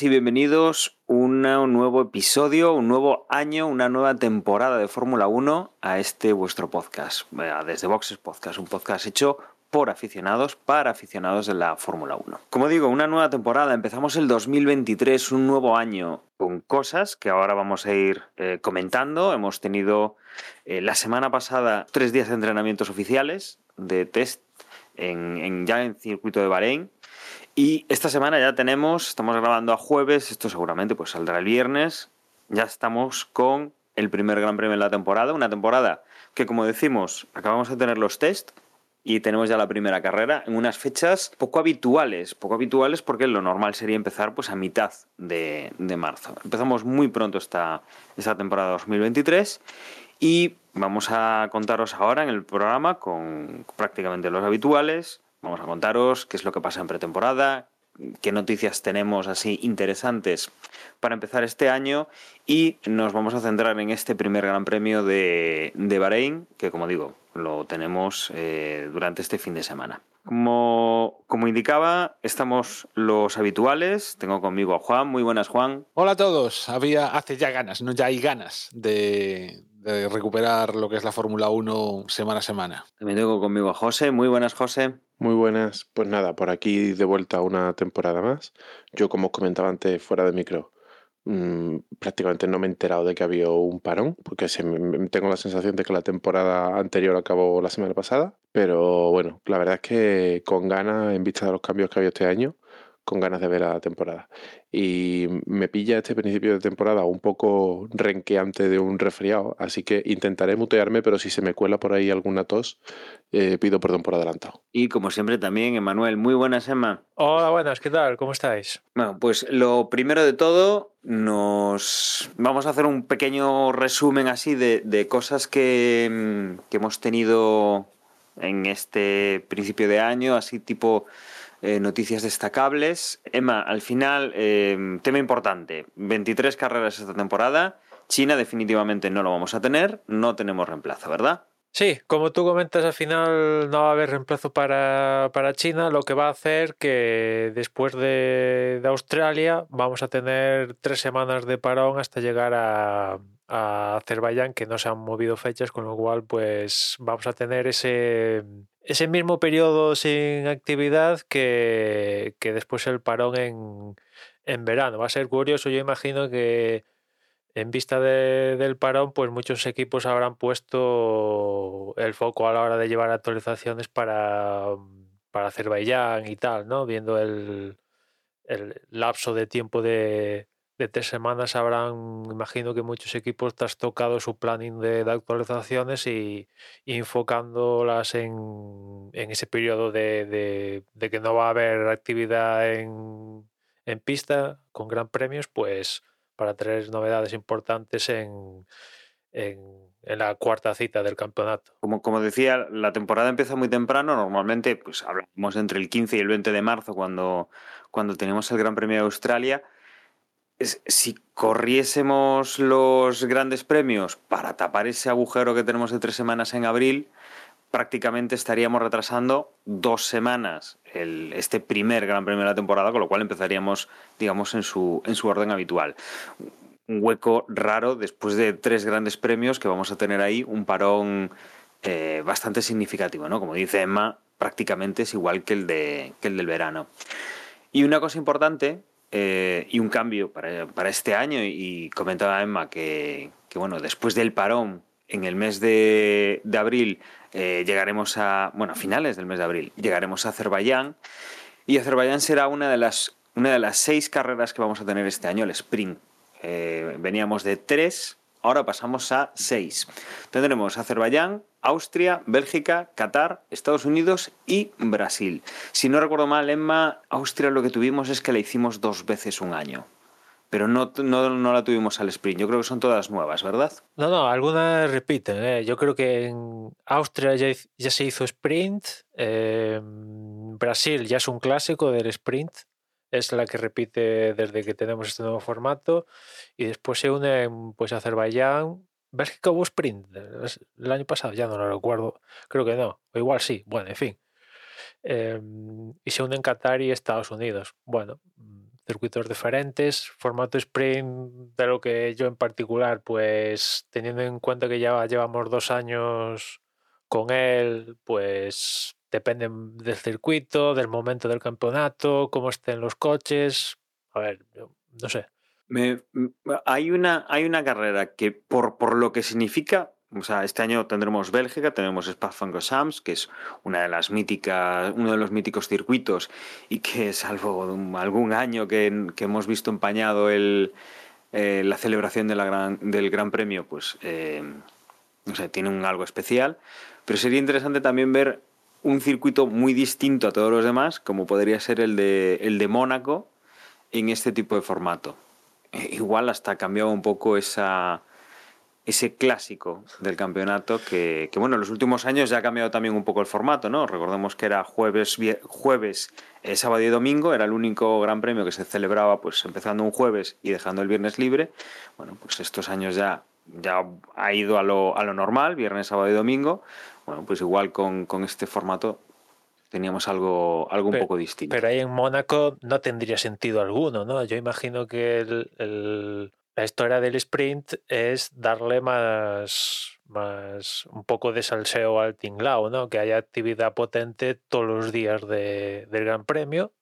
Y bienvenidos a un nuevo episodio, un nuevo año, una nueva temporada de Fórmula 1 a este vuestro podcast, desde Boxes Podcast, un podcast hecho por aficionados, para aficionados de la Fórmula 1. Como digo, una nueva temporada, empezamos el 2023, un nuevo año con cosas que ahora vamos a ir eh, comentando. Hemos tenido eh, la semana pasada tres días de entrenamientos oficiales de test en, en- ya en circuito de Bahrein. Y esta semana ya tenemos, estamos grabando a jueves, esto seguramente pues saldrá el viernes, ya estamos con el primer Gran Premio de la temporada, una temporada que como decimos, acabamos de tener los test y tenemos ya la primera carrera en unas fechas poco habituales, poco habituales porque lo normal sería empezar pues a mitad de, de marzo. Empezamos muy pronto esta, esta temporada 2023 y vamos a contaros ahora en el programa con prácticamente los habituales. Vamos a contaros qué es lo que pasa en pretemporada, qué noticias tenemos así interesantes para empezar este año y nos vamos a centrar en este primer Gran Premio de, de Bahrein, que como digo, lo tenemos eh, durante este fin de semana. Como, como indicaba, estamos los habituales. Tengo conmigo a Juan. Muy buenas, Juan. Hola a todos. Había hace ya ganas, no ya hay ganas de, de recuperar lo que es la Fórmula 1 semana a semana. También tengo conmigo a José. Muy buenas, José. Muy buenas, pues nada, por aquí de vuelta una temporada más. Yo, como os comentaba antes fuera de micro, mm, prácticamente no me he enterado de que había un parón, porque se tengo la sensación de que la temporada anterior acabó la semana pasada. Pero bueno, la verdad es que con ganas, en vista de los cambios que ha habido este año, con ganas de ver la temporada. Y me pilla este principio de temporada un poco renqueante de un resfriado, así que intentaré mutearme, pero si se me cuela por ahí alguna tos, eh, pido perdón por adelantado. Y como siempre también, Emanuel. Muy buenas, Emma. Hola, buenas, ¿qué tal? ¿Cómo estáis? Bueno, pues lo primero de todo, nos vamos a hacer un pequeño resumen así de, de cosas que, mm, que hemos tenido en este principio de año, así tipo eh, noticias destacables. Emma, al final, eh, tema importante, 23 carreras esta temporada, China definitivamente no lo vamos a tener, no tenemos reemplazo, ¿verdad? Sí, como tú comentas, al final no va a haber reemplazo para, para China, lo que va a hacer que después de, de Australia vamos a tener tres semanas de parón hasta llegar a, a Azerbaiyán, que no se han movido fechas, con lo cual pues vamos a tener ese, ese mismo periodo sin actividad que, que después el parón en, en verano. Va a ser curioso, yo imagino que en vista de- del parón, pues muchos equipos habrán puesto el foco a la hora de llevar actualizaciones para, para Azerbaiyán y tal, ¿no? Viendo el, el lapso de tiempo de, de tres semanas, habrán, imagino que muchos equipos trastocado su planning de, de actualizaciones y, y enfocándolas en, en ese periodo de, de- de que no va a haber actividad en, en pista con gran premios, pues para traer novedades importantes en, en, en la cuarta cita del campeonato. Como, como decía, la temporada empieza muy temprano. Normalmente, pues hablamos entre el 15 y el 20 de marzo cuando, cuando tenemos el Gran Premio de Australia. Si corriésemos los grandes premios para tapar ese agujero que tenemos de tres semanas en abril, prácticamente estaríamos retrasando dos semanas este primer Gran Premio de la temporada, con lo cual empezaríamos, digamos, en su, en su orden habitual un hueco raro después de tres grandes premios que vamos a tener ahí, un parón eh, bastante significativo, ¿no? Como dice Emma, prácticamente es igual que el, de, que el del verano. Y una cosa importante eh, y un cambio para, para este año, y comentaba Emma que, bueno, después del parón, en el mes de, de abril, eh, llegaremos a, bueno, a finales del mes de abril, llegaremos a Azerbaiyán, y Azerbaiyán será una de las, una de las seis carreras que vamos a tener este año, el sprint. Eh, veníamos de tres, ahora pasamos a seis. Tendremos Azerbaiyán, Austria, Bélgica, Qatar, Estados Unidos y Brasil. Si no recuerdo mal, Emma, Austria lo que tuvimos es que la hicimos dos veces un año. pero no, no, no la tuvimos al sprint. Yo creo que son todas nuevas, ¿verdad? No, no, algunas repiten. ¿eh? Yo creo que en Austria ya, ya se hizo sprint. eh, Brasil ya es un clásico del sprint. Es la que repite desde que tenemos este nuevo formato. Y después se unen pues Azerbaiyán. Bélgica hubo sprint el año pasado, ya no lo recuerdo. Creo que no. O igual sí. Bueno, en fin. Eh, y se unen Qatar y Estados Unidos. Bueno, circuitos diferentes, formato sprint de lo que yo en particular, pues teniendo en cuenta que ya llevamos dos años con él, pues depende del circuito, del momento del campeonato, cómo estén los coches. A ver, no sé. Me- hay, una, hay una carrera que, por, por lo que significa, o sea, este año tendremos Bélgica, tenemos Spa-Francorchamps, que es una de las míticas, uno de los míticos circuitos y que, salvo algún año que, que hemos visto empañado el, eh, la celebración de gran, del Gran Premio, pues, eh, tiene un algo especial. Pero sería interesante también ver un circuito muy distinto a todos los demás, como podría ser el de, el de Mónaco, en este tipo de formato. Eh, igual hasta cambiaba un poco esa, ese clásico del campeonato que, bueno, en los últimos años ya ha cambiado también un poco el formato, ¿no? Recordemos que era jueves, jueves eh, sábado y domingo, era el único gran premio que se celebraba pues empezando un jueves y dejando el viernes libre. Bueno, pues estos años ya, ya ha ido a lo, a lo normal, viernes, sábado y domingo. Bueno, pues igual con, con este formato teníamos algo, algo un poco distinto. Pero ahí en Mónaco no tendría sentido alguno, ¿no? Yo imagino que el- el- la historia del sprint es darle más, más un poco de salseo al tinglao, ¿no? Que haya actividad potente todos los días de- del Gran Premio,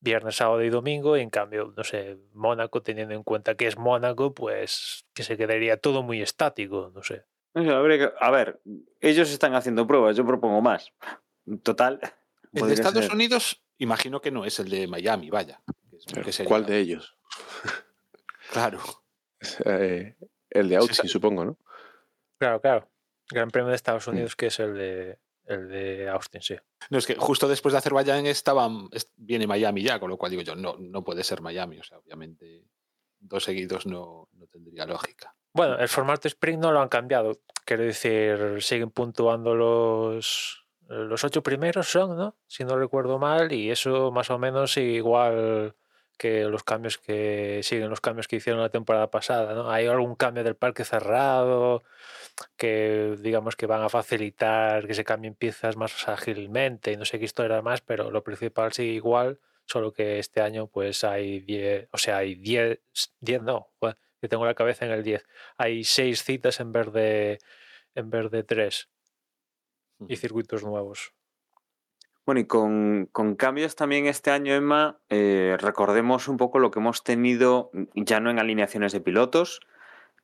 viernes, sábado y domingo, y en cambio, no sé, Mónaco, teniendo en cuenta que es Mónaco, pues que se quedaría todo muy estático, no sé. A ver, ellos están haciendo pruebas, yo propongo más. Total. El de Estados ser- Unidos, imagino que no es el de Miami, vaya. Que sería- ¿Cuál de ellos? Claro. Eh, el de Sí, Austin, sí. supongo, ¿no? Claro, claro. Gran Premio de Estados Unidos, que es el de, el de Austin, sí. No, es que justo después de Azerbaiyán estaban, es- viene Miami ya, con lo cual digo yo, no, no puede ser Miami. O sea, obviamente dos seguidos no, no tendría lógica. Bueno, el formato sprint no lo han cambiado. Quiero decir, siguen puntuando los, los ocho primeros son, ¿no? Si no recuerdo mal, y eso más o menos igual que los cambios que siguen los cambios que hicieron la temporada pasada, ¿no? Hay algún cambio del parque cerrado que digamos que van a facilitar que se cambien piezas más ágilmente y no sé qué historia más, pero lo principal sigue igual, solo que este año pues hay 10, o sea, hay 10, 10 no, que tengo la cabeza en el 10. Hay seis citas en vez de en vez de tres y circuitos nuevos. Bueno, y con, con cambios también este año, Emma, eh, recordemos un poco lo que hemos tenido, ya no en alineaciones de pilotos,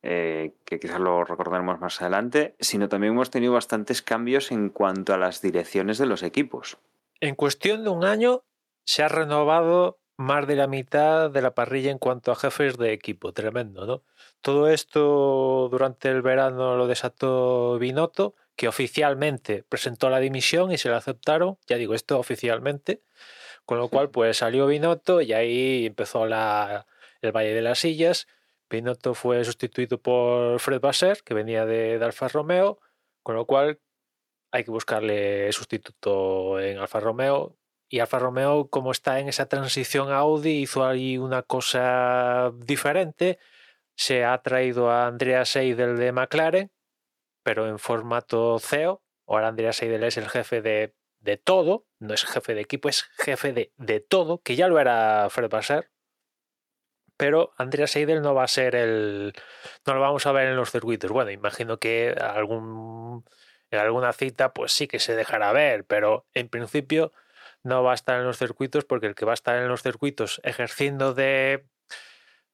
eh, que quizás lo recordaremos más adelante, sino también hemos tenido bastantes cambios en cuanto a las direcciones de los equipos. En cuestión de un año se ha renovado más de la mitad de la parrilla en cuanto a jefes de equipo, tremendo, ¿no? Todo esto durante el verano lo desató Binotto, que oficialmente presentó la dimisión y se la aceptaron, ya digo esto oficialmente, con lo cual pues salió Binotto y ahí empezó la, el Valle de las Sillas. Binotto fue sustituido por Fred Basser, que venía de, de Alfa Romeo, con lo cual hay que buscarle sustituto en Alfa Romeo. Y Alfa Romeo, como está en esa transición a Audi, hizo ahí una cosa diferente. Se ha traído a Andrea Seidel de McLaren, pero en formato CEO. Ahora Andrea Seidel es el jefe de, de todo, no es jefe de equipo, es jefe de, de todo, que ya lo era Fred Basser. Pero Andrea Seidel no va a ser el. No lo vamos a ver en los circuitos. Bueno, imagino que algún, en alguna cita, pues sí que se dejará ver, pero en principio no va a estar en los circuitos porque el que va a estar en los circuitos ejerciendo de,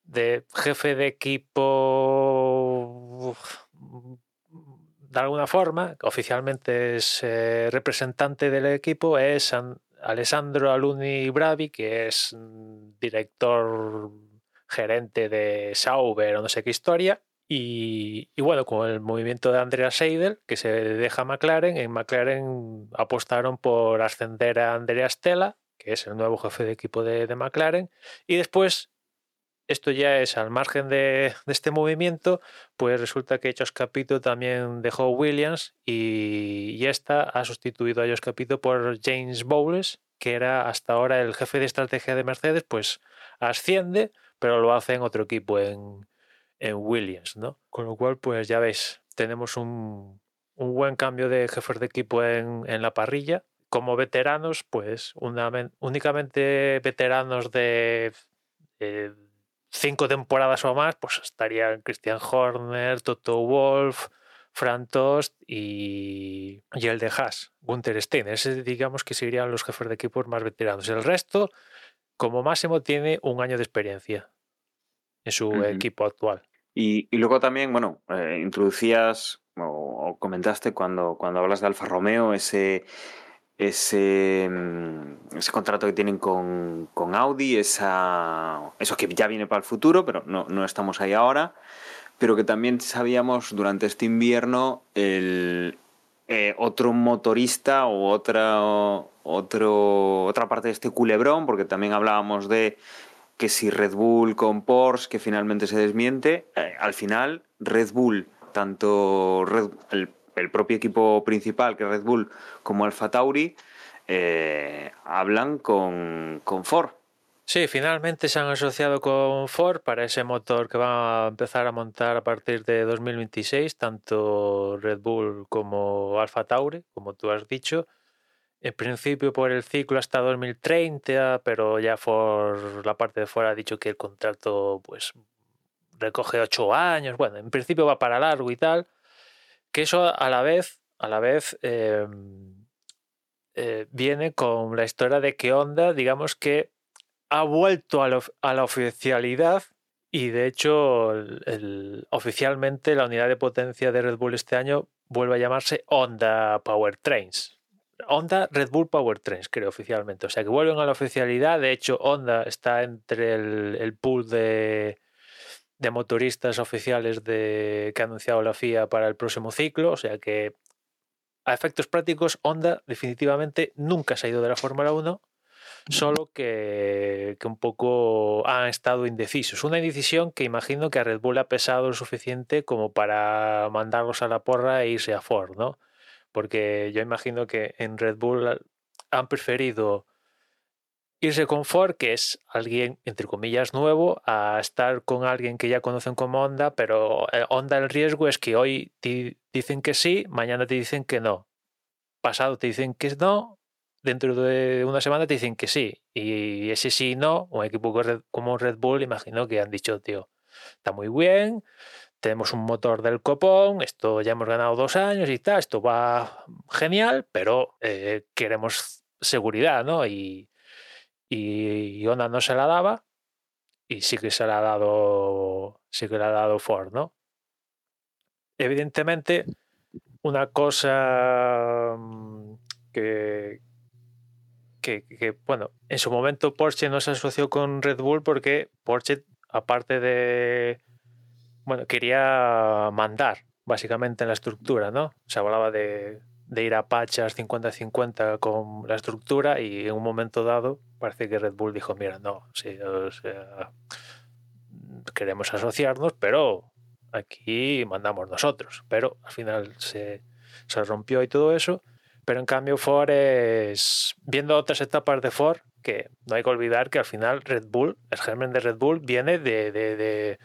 de jefe de equipo de alguna forma, oficialmente es eh, representante del equipo, es An Alessandro Aluni Bravi, que es mm, director gerente de Sauber o no sé qué historia. Y, y, bueno, con el movimiento de Andrea Seidel, que se deja McLaren, en McLaren apostaron por ascender a Andrea Stella, que es el nuevo jefe de equipo de, de McLaren, y después esto ya es al margen de, este movimiento, pues resulta que Josh Capito también dejó Williams y, esta ha sustituido a Josh Capito por James Bowles, que era hasta ahora el jefe de estrategia de Mercedes, pues asciende, pero lo hace en otro equipo, en, en Williams, ¿no? Con lo cual, pues ya veis, tenemos un, un buen cambio de jefes de equipo en, en la parrilla. Como veteranos, pues únicamente veteranos de, cinco temporadas o más, pues estarían Christian Horner, Toto Wolf, Fran Tost y, y el de Haas, Gunther Stein. Ese digamos que serían los jefes de equipo más veteranos. El resto, como máximo, tiene un año de experiencia en su uh -huh. equipo actual. Y, y, luego también, bueno, eh, introducías o, o, comentaste cuando, cuando hablas de Alfa Romeo ese, ese, mm, ese contrato que tienen con, con Audi, esa, eso que ya viene para el futuro, pero no, no estamos ahí ahora, pero que también sabíamos durante este invierno el, eh, otro motorista o otra, otro, otra parte de este culebrón, porque también hablábamos de que si Red Bull con Porsche, que finalmente se desmiente, eh, al final Red Bull, tanto Red, el, el, propio equipo principal que Red Bull como Alfa Tauri, eh, hablan con, con Ford. Sí, finalmente se han asociado con Ford para ese motor que va a empezar a montar a partir de 2026, tanto Red Bull como Alfa Tauri, como tú has dicho. En principio por el ciclo hasta 2030, pero ya por la parte de fuera ha dicho que el contrato pues recoge ocho años. Bueno, en principio va para largo y tal. Que eso a la vez, a la vez eh, eh, viene con la historia de que Honda, digamos que ha vuelto a, la oficialidad y de hecho oficialmente la unidad de potencia de Red Bull este año vuelve a llamarse Honda Powertrains. Honda Red Bull Powertrains, creo oficialmente. O sea que vuelven a la oficialidad. De hecho, Honda está entre el, el pool de, de, motoristas oficiales de, que ha anunciado la FIA para el próximo ciclo. O sea que, a efectos prácticos, Honda definitivamente nunca se ha ido de la Fórmula 1. Solo que, que un poco han estado indecisos. Una indecisión que imagino que a Red Bull ha pesado lo suficiente como para mandarlos a la porra e irse a Ford, ¿no? porque yo imagino que en Red Bull han preferido irse con Ford, que es alguien, entre comillas, nuevo, a estar con alguien que ya conocen como Honda, pero eh, Honda el riesgo es que hoy te dicen que sí, mañana te dicen que no. Pasado te dicen que no, dentro de una semana te dicen que sí. Y ese sí no, un equipo como Red Bull, imagino que han dicho, tío, está muy bien, tenemos un motor del copón, esto ya hemos ganado dos años y tal, esto va genial, pero eh, queremos seguridad, ¿no? Y, y Honda no se la daba y sí que se la ha dado, sí que la ha dado Ford, ¿no? Evidentemente, una cosa mm, que, bueno, en su momento Porsche no se asoció con Red Bull porque Porsche, aparte de bueno, quería mandar básicamente en la estructura, ¿no? Se hablaba de, de ir a pachas 50-50 con la estructura y en un momento dado parece que Red Bull dijo, mira, no, sí, o sea, queremos asociarnos, pero aquí mandamos nosotros. Pero al final se, se rompió y todo eso. Pero en cambio Ford es, viendo otras etapas de Ford, que no hay que olvidar que al final Red Bull, el germen de Red Bull viene de, de, de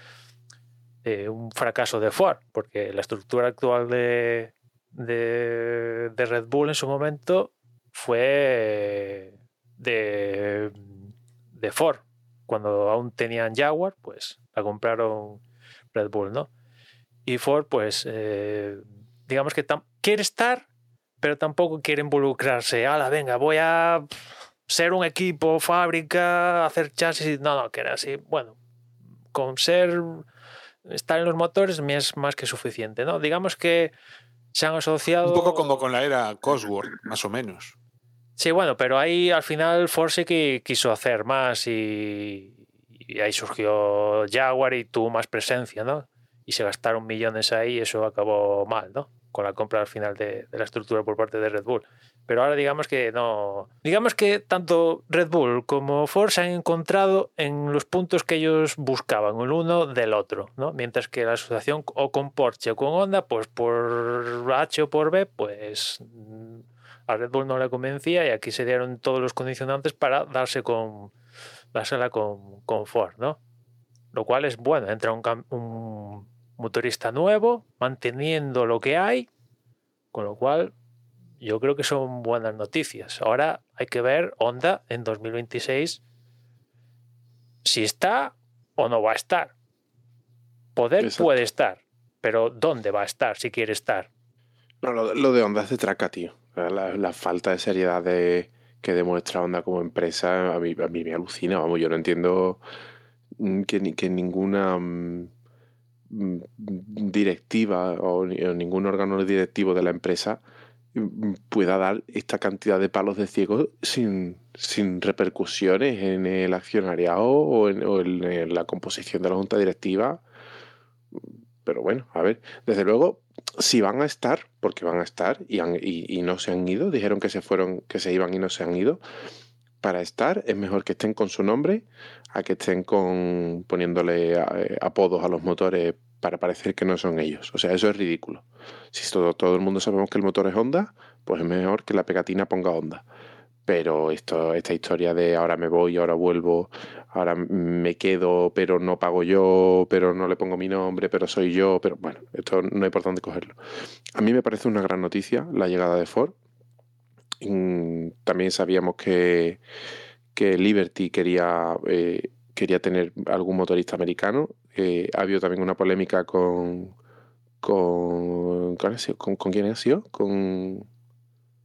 eh, un fracaso de Ford, porque la estructura actual de, de, de, Red Bull en su momento fue de, de, Ford. Cuando aún tenían Jaguar, pues la compraron Red Bull, ¿no? Y Ford, pues, eh, digamos que quiere estar, pero tampoco quiere involucrarse. Ala, venga, voy a ser un equipo, fábrica, hacer chasis. No, no, que era así. Bueno, con ser estar en los motores es más que suficiente, ¿no? Digamos que se han asociado... Un poco como con la era Cosworth, más o menos. Sí, bueno, pero ahí al final Force que quiso hacer más y, y, ahí surgió Jaguar y tuvo más presencia, ¿no? Y se gastaron millones ahí y eso acabó mal, ¿no? Con la compra al final de, la estructura por parte de Red Bull. Pero ahora digamos que no. Digamos que tanto Red Bull como Ford se han encontrado en los puntos que ellos buscaban, el uno del otro, ¿no? Mientras que la asociación o con Porsche o con Honda, pues por H o por B, pues mm, a Red Bull no le convencía y aquí se dieron todos los condicionantes para darse con dársela con, con Ford, ¿no? Lo cual es bueno, entra un motorista nuevo, manteniendo lo que hay, con lo cual yo creo que son buenas noticias. Ahora hay que ver Honda en 2026 si está o no va a estar. Poder Exacto. puede estar, pero ¿dónde va a estar si quiere estar? No, lo, lo de Honda es de traca, tío. La, la falta de seriedad de, que demuestra Honda como empresa a mí, a mí me alucina. Vamos, yo no entiendo mm, que, ni- que ninguna mm, directiva o, ni- o ningún órgano directivo de la empresa mm, pueda dar esta cantidad de palos de ciego sin, sin repercusiones en el accionariado o en, la composición de la junta directiva. Pero bueno, a ver, desde luego, si van a estar, porque van a estar y no se han ido, dijeron que se fueron, que se iban y no se han ido. Para estar es mejor que estén con su nombre a que estén con poniéndole eh, apodos a los motores para parecer que no son ellos. O sea, eso es ridículo. Si todo, todo el mundo sabemos que el motor es Honda, pues es mejor que la pegatina ponga Honda. Pero esto, esta historia de ahora me voy, ahora vuelvo, ahora me quedo, pero no pago yo, pero no le pongo mi nombre, pero soy yo, pero bueno, esto no hay por dónde cogerlo. A mí me parece una gran noticia la llegada de Ford. Mm, También sabíamos que, que Liberty quería, eh, quería tener algún motorista americano. Eh, ha habido también una polémica con. ¿Con. ¿Con, con quién ha sido? ¿Con,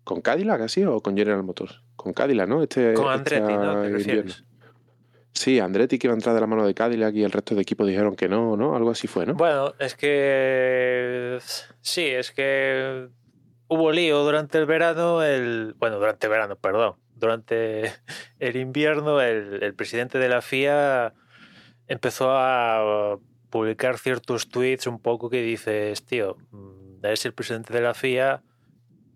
¿Con Cadillac ha sido o con General Motors? Con Cadillac, ¿no? Este, Con Andretti, ¿no? ¿Te este refieres? invierno. Sí, Andretti que iba a entrar de la mano de Cadillac y el resto de equipos dijeron que no, ¿no? Algo así fue, ¿no? Bueno, es que sí, es que hubo lío durante el verano, el bueno, durante el verano, perdón, durante el invierno, el, el presidente de la FIA empezó a publicar ciertos tweets un poco que dices, tío, mm, eres el presidente de la FIA,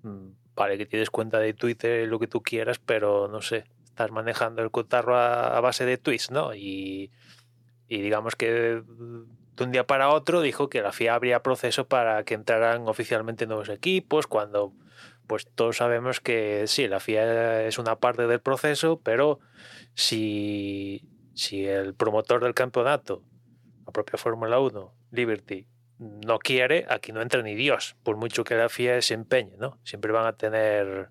mm, vale que tienes cuenta de Twitter, lo que tú quieras, pero no sé, estás manejando el cotarro a, a base de tweets, ¿no? Y, y digamos que de un día para otro dijo que la FIA abría proceso para que entraran oficialmente nuevos equipos, cuando pues todos sabemos que sí, la FIA es una parte del proceso, pero si, si el promotor del campeonato, la propia Fórmula 1, Liberty, no quiere, aquí no entra ni Dios, por mucho que la FIA se empeñe, ¿no? Siempre van a tener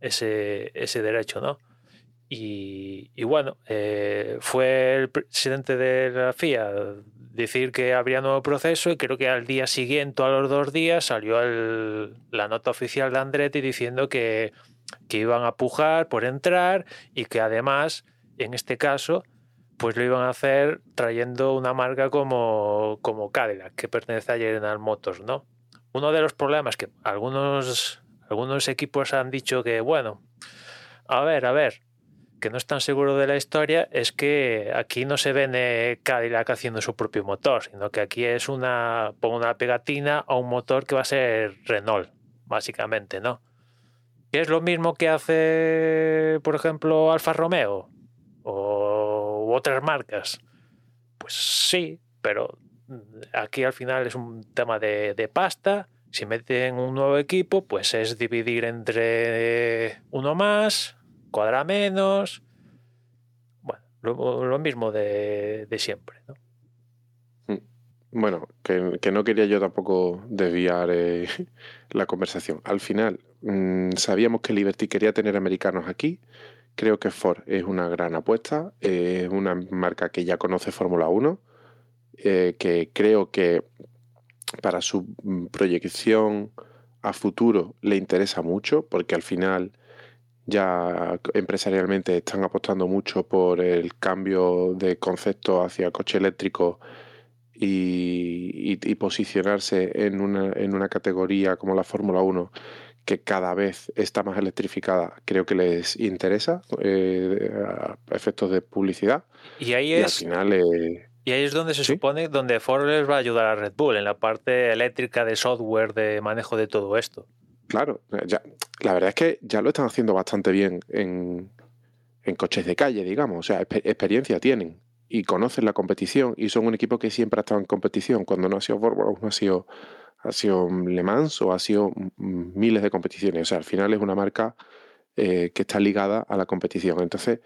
ese, ese derecho, ¿no? Y, bueno, eh, fue el presidente de la FIA decir que habría nuevo proceso y creo que al día siguiente a los dos días salió el- la nota oficial de Andretti diciendo que, que iban a pujar por entrar y que además, en este caso, pues lo iban a hacer trayendo una marca como, como Cadillac, que pertenece a General Motors, ¿no? Uno de los problemas que algunos, algunos equipos han dicho que, bueno, a ver, a ver, que no están seguros de la historia es que aquí no se vende Cadillac haciendo su propio motor, sino que aquí es una, una pegatina a un motor que va a ser Renault, básicamente, ¿no? Que es lo mismo que hace, por ejemplo, Alfa Romeo o otras marcas. Pues sí, pero aquí al final es un tema de, de pasta. Si meten un nuevo equipo, pues es dividir entre uno más, cuadra menos. Bueno, lo, mismo de, siempre, ¿no? Bueno, que, no quería yo tampoco desviar eh, la conversación. Al final, mm, sabíamos que Liberty quería tener americanos aquí. Creo que Ford es una gran apuesta. Es una marca que ya conoce Fórmula 1. eh, que creo que para su mm, proyección a futuro le interesa mucho, porque al final ya empresarialmente están apostando mucho por el cambio de concepto hacia coche eléctrico y, y- y posicionarse en una, en una categoría como la Fórmula 1 que cada vez está más electrificada, creo que les interesa eh, a efectos de publicidad. Y ahí Y al es, final, eh, Y ahí es donde se Sí. supone donde Ford les va a ayudar a Red Bull, en la parte eléctrica de software, de manejo de todo esto. Claro, ya, la verdad es que ya lo están haciendo bastante bien en, en coches de calle, digamos. O sea, exper- experiencia tienen y conocen la competición y son un equipo que siempre ha estado en competición. Cuando no ha sido Fórmula 1, ha sido, Le Mans o ha sido miles de competiciones. O sea, al final es una marca eh, que está ligada a la competición. Entonces,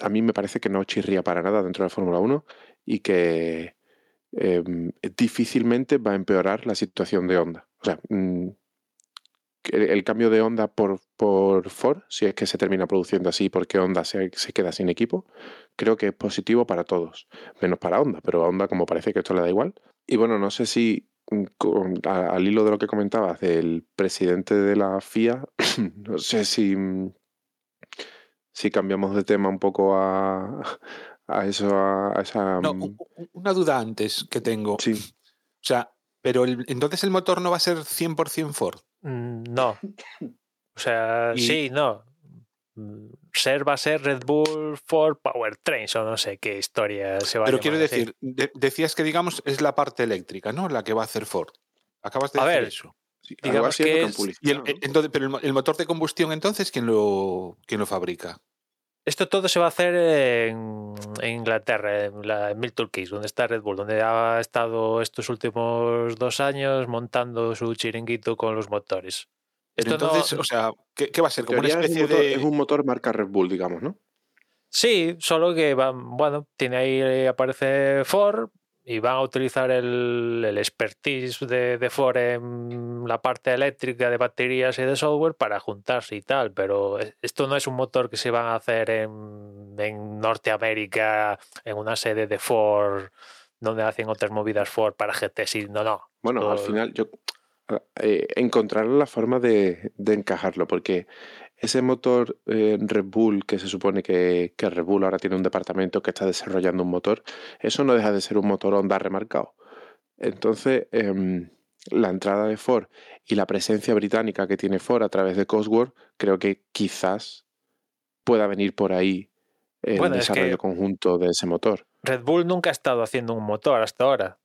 a mí me parece que no chirría para nada dentro de la Fórmula 1 y que eh, difícilmente va a empeorar la situación de Honda. O sea, mm, el, el cambio de Honda por, por Ford, si es que se termina produciendo así porque Honda se, se queda sin equipo, creo que es positivo para todos, menos para Honda, pero a Honda como parece que esto le da igual. Y bueno, no sé si mm, con- a- al hilo de lo que comentabas del presidente de la FIA, no sé si, mm, si cambiamos de tema un poco a, a eso, a, a esa... No, mm, una duda antes que tengo. sí, O sea, pero el- entonces el motor no va a ser 100% Ford. Mm, No. O sea, Y- sí, no. Mm, Ser va a ser Red Bull Ford Powertrains o no sé qué historia se va a Pero quiero decir, de- decías que digamos es la parte eléctrica, ¿no? La que va a hacer Ford. Acabas de A decir ver, eso. sí, digamos así es que que Y el, ¿no? entonces, pero el motor de combustión entonces, ¿quién lo, quién lo fabrica? Esto todo se va a hacer en, en Inglaterra, en, la, en Milton Keynes, donde está Red Bull, donde ha estado estos últimos dos años montando su chiringuito con los motores. No- entonces, o sea, ¿qué, qué va a ser? Como una teoría es un, especie motor, de... es un motor marca Red Bull, digamos, ¿no? Sí, solo que van, bueno, tiene ahí, eh, aparece Ford y van a utilizar el, el expertise de, de Ford en la parte eléctrica de baterías y de software para juntarse y tal, pero e- esto no es un motor que se van a hacer en, en Norteamérica, en una sede de Ford, donde hacen otras movidas Ford para GT, sí, no, no. Bueno, al final yo eh, encontrar la forma de, de encajarlo, porque ese motor eh, Red Bull, que se supone que, que Red Bull ahora tiene un departamento que está desarrollando un motor, eso no deja de ser un motor Honda remarcado. Entonces, em, la entrada de Ford y la presencia británica que tiene Ford a través de Cosworth, creo que quizás pueda venir por ahí el Bueno, es que- desarrollo conjunto de ese motor. Red Bull nunca ha estado haciendo un motor hasta ahora.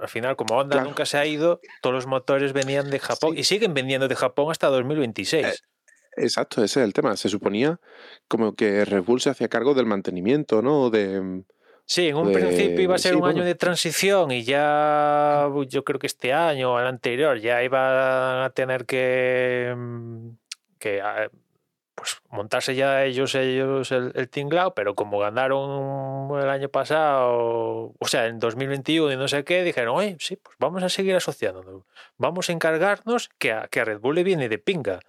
Al final, como Honda Claro. nunca se ha ido, todos los motores venían de Japón Sí. y siguen vendiendo de Japón hasta 2026. Eh, Exacto, ese es el tema. Se suponía como que Red Bull se hacía cargo del mantenimiento, ¿no? De, Sí, en un de- principio iba a ser sí, un bueno. año de transición y ya yo creo que este año o el anterior ya iba a tener que, mm, que ah, pues montarse ya ellos ellos el, el tinglao, pero como ganaron el año pasado, o sea, en 2021 y no sé qué, dijeron, oye, sí, pues vamos a seguir asociándonos. Vamos a encargarnos que a, que Red Bull le viene de pinga.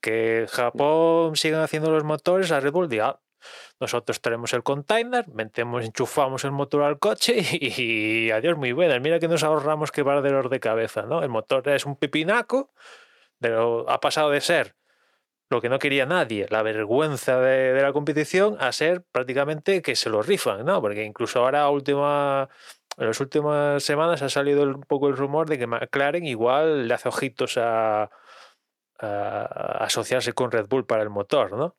Que Japón sigan haciendo los motores, a Red Bull diga, "Ah, nosotros traemos el container, metemos, enchufamos el motor al coche y, adiós, muy buenas. Mira que nos ahorramos quebraderos de cabeza, ¿no? El motor es un pepinaco, pero ha pasado de ser lo que no quería nadie, la vergüenza de, la competición, a ser prácticamente que se lo rifan, ¿no? Porque incluso ahora, última, en las últimas semanas, ha salido un poco el rumor de que McLaren igual le hace ojitos a, asociarse con Red Bull para el motor, ¿no?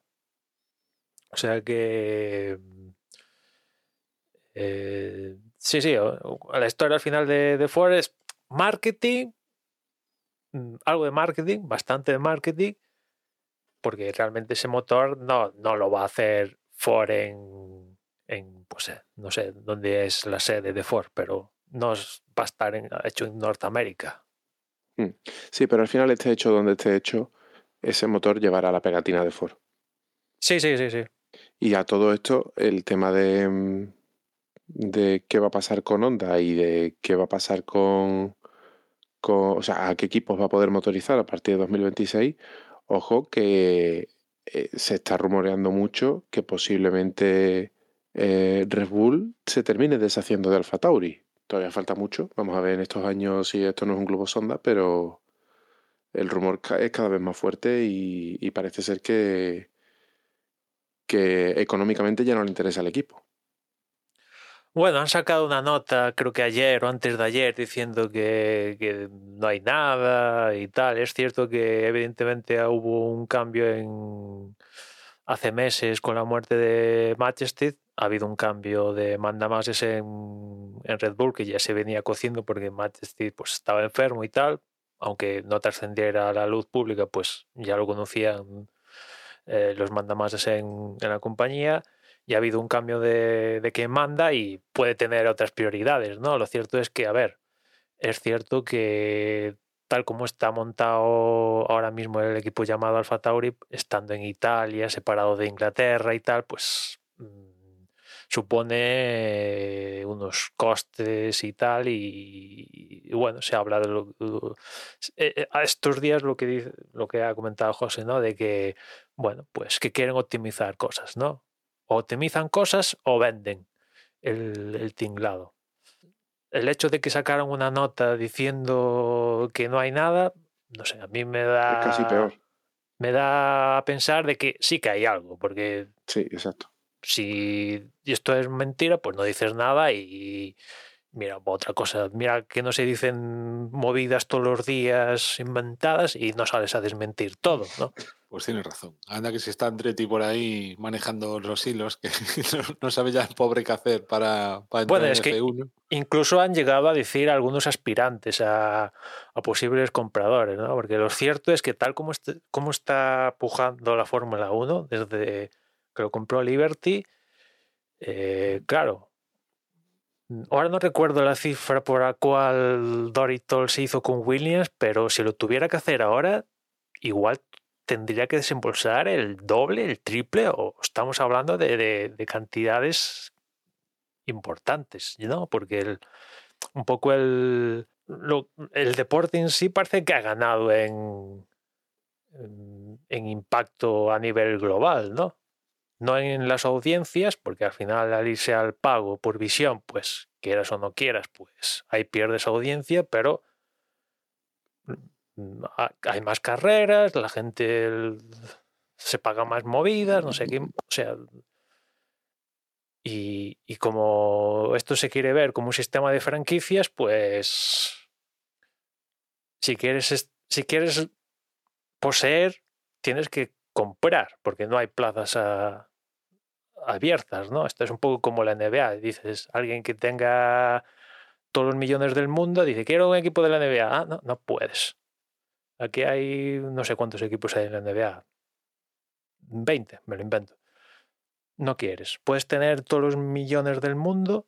O sea que. eh, sí, sí, la historia al final de, de Ford es marketing, mm, algo de marketing, bastante de marketing, porque realmente ese motor no, no lo va a hacer Ford en, en pues, no sé dónde es la sede de Ford, pero no va a estar en- hecho en Norteamérica. Sí, pero al final esté hecho donde esté hecho, ese motor llevará la pegatina de Ford. Sí, sí, sí, sí. Y a todo esto, el tema de, mm, de qué va a pasar con Honda y de qué va a pasar con, con- o sea, a qué equipos va a poder motorizar a partir de 2026, ojo que eh, se está rumoreando mucho que posiblemente eh, Red Bull se termine deshaciendo de Alfa Tauri. Todavía falta mucho, vamos a ver en estos años si esto no es un globo sonda, pero el rumor es cada vez más fuerte y, y parece ser que, que económicamente ya no le interesa al equipo. Bueno, han sacado una nota, creo que ayer o antes de ayer, diciendo que, que no hay nada y tal. Es cierto que evidentemente hubo un cambio en hace meses con la muerte de Manchester. Ha habido un cambio de mandamases en, en Red Bull que ya se venía cociendo porque Matt Steed pues, estaba enfermo y tal, aunque no trascendiera a la luz pública, pues ya lo conocían eh, los mandamases en, en la compañía y ha habido un cambio de, de quien manda y puede tener otras prioridades, ¿no? Lo cierto es que, a ver, es cierto que tal como está montado ahora mismo el equipo llamado Alfa Tauri, estando en Italia, separado de Inglaterra y tal, pues mm, supone unos costes y tal y, bueno se habla de lo, lo- eh, eh, a estos días lo que dice lo que ha comentado José no de que bueno pues que quieren optimizar cosas no o optimizan cosas o venden el, el tinglado el hecho de que sacaron una nota diciendo que no hay nada no sé a mí me da Es casi peor. me da a pensar de que sí que hay algo porque Sí, exacto. si esto es mentira, pues no dices nada y mira, otra cosa, mira que no se dicen movidas todos los días inventadas y no sales a desmentir todo, ¿no? Pues tienes razón. Anda que si está Andretti por ahí manejando los hilos, que no, no sabe ya el pobre qué hacer para, para entrar Bueno, en es que- F1. Incluso han llegado a decir algunos aspirantes a, a posibles compradores, ¿no? Porque lo cierto es que tal como, este- como está pujando la Fórmula 1 desde que lo compró Liberty, eh, claro, ahora no recuerdo la cifra por la cual Doritol se hizo con Williams, pero si lo tuviera que hacer ahora, igual tendría que desembolsar el doble, el triple, o estamos hablando de, de- de cantidades importantes, ¿no? Porque el- un poco el, el deporte en sí parece que ha ganado en, en, impacto a nivel global, ¿no? No en las audiencias, porque al final al irse al pago por visión, pues quieras o no quieras, pues ahí pierdes audiencia, pero hay más carreras, la gente se paga más movidas, no sé qué, o sea, y, y como esto se quiere ver como un sistema de franquicias, pues si quieres, es- si quieres poseer, tienes que comprar, porque no hay plazas abiertas, ¿no? Esto es un poco como la NBA. Dices, alguien que tenga todos los millones del mundo, dice, quiero un equipo de la NBA. Ah, no, no puedes. Aquí hay no sé cuántos equipos hay en la NBA. 20, me lo invento. No quieres. Puedes tener todos los millones del mundo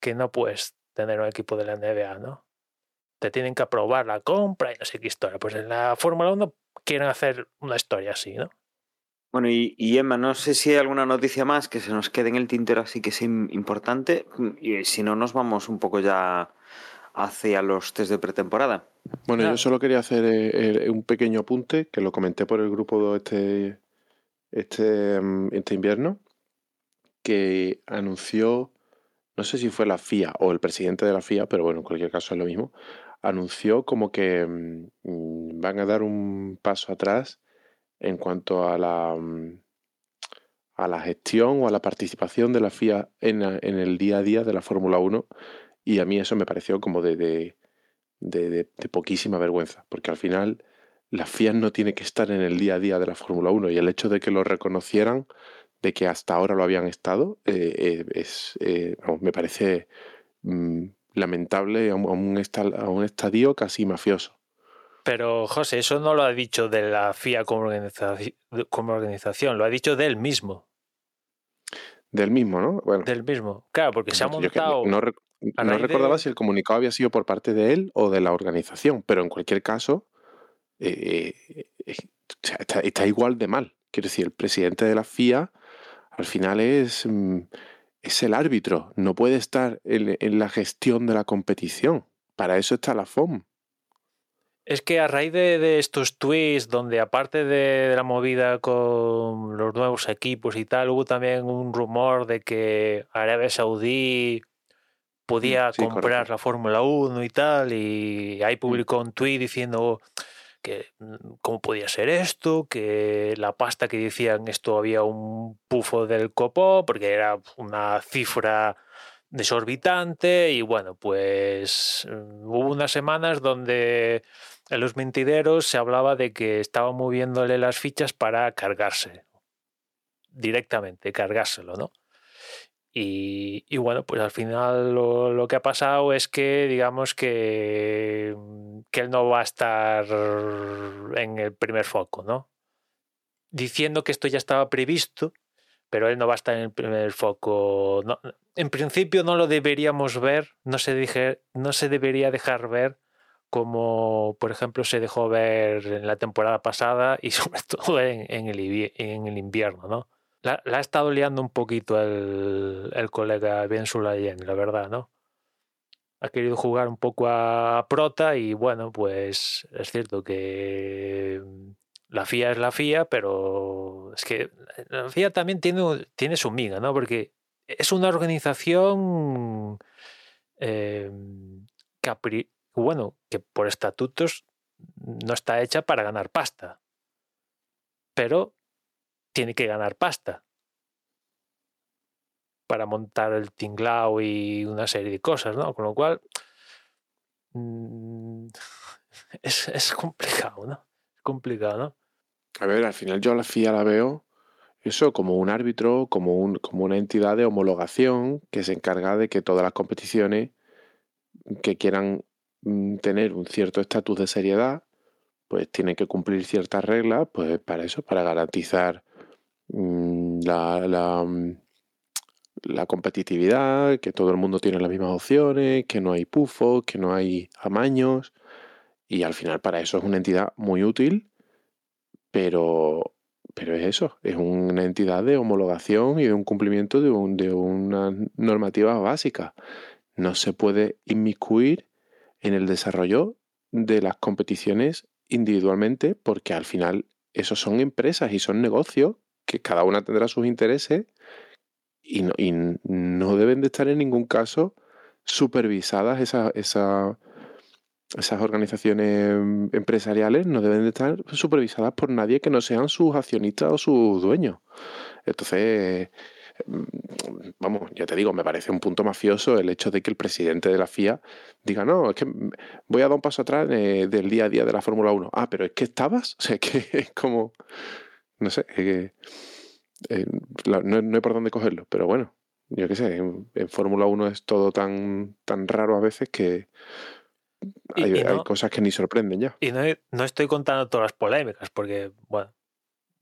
que no puedes tener un equipo de la NBA, ¿no? Te tienen que aprobar la compra y no sé qué historia. Pues en la Fórmula 1 quieren hacer una historia así, ¿no? Bueno, y, y Emma, no sé si hay alguna noticia más que se nos quede en el tintero así que sea im- importante. Y si no, nos vamos un poco ya hacia los test de pretemporada. Bueno, Claro. yo solo quería hacer eh, eh, un pequeño apunte que lo comenté por el grupo este, este, mm, este invierno, que anunció, no sé si fue la FIA o el presidente de la FIA, pero bueno, en cualquier caso es lo mismo, anunció como que mm, mm, van a dar un paso atrás en cuanto a la, a la gestión o a la participación de la FIA en, en el día a día de la Fórmula 1 y a mí eso me pareció como de, de, de- poquísima vergüenza, porque al final la FIA no tiene que estar en el día a día de la Fórmula 1 y el hecho de que lo reconocieran, de que hasta ahora lo habían estado, eh, eh, es, eh, me parece mm, lamentable a un, a un estadio casi mafioso. Pero José, eso no lo ha dicho de la FIA como, organizaci- como organización, lo ha dicho de él mismo. Del mismo, ¿no? Bueno, Del mismo. Claro, porque se ha montado. no, no recordaba de- si el comunicado había sido por parte de él o de la organización, pero en cualquier caso eh, eh, sea, está, está igual de mal. Quiero decir, el presidente de la FIA al final es, mm, es el árbitro, no puede estar en, en la gestión de la competición. Para eso está la FOM. Es que a raíz de, de estos tweets, donde aparte de, de la movida con los nuevos equipos y tal, hubo también un rumor de que Arabia Saudí podía Mm, sí, comprar correcto. la Fórmula 1 y tal, y ahí publicó un tweet diciendo que mm, cómo podía ser esto, que la pasta que decían esto había un pufo del copó, porque era una cifra desorbitante y bueno, pues mm, hubo unas semanas donde en los mentideros se hablaba de que estaba moviéndole las fichas para cargarse directamente, cargárselo, ¿no? Y, bueno, pues al final lo, que ha pasado es que, digamos que, que él no va a estar en el primer foco, ¿no? Diciendo que esto ya estaba previsto, pero él no va a estar en el primer foco. No, en principio no lo deberíamos ver, no se, dije, no se debería dejar ver como, por ejemplo, se dejó ver en la temporada pasada y sobre todo en el, invierno, ¿no? La, ha estado liando un poquito el, el colega Ben Sulayen, la verdad, ¿no? Ha querido jugar un poco a prota y bueno, pues es cierto que la FIA es la FIA, pero es que la FIA también tiene, tiene su miga, ¿no? Porque es una organización eh, capri bueno, que por estatutos no está hecha para ganar pasta, pero tiene que ganar pasta para montar el tinglao y una serie de cosas, ¿no? Con lo cual mmm, es, es, complicado, ¿no? Es complicado, ¿no? A ver, al final yo a la FIA la veo eso como un árbitro, como, un, como una entidad de homologación que se encarga de que todas las competiciones que quieran mm, tener un cierto estatus de seriedad, pues tienen que cumplir ciertas reglas, pues para eso, para garantizar la, la, la, competitividad, que todo el mundo tiene las mismas opciones, que no hay pufos, que no hay amaños, y al final para eso es una entidad muy útil, pero pero es eso, es una entidad de homologación y de un cumplimiento de, un, de una normativa básica. No se puede inmiscuir en el desarrollo de las competiciones individualmente porque al final esos son empresas y son negocios que cada una tendrá sus intereses y no, y no deben de estar en ningún caso supervisadas esa, esa, esas organizaciones empresariales no deben de estar supervisadas por nadie que no sean sus accionistas o sus dueños. Entonces, vamos, ya te digo, me parece un punto mafioso el hecho de que el presidente de la FIA diga, no, es que voy a dar un paso atrás eh, del día a día de la Fórmula 1. Ah, pero es que estabas, o sea, que es como, no sé, es que, eh, no, no hay por dónde cogerlo, pero bueno, yo qué sé, en, en Fórmula 1 es todo tan, tan raro a veces que hay, y, y no, hay, cosas que ni sorprenden ya. Y no, no, estoy contando todas las polémicas, porque, bueno,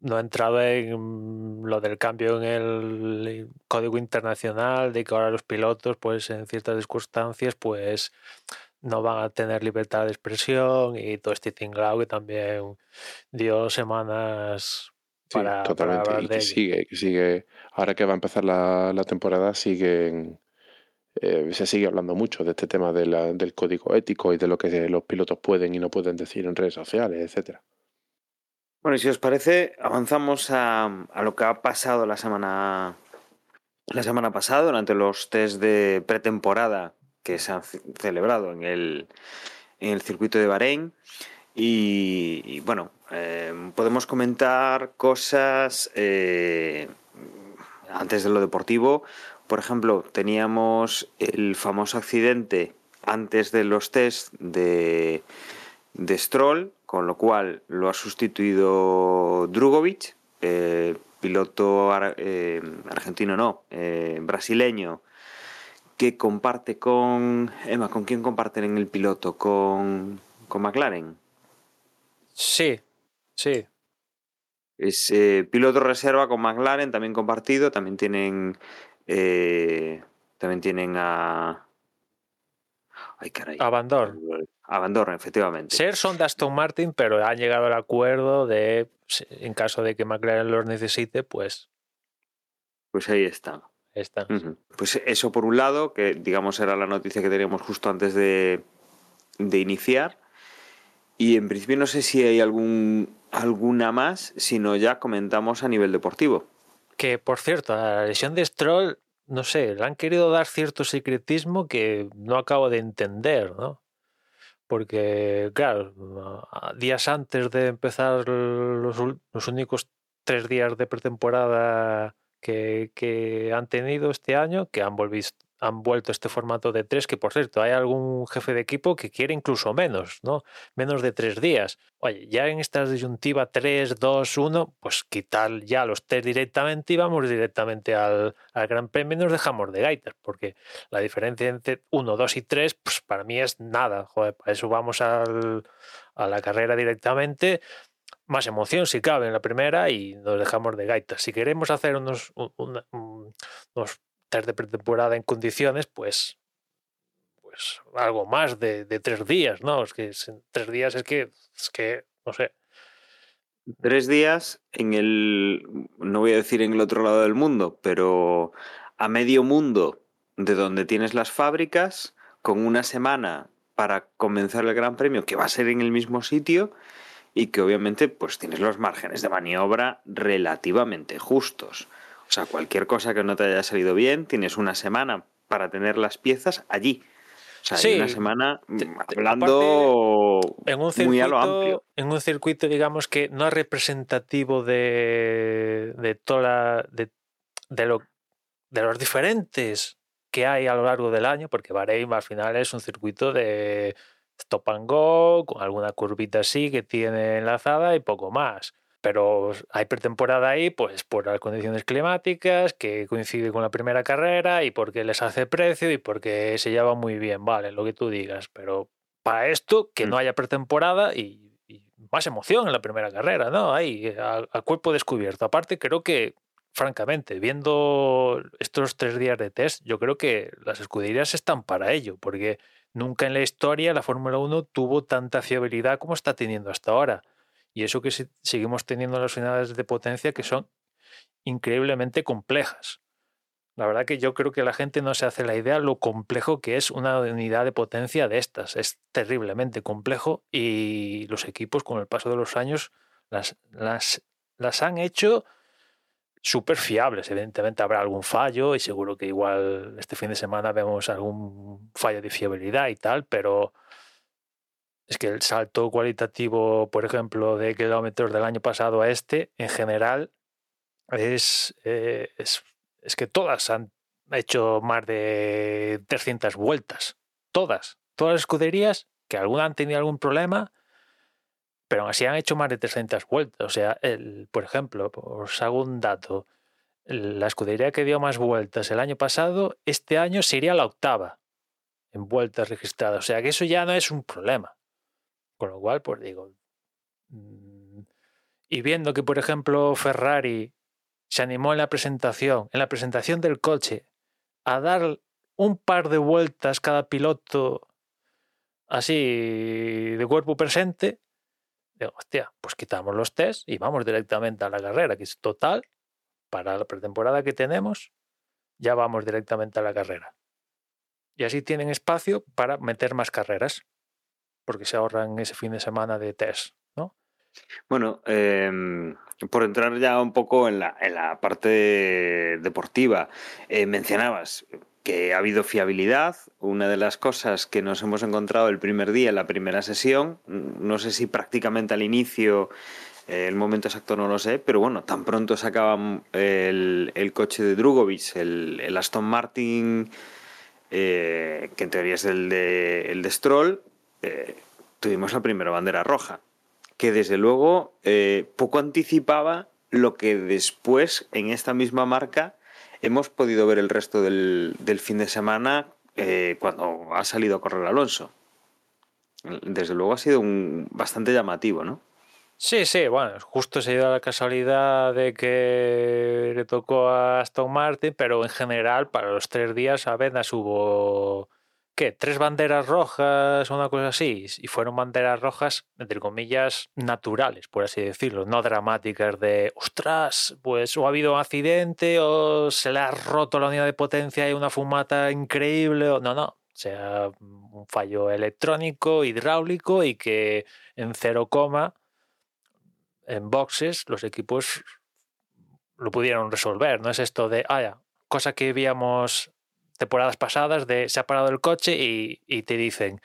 no he entrado en lo del cambio en el código internacional, de que ahora los pilotos, pues en ciertas circunstancias, pues no van a tener libertad de expresión y todo este tinglao que también dio semanas para, sí, totalmente. para y que sigue, que sigue, ahora que va a empezar la, la temporada, siguen eh, se sigue hablando mucho de este tema de la, del código ético y de lo que los pilotos pueden y no pueden decir en redes sociales, etcétera. Bueno, y si os parece, avanzamos a, a, lo que ha pasado la semana, la semana pasada durante los test de pretemporada que se han celebrado en el, en el circuito de Bahrein. Y, bueno, eh, podemos comentar cosas eh, antes de lo deportivo. Por ejemplo, teníamos el famoso accidente antes de los test de, de Stroll, con lo cual lo ha sustituido Drugovic, piloto eh, argentino, no, eh, brasileño, que comparte con. Emma, ¿con quién comparten en el piloto? ¿Con, con McLaren? Sí, sí. Es eh, piloto reserva con McLaren, también compartido, también tienen eh, también tienen a. Ay, caray. A Van Dorn. A Van Dorn, efectivamente. Ser son de Aston Martin, pero han llegado al acuerdo de, en caso de que McLaren los necesite, pues. Pues ahí están. Están. Uh -huh. Pues eso por un lado, que digamos era la noticia que teníamos justo antes de, de iniciar. Y en principio no sé si hay algún, alguna más, sino ya comentamos a nivel deportivo que por cierto, a la lesión de Stroll, no sé, le han querido dar cierto secretismo que no acabo de entender, ¿no? Porque, claro, días antes de empezar los, los únicos tres días de pretemporada que, que, han tenido este año, que han, volvido, han vuelto este formato de tres, que por cierto, hay algún jefe de equipo que quiere incluso menos, ¿no? Menos de tres días. Oye, ya en esta disyuntiva 3, 2, 1, pues quitar ya los test directamente y vamos directamente al, al Gran Premio y nos dejamos de gaitas, porque la diferencia entre 1, 2 y 3, pues para mí es nada. Joder, para eso vamos al, a la carrera directamente. Más emoción si cabe en la primera y nos dejamos de gaitas. Si queremos hacer unos, unos test de pretemporada en condiciones, pues pues algo más de, tres días, ¿no? Es que tres días es que, es que, no sé. Tres días en el, no voy a decir en el otro lado del mundo, pero a medio mundo de donde tienes las fábricas, con una semana para comenzar el Gran Premio, que va a ser en el mismo sitio y que obviamente pues tienes los márgenes de maniobra relativamente justos. O sea, cualquier cosa que no te haya salido bien, tienes una semana para tener las piezas allí. O sea, hay Sí, una semana mm, hablando En un muy a lo amplio. circuito, en un circuito, digamos que no es representativo de, de toda de, de lo, de los diferentes que hay a lo largo del año, porque Bahrein al final es un circuito de stop and go, con alguna curvita así que tiene enlazada y poco más. Pero hay pretemporada ahí, pues por las condiciones climáticas, que coincide con la primera carrera y porque les hace precio y porque se lleva muy bien, vale, lo que tú digas. Pero para esto, que Mm. no haya pretemporada y, y más emoción en la primera carrera, ¿no? Ahí, a, a cuerpo descubierto. Aparte, creo que, francamente, viendo estos tres días de test, yo creo que las escuderías están para ello, porque nunca en la historia la Fórmula 1 tuvo tanta fiabilidad como está teniendo hasta ahora. Y eso que seguimos teniendo las unidades de potencia que son increíblemente complejas. La verdad que yo creo que la gente no se hace la idea lo complejo que es una unidad de potencia de estas. Es terriblemente complejo y los equipos con el paso de los años las, las, las han hecho súper fiables. Evidentemente habrá algún fallo y seguro que igual este fin de semana vemos algún fallo de fiabilidad y tal, pero es que el salto cualitativo, por ejemplo, de kilómetros del año pasado a este, en general, es, eh, es, que todas han hecho más de 300 vueltas. Todas. Todas las escuderías, que algunas han tenido algún problema, pero aún así han hecho más de 300 vueltas. O sea, el, por ejemplo, os hago un dato. La escudería que dio más vueltas el año pasado, este año sería la octava en vueltas registradas. O sea, que eso ya no es un problema. Con lo cual, pues digo, mm, y viendo que, por ejemplo, Ferrari se animó en la presentación, en la presentación del coche, a dar un par de vueltas cada piloto así de cuerpo presente, digo, hostia, pues quitamos los test y vamos directamente a la carrera, que es total, para la pretemporada que tenemos, ya vamos directamente a la carrera. Y así tienen espacio para meter más carreras, porque se ahorran ese fin de semana de test, ¿no? Bueno, eh, por entrar ya un poco en la, en la parte deportiva, eh, mencionabas que ha habido fiabilidad. Una de las cosas que nos hemos encontrado el primer día, en la primera sesión, no sé si prácticamente al inicio, eh, el momento exacto no lo sé, pero bueno, tan pronto sacaban el, el coche de Drugovic, el, el Aston Martin, eh, que en teoría es el de, el de Stroll, eh, tuvimos la primera bandera roja que desde luego eh, poco anticipaba lo que después en esta misma marca hemos podido ver el resto del, fin de semana eh, cuando ha salido a correr Alonso. Desde luego ha sido un, bastante llamativo, ¿no? Sí, sí, bueno, justo se dio la casualidad de que le tocó a Aston Martin, pero en general para los tres días apenas hubo, ¿qué? Tres banderas rojas o una cosa así, y fueron banderas rojas, entre comillas, naturales, por así decirlo, no dramáticas de, ostras, pues o ha habido un accidente o se le ha roto la unidad de potencia y una fumata increíble, o no, no, o sea, un fallo electrónico, hidráulico y que en cero coma en boxes los equipos lo pudieron resolver. No es esto de, ah, ya, cosa que víamos temporadas pasadas de se ha parado el coche y, te dicen,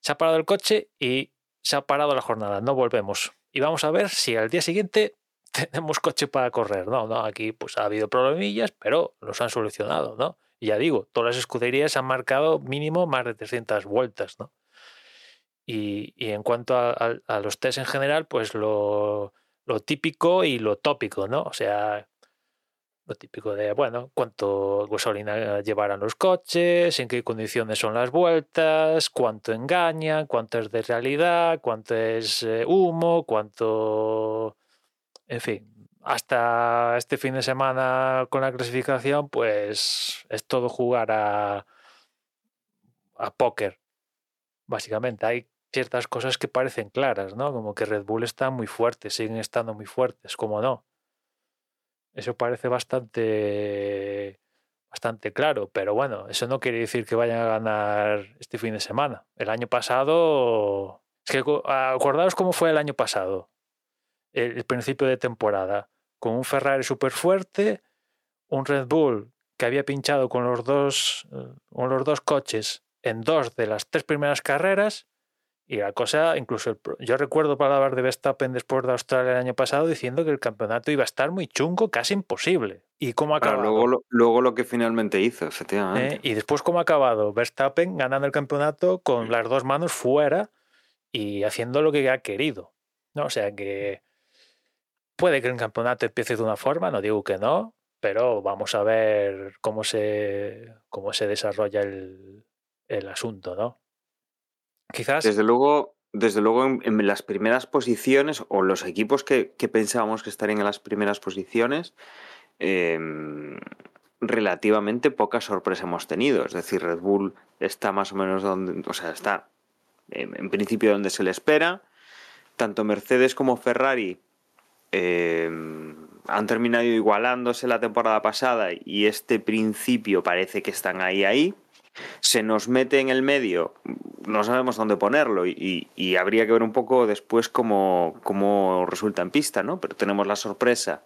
se ha parado el coche y se ha parado la jornada, no volvemos. Y vamos a ver si al día siguiente tenemos coche para correr. No, no, aquí pues ha habido problemillas, pero los han solucionado, ¿no? Y ya digo, todas las escuderías han marcado mínimo más de 300 vueltas, ¿no? Y, en cuanto a los test en general, pues lo, lo típico y lo tópico, ¿no? O sea, lo típico de, bueno, cuánto gasolina llevarán los coches, en qué condiciones son las vueltas, cuánto engañan, cuánto es de realidad, cuánto es eh, humo, cuánto... En fin, hasta este fin de semana con la clasificación, pues es todo jugar a, a póker, básicamente. Hay ciertas cosas que parecen claras, ¿no? Como que Red Bull está muy fuerte, siguen estando muy fuertes, como no. Eso parece bastante bastante claro, pero bueno, eso no quiere decir que vayan a ganar este fin de semana. El año pasado, es que acordaos cómo fue el año pasado, el, el principio de temporada, con un Ferrari súper fuerte, un Red Bull que había pinchado con los dos, eh, con los dos coches en dos de las tres primeras carreras. Y la cosa, incluso el yo recuerdo palabras de Verstappen después de Australia el año pasado diciendo que el campeonato iba a estar muy chungo, casi imposible. ¿Y cómo ha acabado? luego, lo, luego lo que finalmente hizo, efectivamente. ¿eh? Y después, ¿cómo ha acabado? Verstappen ganando el campeonato con las dos manos fuera y haciendo lo que ha querido. ¿no? O sea que puede que el campeonato empiece de una forma, no digo que no, pero vamos a ver cómo se, cómo se desarrolla el, el asunto, ¿no? Desde luego, desde luego en, las primeras posiciones, o los equipos que, pensábamos que estarían en las primeras posiciones, eh, relativamente poca sorpresa hemos tenido. Es decir, Red Bull está más o menos donde, o sea, está en, principio donde se le espera. Tanto Mercedes como Ferrari eh, han terminado igualándose la temporada pasada y este principio parece que están ahí ahí. Se nos mete en el medio, no sabemos dónde ponerlo y, habría que ver un poco después cómo, cómo resulta en pista, ¿no? Pero tenemos la sorpresa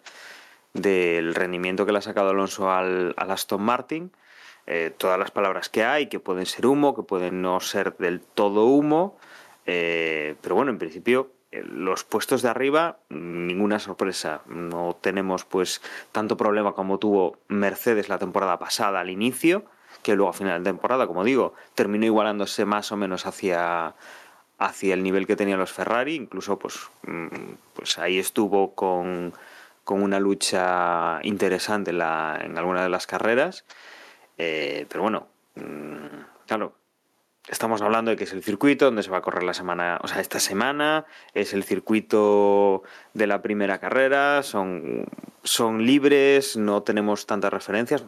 del rendimiento que le ha sacado Alonso al, al Aston Martin, eh, todas las palabras que hay, que pueden ser humo, que pueden no ser del todo humo, eh, pero bueno, en principio eh, los puestos de arriba, ninguna sorpresa. No tenemos pues tanto problema como tuvo Mercedes la temporada pasada al inicio, que luego a final de temporada, como digo, terminó igualándose más o menos hacia, hacia el nivel que tenían los Ferrari, incluso pues, mm, pues ahí estuvo con, con una lucha interesante en, la, alguna de las carreras. Eh, pero bueno, mm, claro, estamos hablando de que es el circuito donde se va a correr la semana, o sea, esta semana, es el circuito de la primera carrera, son, son libres, no tenemos tantas referencias.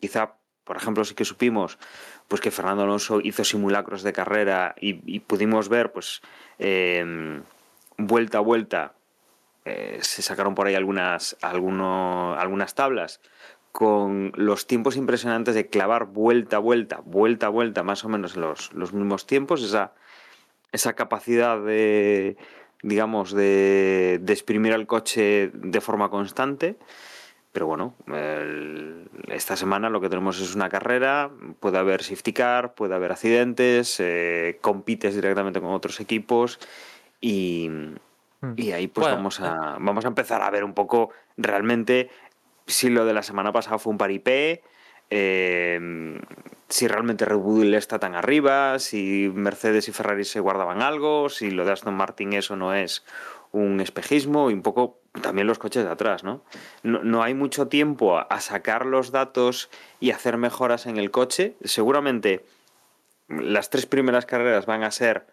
Quizá, por ejemplo, sí que supimos pues que Fernando Alonso hizo simulacros de carrera y, pudimos ver, pues, eh, vuelta a vuelta, eh, se sacaron por ahí algunas, alguno- algunas tablas con los tiempos impresionantes de clavar vuelta a vuelta, vuelta a vuelta, más o menos los, los mismos tiempos, esa, esa capacidad de, digamos, de, de exprimir al coche de forma constante. Pero bueno, el- esta semana lo que tenemos es una carrera, puede haber safety car, puede haber accidentes, eh, compites directamente con otros equipos y, y ahí pues Bueno, vamos, a, vamos a empezar a ver un poco realmente si lo de la semana pasada fue un paripé, eh, si realmente Red Bull está tan arriba, si Mercedes y Ferrari se guardaban algo, si lo de Aston Martin eso no es un espejismo y un poco también los coches de atrás, ¿no? No, no hay mucho tiempo a, a sacar los datos y hacer mejoras en el coche. Seguramente las tres primeras carreras van a ser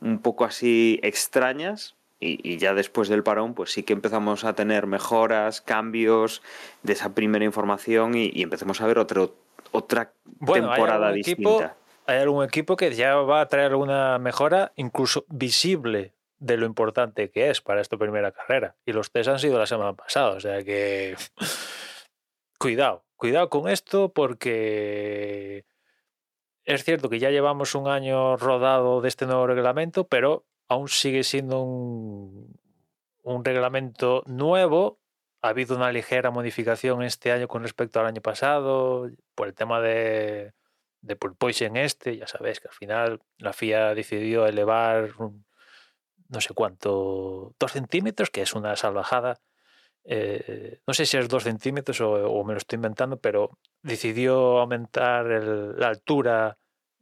un poco así extrañas y, y ya después del parón pues sí que empezamos a tener mejoras, cambios de esa primera información y, y empecemos a ver otro, otra Bueno, hay temporada equipo- distinta. hay algún equipo que ya va a traer alguna mejora, incluso visible, de lo importante que es para esta primera carrera. Y los test han sido la semana pasada, o sea que cuidado, cuidado con esto porque es cierto que ya llevamos un año rodado de este nuevo reglamento, pero aún sigue siendo un, un reglamento nuevo. Ha habido una ligera modificación este año con respecto al año pasado por el tema de, de Purpoisen este. Ya sabéis que al final la FIA decidió elevar no sé cuánto, dos centímetros, que es una salvajada. eh, no sé si es dos centímetros o, me lo estoy inventando, pero decidió aumentar el, la altura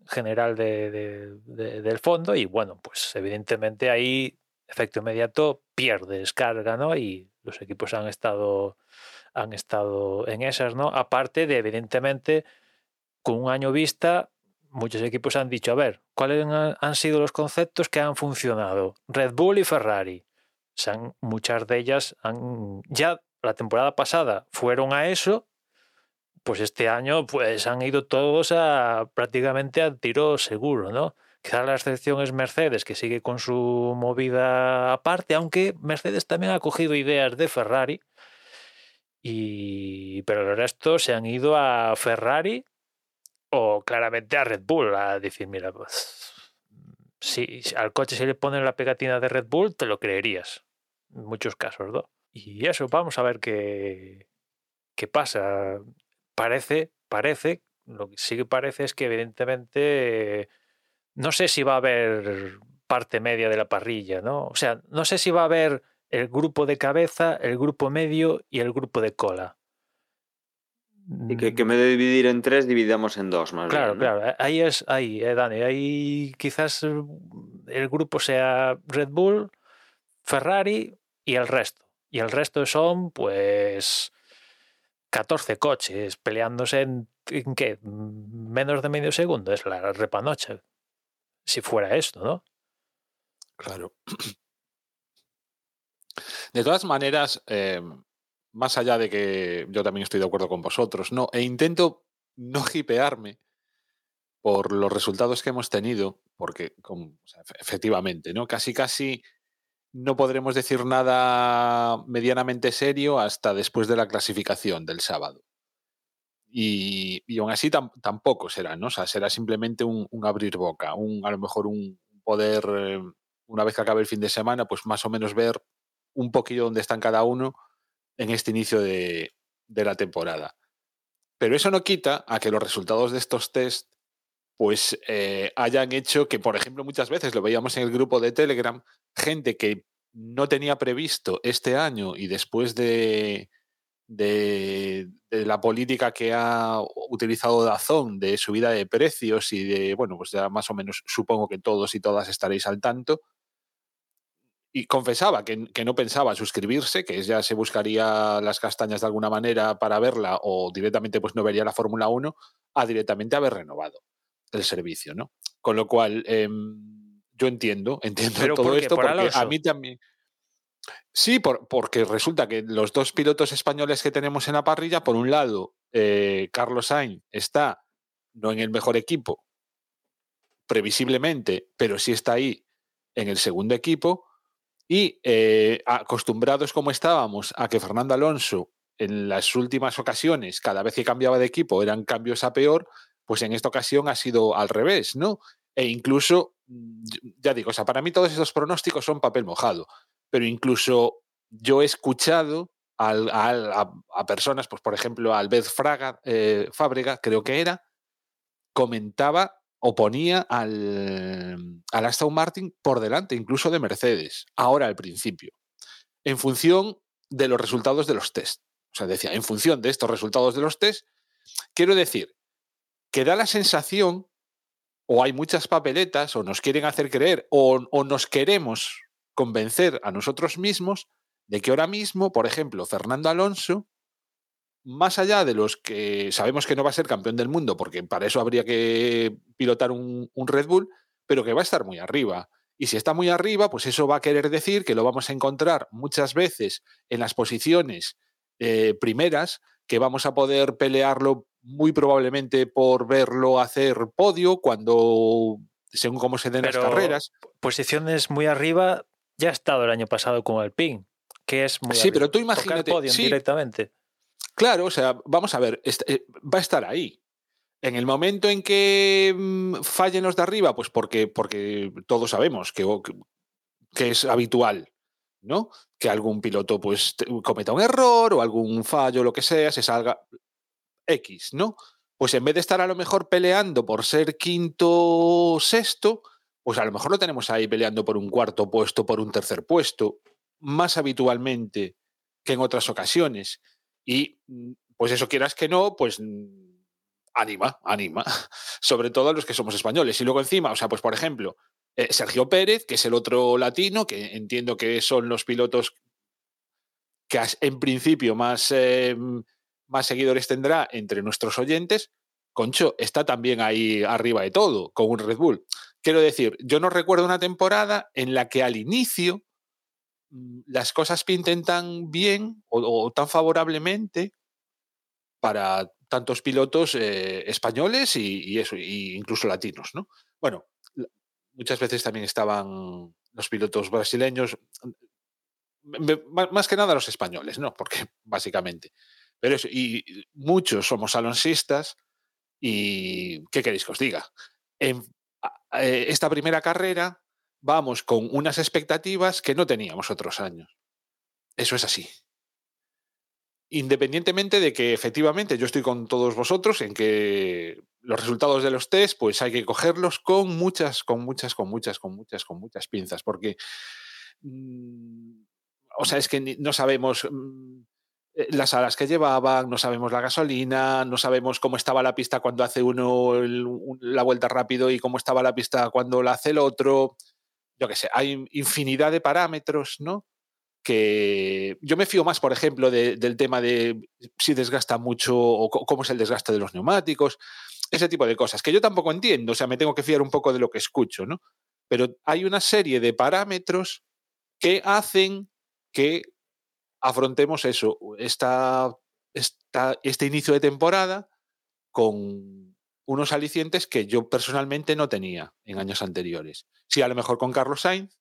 general de, de, de, del fondo y bueno, pues evidentemente ahí, efecto inmediato, pierde descarga, ¿no? Y los equipos han estado, han estado en esas, ¿no? Aparte de, evidentemente, con un año vista, muchos equipos han dicho, a ver, ¿cuáles han sido los conceptos que han funcionado? Red Bull y Ferrari. O sea, muchas de ellas han, ya la temporada pasada fueron a eso, pues este año pues han ido todos a prácticamente a tiro seguro, ¿no? Quizás la excepción es Mercedes, que sigue con su movida aparte, aunque Mercedes también ha cogido ideas de Ferrari. Y... Pero el resto se han ido a Ferrari o claramente a Red Bull a decir, mira, pues si al coche se le pone la pegatina de Red Bull, te lo creerías. En muchos casos, ¿no? Y eso, vamos a ver qué, qué pasa. Parece, parece, lo que sí que parece es que evidentemente no sé si va a haber parte media de la parrilla, ¿no? O sea, no sé si va a haber el grupo de cabeza, el grupo medio y el grupo de cola. Y que, que me de dividir en tres, dividamos en dos, más Claro, bien, ¿no? claro. Ahí es, ahí, eh, Dani. Ahí quizás el grupo sea Red Bull, Ferrari y el resto. Y el resto son, pues, 14 coches peleándose en, en qué? Menos de medio segundo. Es la repanocha. Si fuera esto, ¿no? Claro. De todas maneras, eh, más allá de que yo también estoy de acuerdo con vosotros, no, e intento no hipearme por los resultados que hemos tenido, porque efectivamente, ¿no? Casi casi no podremos decir nada medianamente serio hasta después de la clasificación del sábado. Y, aún así tam, tampoco será, ¿no? O sea, será simplemente un, un, abrir boca, un, a lo mejor un poder, eh, una vez que acabe el fin de semana, pues más o menos ver un poquillo dónde están cada uno en este inicio de, la temporada. Pero eso no quita a que los resultados de estos test pues eh, hayan hecho que, por ejemplo, muchas veces lo veíamos en el grupo de Telegram, gente que no tenía previsto este año y después de, de, de, la política que ha utilizado Dazón de subida de precios y de, bueno, pues ya más o menos supongo que todos y todas estaréis al tanto, y confesaba que, que, no pensaba suscribirse, que ya se buscaría las castañas de alguna manera para verla o directamente pues no vería la Fórmula 1, a directamente haber renovado el servicio, ¿no? Con lo cual, eh, yo entiendo, entiendo ¿Pero todo por esto ¿Por porque Alonso? a mí también... Sí, por, porque resulta que los dos pilotos españoles que tenemos en la parrilla, por un lado, eh, Carlos Sainz está no en el mejor equipo, previsiblemente, pero sí está ahí en el segundo equipo, y eh, acostumbrados como estábamos a que Fernando Alonso en las últimas ocasiones, cada vez que cambiaba de equipo, eran cambios a peor, pues en esta ocasión ha sido al revés, ¿no? E incluso, ya digo, o sea, para mí todos esos pronósticos son papel mojado, pero incluso yo he escuchado a, a, a personas, pues por ejemplo, a Albert Fraga, eh, Fábrega, creo que era, comentaba o ponía al, al Aston Martin por delante, incluso de Mercedes, ahora al principio, en función de los resultados de los test. O sea, decía, en función de estos resultados de los test, quiero decir que da la sensación, o hay muchas papeletas, o nos quieren hacer creer, o, o nos queremos convencer a nosotros mismos de que ahora mismo, por ejemplo, Fernando Alonso, más allá de los que sabemos que no va a ser campeón del mundo, porque para eso habría que pilotar un, un, Red Bull, pero que va a estar muy arriba. Y si está muy arriba, pues eso va a querer decir que lo vamos a encontrar muchas veces en las posiciones eh, primeras, que vamos a poder pelearlo muy probablemente por verlo hacer podio cuando, según cómo se den pero las carreras. Posiciones muy arriba ya ha estado el año pasado con el PIN, que es muy Sí, arriba. pero tú imagínate. Sí, directamente. Claro, o sea, vamos a ver, eh, va a estar ahí. En el momento en que mmm, fallen los de arriba, pues porque, porque todos sabemos que, que, es habitual, ¿no? Que algún piloto pues cometa un error o algún fallo, lo que sea, se salga X, ¿no? Pues en vez de estar a lo mejor peleando por ser quinto sexto, pues a lo mejor lo tenemos ahí peleando por un cuarto puesto, por un tercer puesto. Más habitualmente que en otras ocasiones. Y mm, pues eso quieras que no, pues mm, anima, anima, sobre todo a los que somos españoles. Y luego encima, o sea, pues por ejemplo, eh, Sergio Pérez, que es el otro latino, que entiendo que son los pilotos que en principio más, eh, más seguidores tendrá entre nuestros oyentes, Concho está también ahí arriba de todo, con un Red Bull. Quiero decir, yo no recuerdo una temporada en la que al inicio mm, las cosas pinten tan bien o, tan favorablemente para tantos pilotos eh, españoles y, eso, y incluso latinos, ¿no? Bueno, muchas veces también estaban los pilotos brasileños, mm, más que nada los españoles, ¿no? Porque básicamente. Pero y muchos somos alonsistas y ¿qué queréis que os diga? En eh, esta primera carrera vamos con unas expectativas que no teníamos otros años. Eso es así. Independientemente de que efectivamente yo estoy con todos vosotros en que los resultados de los test, pues hay que cogerlos con muchas, con muchas, con muchas, con muchas, con muchas pinzas, porque, mm, o sea, es que no sabemos mm, eh, las alas que llevaban, no sabemos la gasolina, no sabemos cómo estaba la pista cuando hace uno la vuelta rápido y cómo estaba la pista cuando la hace el otro. Yo qué sé, hay infinidad de parámetros, ¿no? Que yo me fío más, por ejemplo, del tema de si desgasta mucho o cómo es el desgaste de los neumáticos, ese tipo de cosas, que yo tampoco entiendo, o sea, me tengo que fiar un poco de lo que escucho, ¿no? Pero hay una serie de parámetros que hacen que afrontemos eso, esta, este inicio de temporada con unos alicientes que yo personalmente no tenía en años anteriores. Sí, a lo mejor con Carlos Sainz,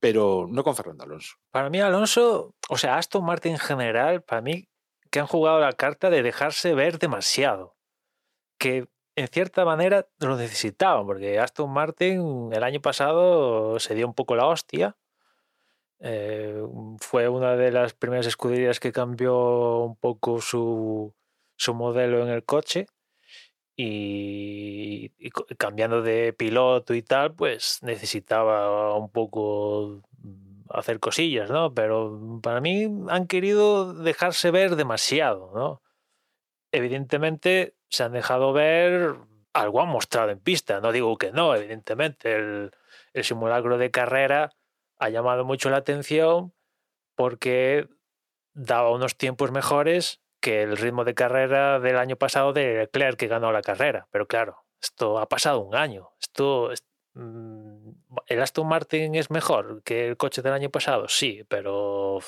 pero no con Fernando Alonso. Para mí, Alonso, o sea, Aston Martin en general, para mí, que han jugado la carta de dejarse ver demasiado. Que en cierta manera lo necesitaban, porque Aston Martin el año pasado se dio un poco la hostia eh, fue una de las primeras escuderías que cambió un poco su, su modelo en el coche y, cambiando de piloto y tal, pues necesitaba un poco mm, hacer cosillas, ¿no? Pero para mí han querido dejarse ver demasiado, ¿no? Evidentemente se han dejado ver, algo han mostrado en pista, no digo que no, evidentemente el, el simulacro de carrera ha llamado mucho la atención porque daba unos tiempos mejores que el ritmo de carrera del año pasado de Leclerc que ganó la carrera. Pero claro, esto ha pasado un año. Esto, mm, ¿El Aston Martin es mejor que el coche del año pasado? Sí, pero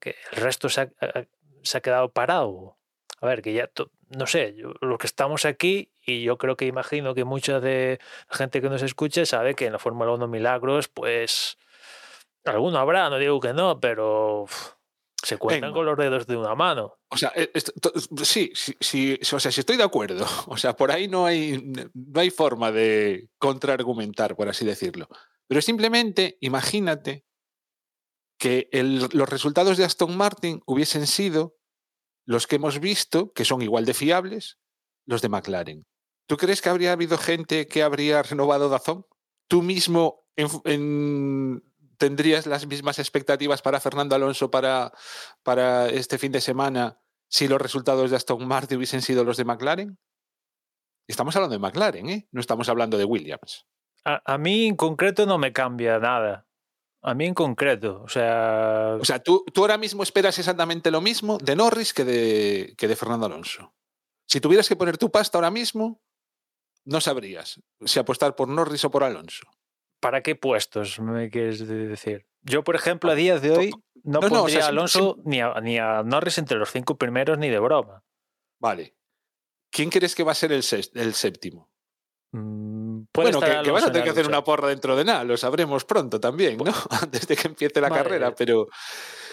el resto se ha, quedado parado. A ver, que ya, no sé, los que estamos aquí, y yo creo que imagino que mucha de la gente que nos escuche sabe que en la Fórmula 1 Milagros, pues alguno habrá, no digo que no, pero se cuentan con los dedos de una mano. O sea, eh, sí, sí, sí, o sea, sí estoy de acuerdo. O sea, por ahí no hay, no hay forma de contraargumentar, por así decirlo. Pero simplemente imagínate que los resultados de Aston Martin hubiesen sido los que hemos visto, que son igual de fiables, los de McLaren. ¿Tú crees que habría habido gente que habría renovado Dazón? ¿Tú mismo tendrías las mismas expectativas para Fernando Alonso para, para este fin de semana si los resultados de Aston Martin hubiesen sido los de McLaren? Estamos hablando de McLaren, ¿eh? No estamos hablando de Williams. A, mí en concreto no me cambia nada. A mí en concreto, o sea... O sea, ¿tú, tú ahora mismo esperas exactamente lo mismo de Norris que de, que de Fernando Alonso. Si tuvieras que poner tu pasta ahora mismo, no sabrías si apostar por Norris o por Alonso. ¿Para qué puestos me quieres decir? Yo, por ejemplo, a día de hoy no, pondría a Alonso Ni, a, ni, a, Norris entre los cinco primeros ni de broma. Vale. ¿Quién crees que va a ser el, el séptimo? Mm, bueno, que, vas a tener que hacer una porra dentro de nada, lo sabremos pronto también, ¿no? Antes de que empiece la carrera, pero...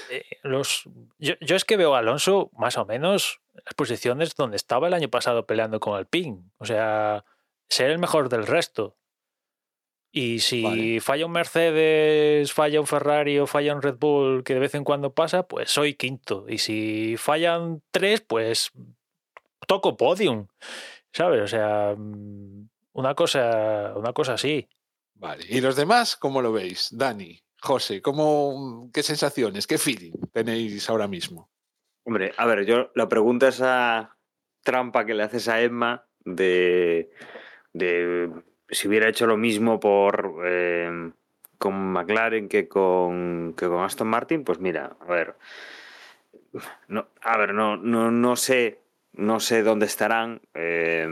Eh, los, yo, es que veo a Alonso más o menos en las posiciones donde estaba el año pasado peleando con Alpine. O sea, ser el mejor del resto. Y si falla un Mercedes, falla un Ferrari o falla un Red Bull, que de vez en cuando pasa, pues soy quinto. Y si fallan tres, pues toco podium. ¿Sabes? O sea, mm, una cosa, una cosa así. Vale. ¿Y los demás cómo lo veis, Dani? José, ¿cómo, ¿qué sensaciones, qué feeling tenéis ahora mismo? Hombre, a ver, yo la pregunta esa trampa que le haces a Emma de, de si hubiera hecho lo mismo por eh, con McLaren que con, que con Aston Martin, pues mira, a ver, no, a ver, no, no, no sé no sé dónde estarán, eh,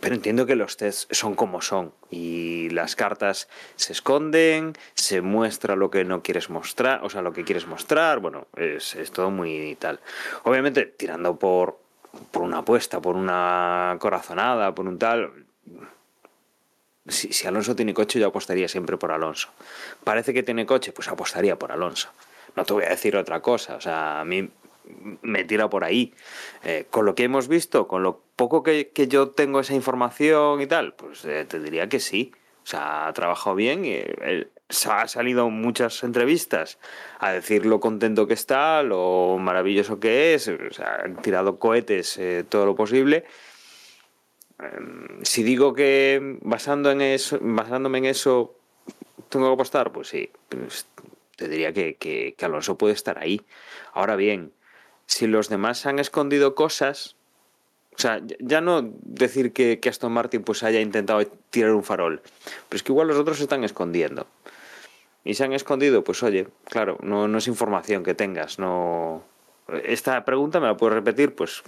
pero entiendo que los tests son como son y las cartas se esconden, se muestra lo que no quieres mostrar, o sea, lo que quieres mostrar, bueno, es, es todo muy tal. Obviamente, tirando por, por una apuesta, por una corazonada, por un tal... Si, Alonso tiene coche, yo apostaría siempre por Alonso. Parece que tiene coche, pues apostaría por Alonso. No te voy a decir otra cosa. O sea, a mí me tira por ahí. Eh, con lo que hemos visto, con lo poco que, yo tengo esa información y tal, pues eh, te diría que sí. O sea, ha trabajado bien y él, ha salido muchas entrevistas a decir lo contento que está, lo maravilloso que es, o han tirado cohetes eh, todo lo posible. Si digo que basando en eso, basándome en eso tengo que apostar, pues sí, pues te diría que, que, que Alonso puede estar ahí. Ahora bien, si los demás han escondido cosas, o sea, ya no decir que, que, Aston Martin pues haya intentado tirar un farol, pero es que igual los otros se están escondiendo. Y se han escondido, pues oye, claro, no, no es información que tengas, no... Esta pregunta me la puedo repetir, pues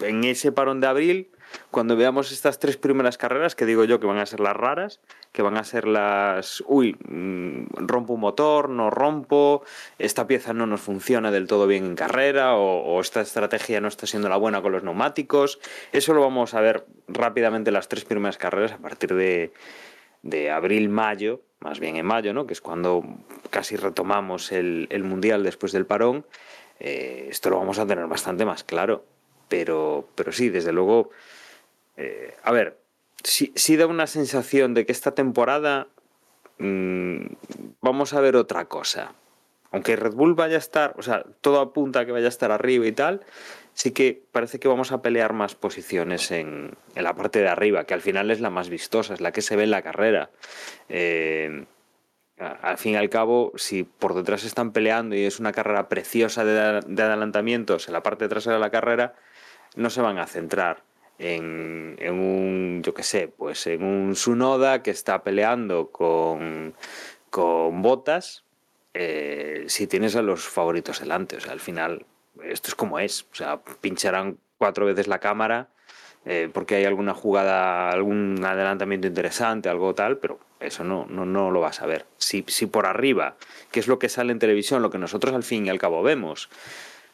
en ese parón de abril, cuando veamos estas tres primeras carreras, que digo yo que van a ser las raras, que van a ser las, uy, rompo un motor, no rompo, esta pieza no nos funciona del todo bien en carrera, o, esta estrategia no está siendo la buena con los neumáticos, eso lo vamos a ver rápidamente las tres primeras carreras a partir de, de abril-mayo, más bien en mayo, ¿no? que es cuando casi retomamos el, el Mundial después del parón, eh, esto lo vamos a tener bastante más claro. Pero, pero sí, desde luego, eh, a ver, sí, da una sensación de que esta temporada mmm, vamos a ver otra cosa. Aunque Red Bull vaya a estar, o sea, todo apunta a que vaya a estar arriba y tal, sí que parece que vamos a pelear más posiciones en, en la parte de arriba, que al final es la más vistosa, es la que se ve en la carrera. Eh, al fin y al cabo, si por detrás están peleando y es una carrera preciosa de, de adelantamientos en la parte trasera de la carrera, no se van a centrar en, un, yo qué sé, pues en un Sunoda que está peleando con, con botas, eh, si tienes a los favoritos delante. O sea, al final, esto es como es. O sea, pincharán cuatro veces la cámara eh, porque hay alguna jugada, algún adelantamiento interesante, algo tal, pero eso no, no, no lo vas a ver. Si, si por arriba, que es lo que sale en televisión, lo que nosotros al fin y al cabo vemos,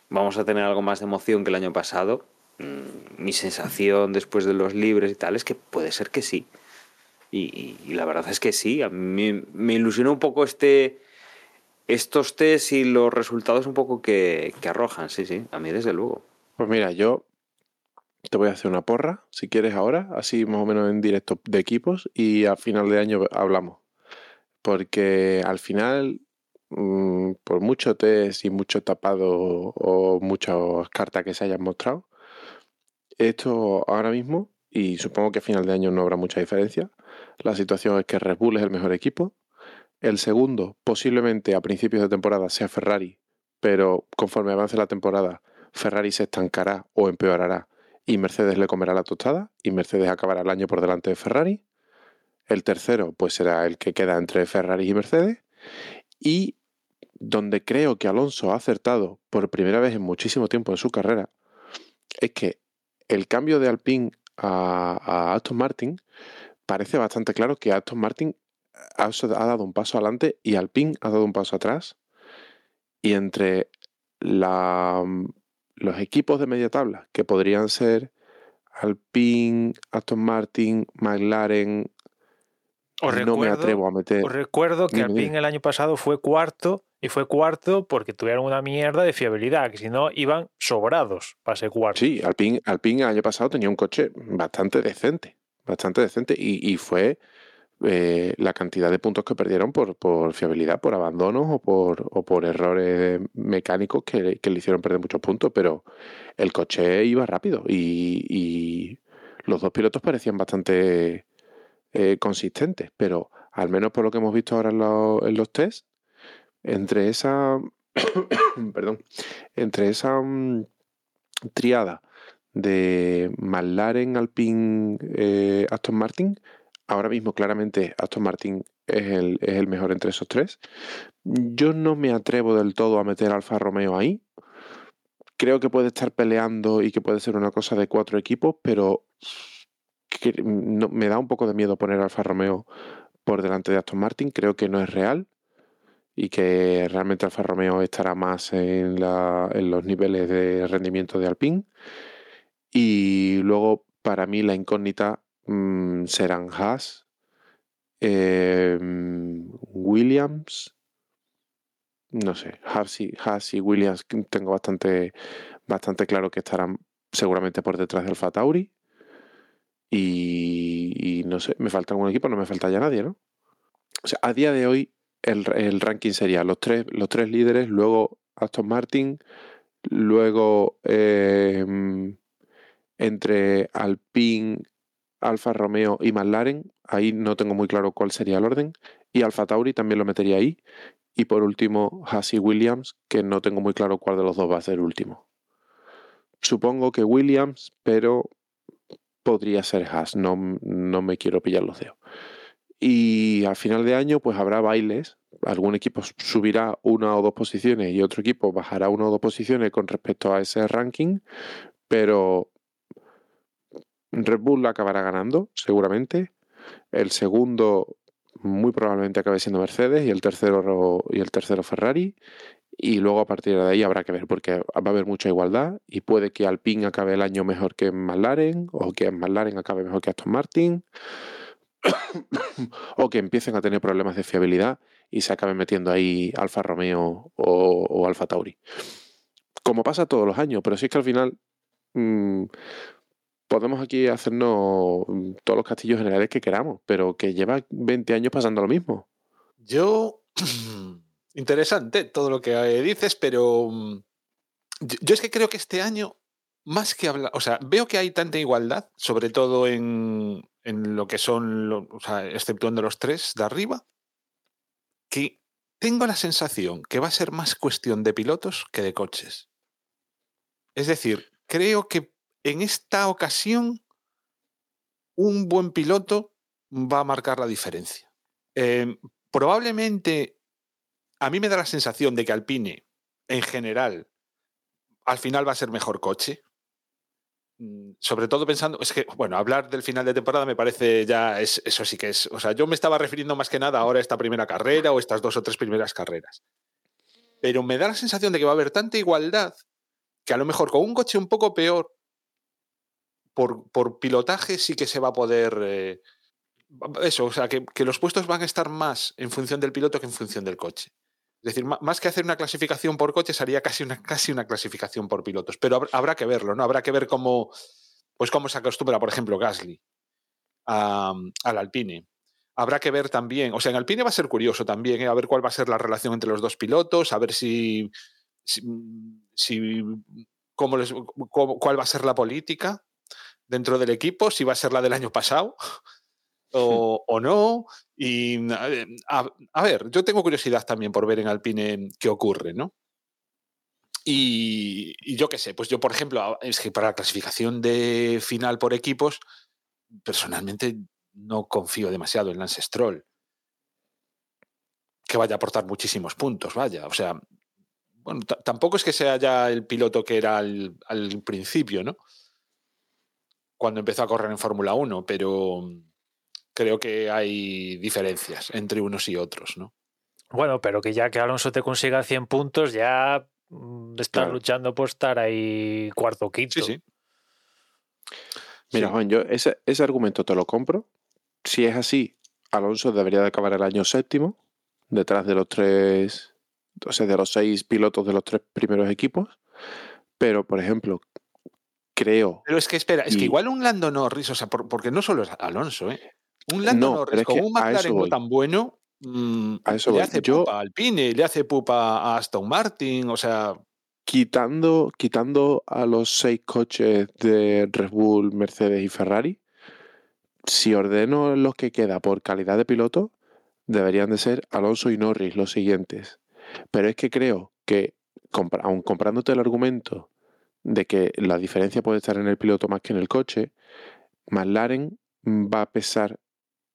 vamos a tener algo más de emoción que el año pasado, mi sensación después de los libres y tal es que puede ser que sí. Y, la verdad es que sí. A mí me ilusionó un poco este estos test y los resultados un poco que, que, arrojan. Sí, sí, a mí desde luego. Pues mira, yo te voy a hacer una porra, si quieres ahora, así más o menos en directo de equipos y a final de año hablamos. Porque al final mmm, por mucho test y mucho tapado o muchas cartas que se hayan mostrado, esto ahora mismo, y supongo que a final de año no habrá mucha diferencia, la situación es que Red Bull es el mejor equipo. El segundo, posiblemente a principios de temporada, sea Ferrari, pero conforme avance la temporada, Ferrari se estancará o empeorará y Mercedes le comerá la tostada y Mercedes acabará el año por delante de Ferrari. El tercero, pues será el que queda entre Ferrari y Mercedes. Y donde creo que Alonso ha acertado por primera vez en muchísimo tiempo en su carrera, es que el cambio de Alpine a, a, Aston Martin parece bastante claro que Aston Martin ha, ha, dado un paso adelante y Alpine ha dado un paso atrás. Y entre la, los equipos de media tabla, que podrían ser Alpine, Aston Martin, McLaren, os no recuerdo, me atrevo a meter. Os recuerdo que Dime, Alpine dime. el año pasado fue cuarto y fue cuarto porque tuvieron una mierda de fiabilidad, que si no iban sobrados para ser cuarto. Sí, Alpine, Alpine el año pasado tenía un coche bastante decente, bastante decente y, y fue eh, la cantidad de puntos que perdieron por, por fiabilidad, por abandonos o por, o por errores mecánicos que, que, le hicieron perder muchos puntos, pero el coche iba rápido y, y los dos pilotos parecían bastante eh, consistentes, pero al menos por lo que hemos visto ahora en, lo- en los test, entre esa, perdón, entre esa mm, triada de McLaren, Alpine, eh, Aston Martin, ahora mismo claramente Aston Martin es el, es el mejor entre esos tres. Yo no me atrevo del todo a meter Alfa Romeo ahí. Creo que puede estar peleando y que puede ser una cosa de cuatro equipos, pero no- me da un poco de miedo poner Alfa Romeo por delante de Aston Martin. Creo que no es real y que realmente Alfa Romeo estará más en, los niveles de rendimiento de Alpine. Y luego, para mí, la incógnita mm, serán Haas, eh, Williams, no sé, Haas y, Haas y Williams que tengo bastante, bastante claro que estarán seguramente por detrás de Alfa Tauri. Y, y no sé, me falta algún equipo, no me falta ya nadie, ¿no? O sea, a día de hoy el, el ranking sería los tres, los tres líderes, luego Aston Martin, luego eh, entre Alpine, Alfa Romeo y McLaren. Ahí no tengo muy claro cuál sería el orden. Y Alfa Tauri también lo metería ahí. Y por último, Haas y Williams, que no tengo muy claro cuál de los dos va a ser último. Supongo que Williams, pero podría ser Haas. No, no me quiero pillar los dedos. Y al final de año, pues habrá bailes. Algún equipo subirá una o dos posiciones y otro equipo bajará una o dos posiciones con respecto a ese ranking. Pero Red Bull acabará ganando, seguramente. El segundo muy probablemente acabe siendo Mercedes y el tercero y el tercero Ferrari. Y luego a partir de ahí habrá que ver, porque va a haber mucha igualdad y puede que Alpine acabe el año mejor que McLaren, o que McLaren acabe mejor que Aston Martin, o que empiecen a tener problemas de fiabilidad y se acaben metiendo ahí Alfa Romeo o, Alfa Tauri. Como pasa todos los años, pero sí es que al final mmm, podemos aquí hacernos todos los castillos generales que queramos, pero que lleva 20 años pasando lo mismo. Yo. Interesante todo lo que dices, pero. mm, yo es que creo que este año, más que hablar. O sea, veo que hay tanta igualdad, sobre todo en, en lo que son. o sea, exceptuando los tres de arriba, que tengo la sensación que va a ser más cuestión de pilotos que de coches. Es decir, creo que en esta ocasión un buen piloto va a marcar la diferencia. Eh, probablemente a mí me da la sensación de que Alpine, en general, al final va a ser mejor coche. Mm, Sobre todo pensando, es que, bueno, hablar del final de temporada me parece ya, es, eso sí que es, o sea, yo me estaba refiriendo más que nada ahora a esta primera carrera o estas dos o tres primeras carreras. Pero me da la sensación de que va a haber tanta igualdad que a lo mejor con un coche un poco peor, por, por pilotaje sí que se va a poder... eh, eso, o sea, que, que los puestos van a estar más en función del piloto que en función del coche. Es decir, más que hacer una clasificación por coches, haría casi una, casi una clasificación por pilotos. Pero hab- habrá que verlo, ¿no? Habrá que ver cómo, pues cómo se acostumbra, por ejemplo, Gasly al Alpine. Habrá que ver también, o sea, en Alpine va a ser curioso también, ¿eh? a ver cuál va a ser la relación entre los dos pilotos, a ver si, si, si- cómo les- cómo- cuál va a ser la política dentro del equipo, si va a ser la del año pasado o, o no. Y a, a- a ver, yo tengo curiosidad también por ver en Alpine qué ocurre, ¿no? Y, y yo qué sé, pues yo, por ejemplo, es que para la clasificación de final por equipos, personalmente no confío demasiado en Lance Stroll. Que vaya a aportar muchísimos puntos, vaya. O sea, bueno, ta- tampoco es que sea ya el piloto que era al, al principio, ¿no? Cuando empezó a correr en Fórmula 1, pero creo que hay diferencias entre unos y otros, ¿no? Bueno, pero que ya que Alonso te consiga 100 puntos, ya mm, estás Claro. luchando por estar ahí cuarto o quinto. Sí, sí. Mira, Sí. Juan, yo ese, ese argumento te lo compro. Si es así, Alonso debería de acabar el año séptimo, detrás de los tres, o sea, de los seis pilotos de los tres primeros equipos. Pero, por ejemplo, creo. Pero es que espera, es que igual un Lando Norris, o sea, por- porque no solo es Alonso, ¿eh? Un Lando No, Norris con un McLaren no tan bueno mm, A eso le voy. hace Yo- pupa a Alpine, le hace pupa a Aston Martin, o sea, Quitando, quitando a los seis coches de Red Bull, Mercedes y Ferrari, si ordeno los que queda por calidad de piloto, deberían de ser Alonso y Norris los siguientes. Pero es que creo que, aun comprándote el argumento de que la diferencia puede estar en el piloto más que en el coche, McLaren va a pesar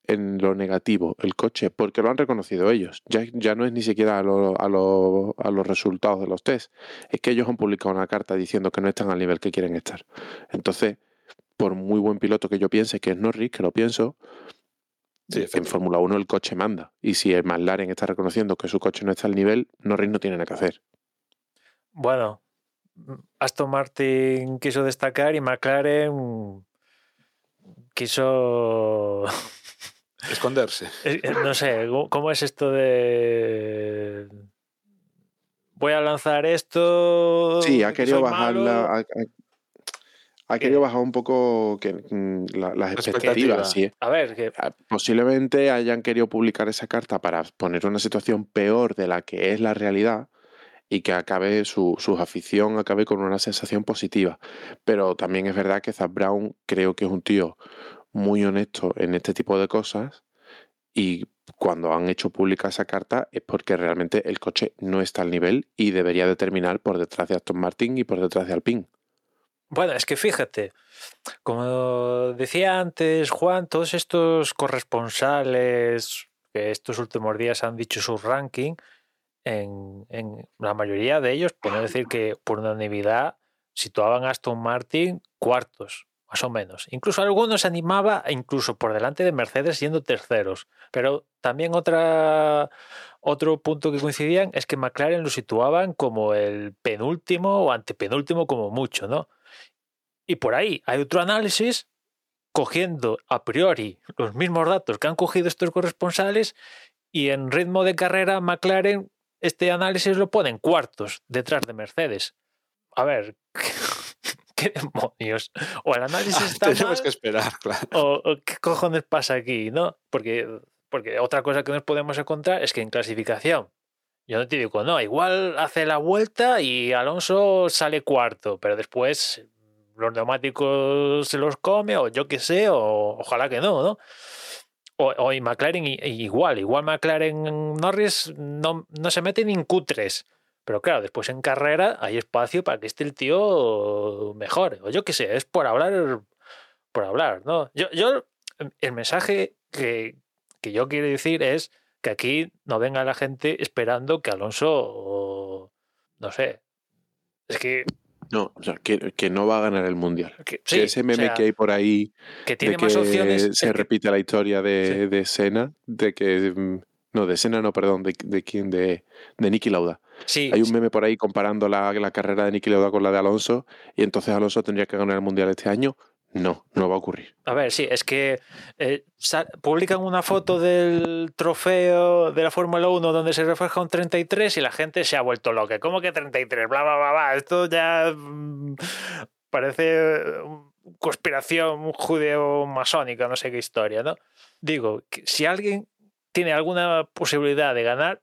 en lo negativo el coche, porque lo han reconocido ellos. Ya, ya no es ni siquiera a, lo- a lo- a los resultados de los test, es que ellos han publicado una carta diciendo que no están al nivel que quieren estar. Entonces, por muy buen piloto que yo piense que es Norris, que lo pienso, Sí, en. Fórmula 1 el coche manda. Y si el McLaren está reconociendo que su coche no está al nivel, Norris no tiene nada que hacer. Bueno, Aston Martin quiso destacar y McLaren quiso. Esconderse. Eh, eh, No sé, ¿cómo- ¿cómo es esto de. Voy a lanzar esto. Sí, ha que querido bajar malo? la- ha, ha- ha querido bajar un poco que, mm, la- las Expectativa. expectativas. sí. A ver, que Ah, Posiblemente hayan querido publicar esa carta para poner una situación peor de la que es la realidad y que acabe su, su afición acabe con una sensación positiva. Pero también es verdad que Zach Brown creo que es un tío muy honesto en este tipo de cosas y cuando han hecho pública esa carta es porque realmente el coche no está al nivel y debería de terminar por detrás de Aston Martin y por detrás de Alpine. Bueno, es que fíjate, como decía antes Juan, todos estos corresponsales que estos últimos días han dicho su ranking, en, en la mayoría de ellos, por no decir que por unanimidad, situaban a Aston Martin cuartos, más o menos. Incluso algunos animaba, incluso por delante de Mercedes siendo terceros. Pero también otra, otro punto que coincidían es que McLaren lo situaban como el penúltimo o antepenúltimo como mucho, ¿no? Y por ahí hay otro análisis cogiendo a priori los mismos datos que han cogido estos corresponsales y en ritmo de carrera McLaren este análisis lo pone en cuartos detrás de Mercedes. A ver, ¿qué demonios? O el análisis está Tenemos mal, que esperar, claro. o, o qué cojones pasa aquí, ¿no? Porque, porque otra cosa que nos podemos encontrar es que en clasificación, yo no te digo, no, igual hace la vuelta y Alonso sale cuarto, pero después los neumáticos se los come, o yo qué sé, o ojalá que no, ¿no? O, o y McLaren igual, igual McLaren Norris no, no se mete ni en Q3. Pero claro, después en carrera hay espacio para que esté el tío mejor. O yo qué sé, es por hablar, por hablar, ¿no? Yo, yo el mensaje que, que yo quiero decir es que aquí no venga la gente esperando que Alonso, o- no sé, es que, No, o sea, que, que no va a ganar el Mundial. que sí, ese o meme sea, que hay por ahí que tiene de que más opciones. se repite la historia de, Sí. de Senna, de que... mm, No, de Senna no, perdón, de, de quién, de, de Niki Lauda. Sí, Hay un meme por ahí comparando la, la carrera de Niki Lauda con la de Alonso y entonces Alonso tendría que ganar el Mundial este año. No, no va a ocurrir. A ver, sí, es que eh, publican una foto del trofeo de la Fórmula 1 donde se refleja un 33 y la gente se ha vuelto loca. ¿Cómo que 33? Bla, bla, bla, bla. Esto ya mm, parece mm, conspiración judeo-masónica, no sé qué historia, ¿no? Digo, si alguien tiene alguna posibilidad de ganar,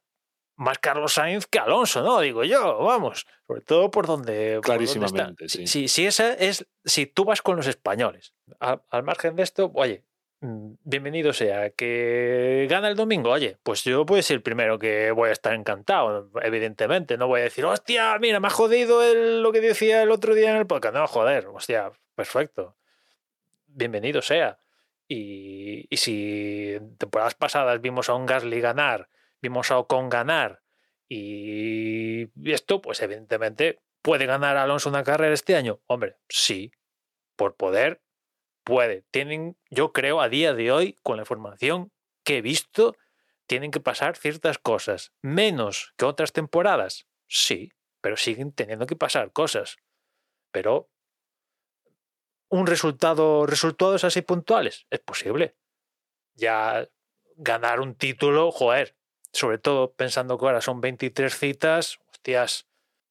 más Carlos Sainz que Alonso, ¿no? Digo yo, vamos. Sobre todo por donde. por donde está. Clarísimamente, Si- sí. Si, si esa es. Si tú vas con los españoles, al, al margen de esto, oye, mm, bienvenido sea. Que gana el domingo, oye, pues yo puedo ser el primero que voy a estar encantado, evidentemente. No voy a decir, hostia, mira, me ha jodido el- lo que decía el otro día en el podcast. No, joder, hostia, perfecto. Bienvenido sea. Y, y si temporadas pasadas vimos a un Gasly ganar, vimos a Ocon ganar, y esto, pues evidentemente, ¿puede ganar Alonso una carrera este año? Hombre, sí, por poder, puede. Tienen, yo creo, a día de hoy, con la información que he visto, tienen que pasar ciertas cosas. Menos que otras temporadas, sí, pero siguen teniendo que pasar cosas. Pero un resultado, resultados así puntuales, es posible. Ya ganar un título, joder, sobre todo pensando que ahora son 23 citas, hostias,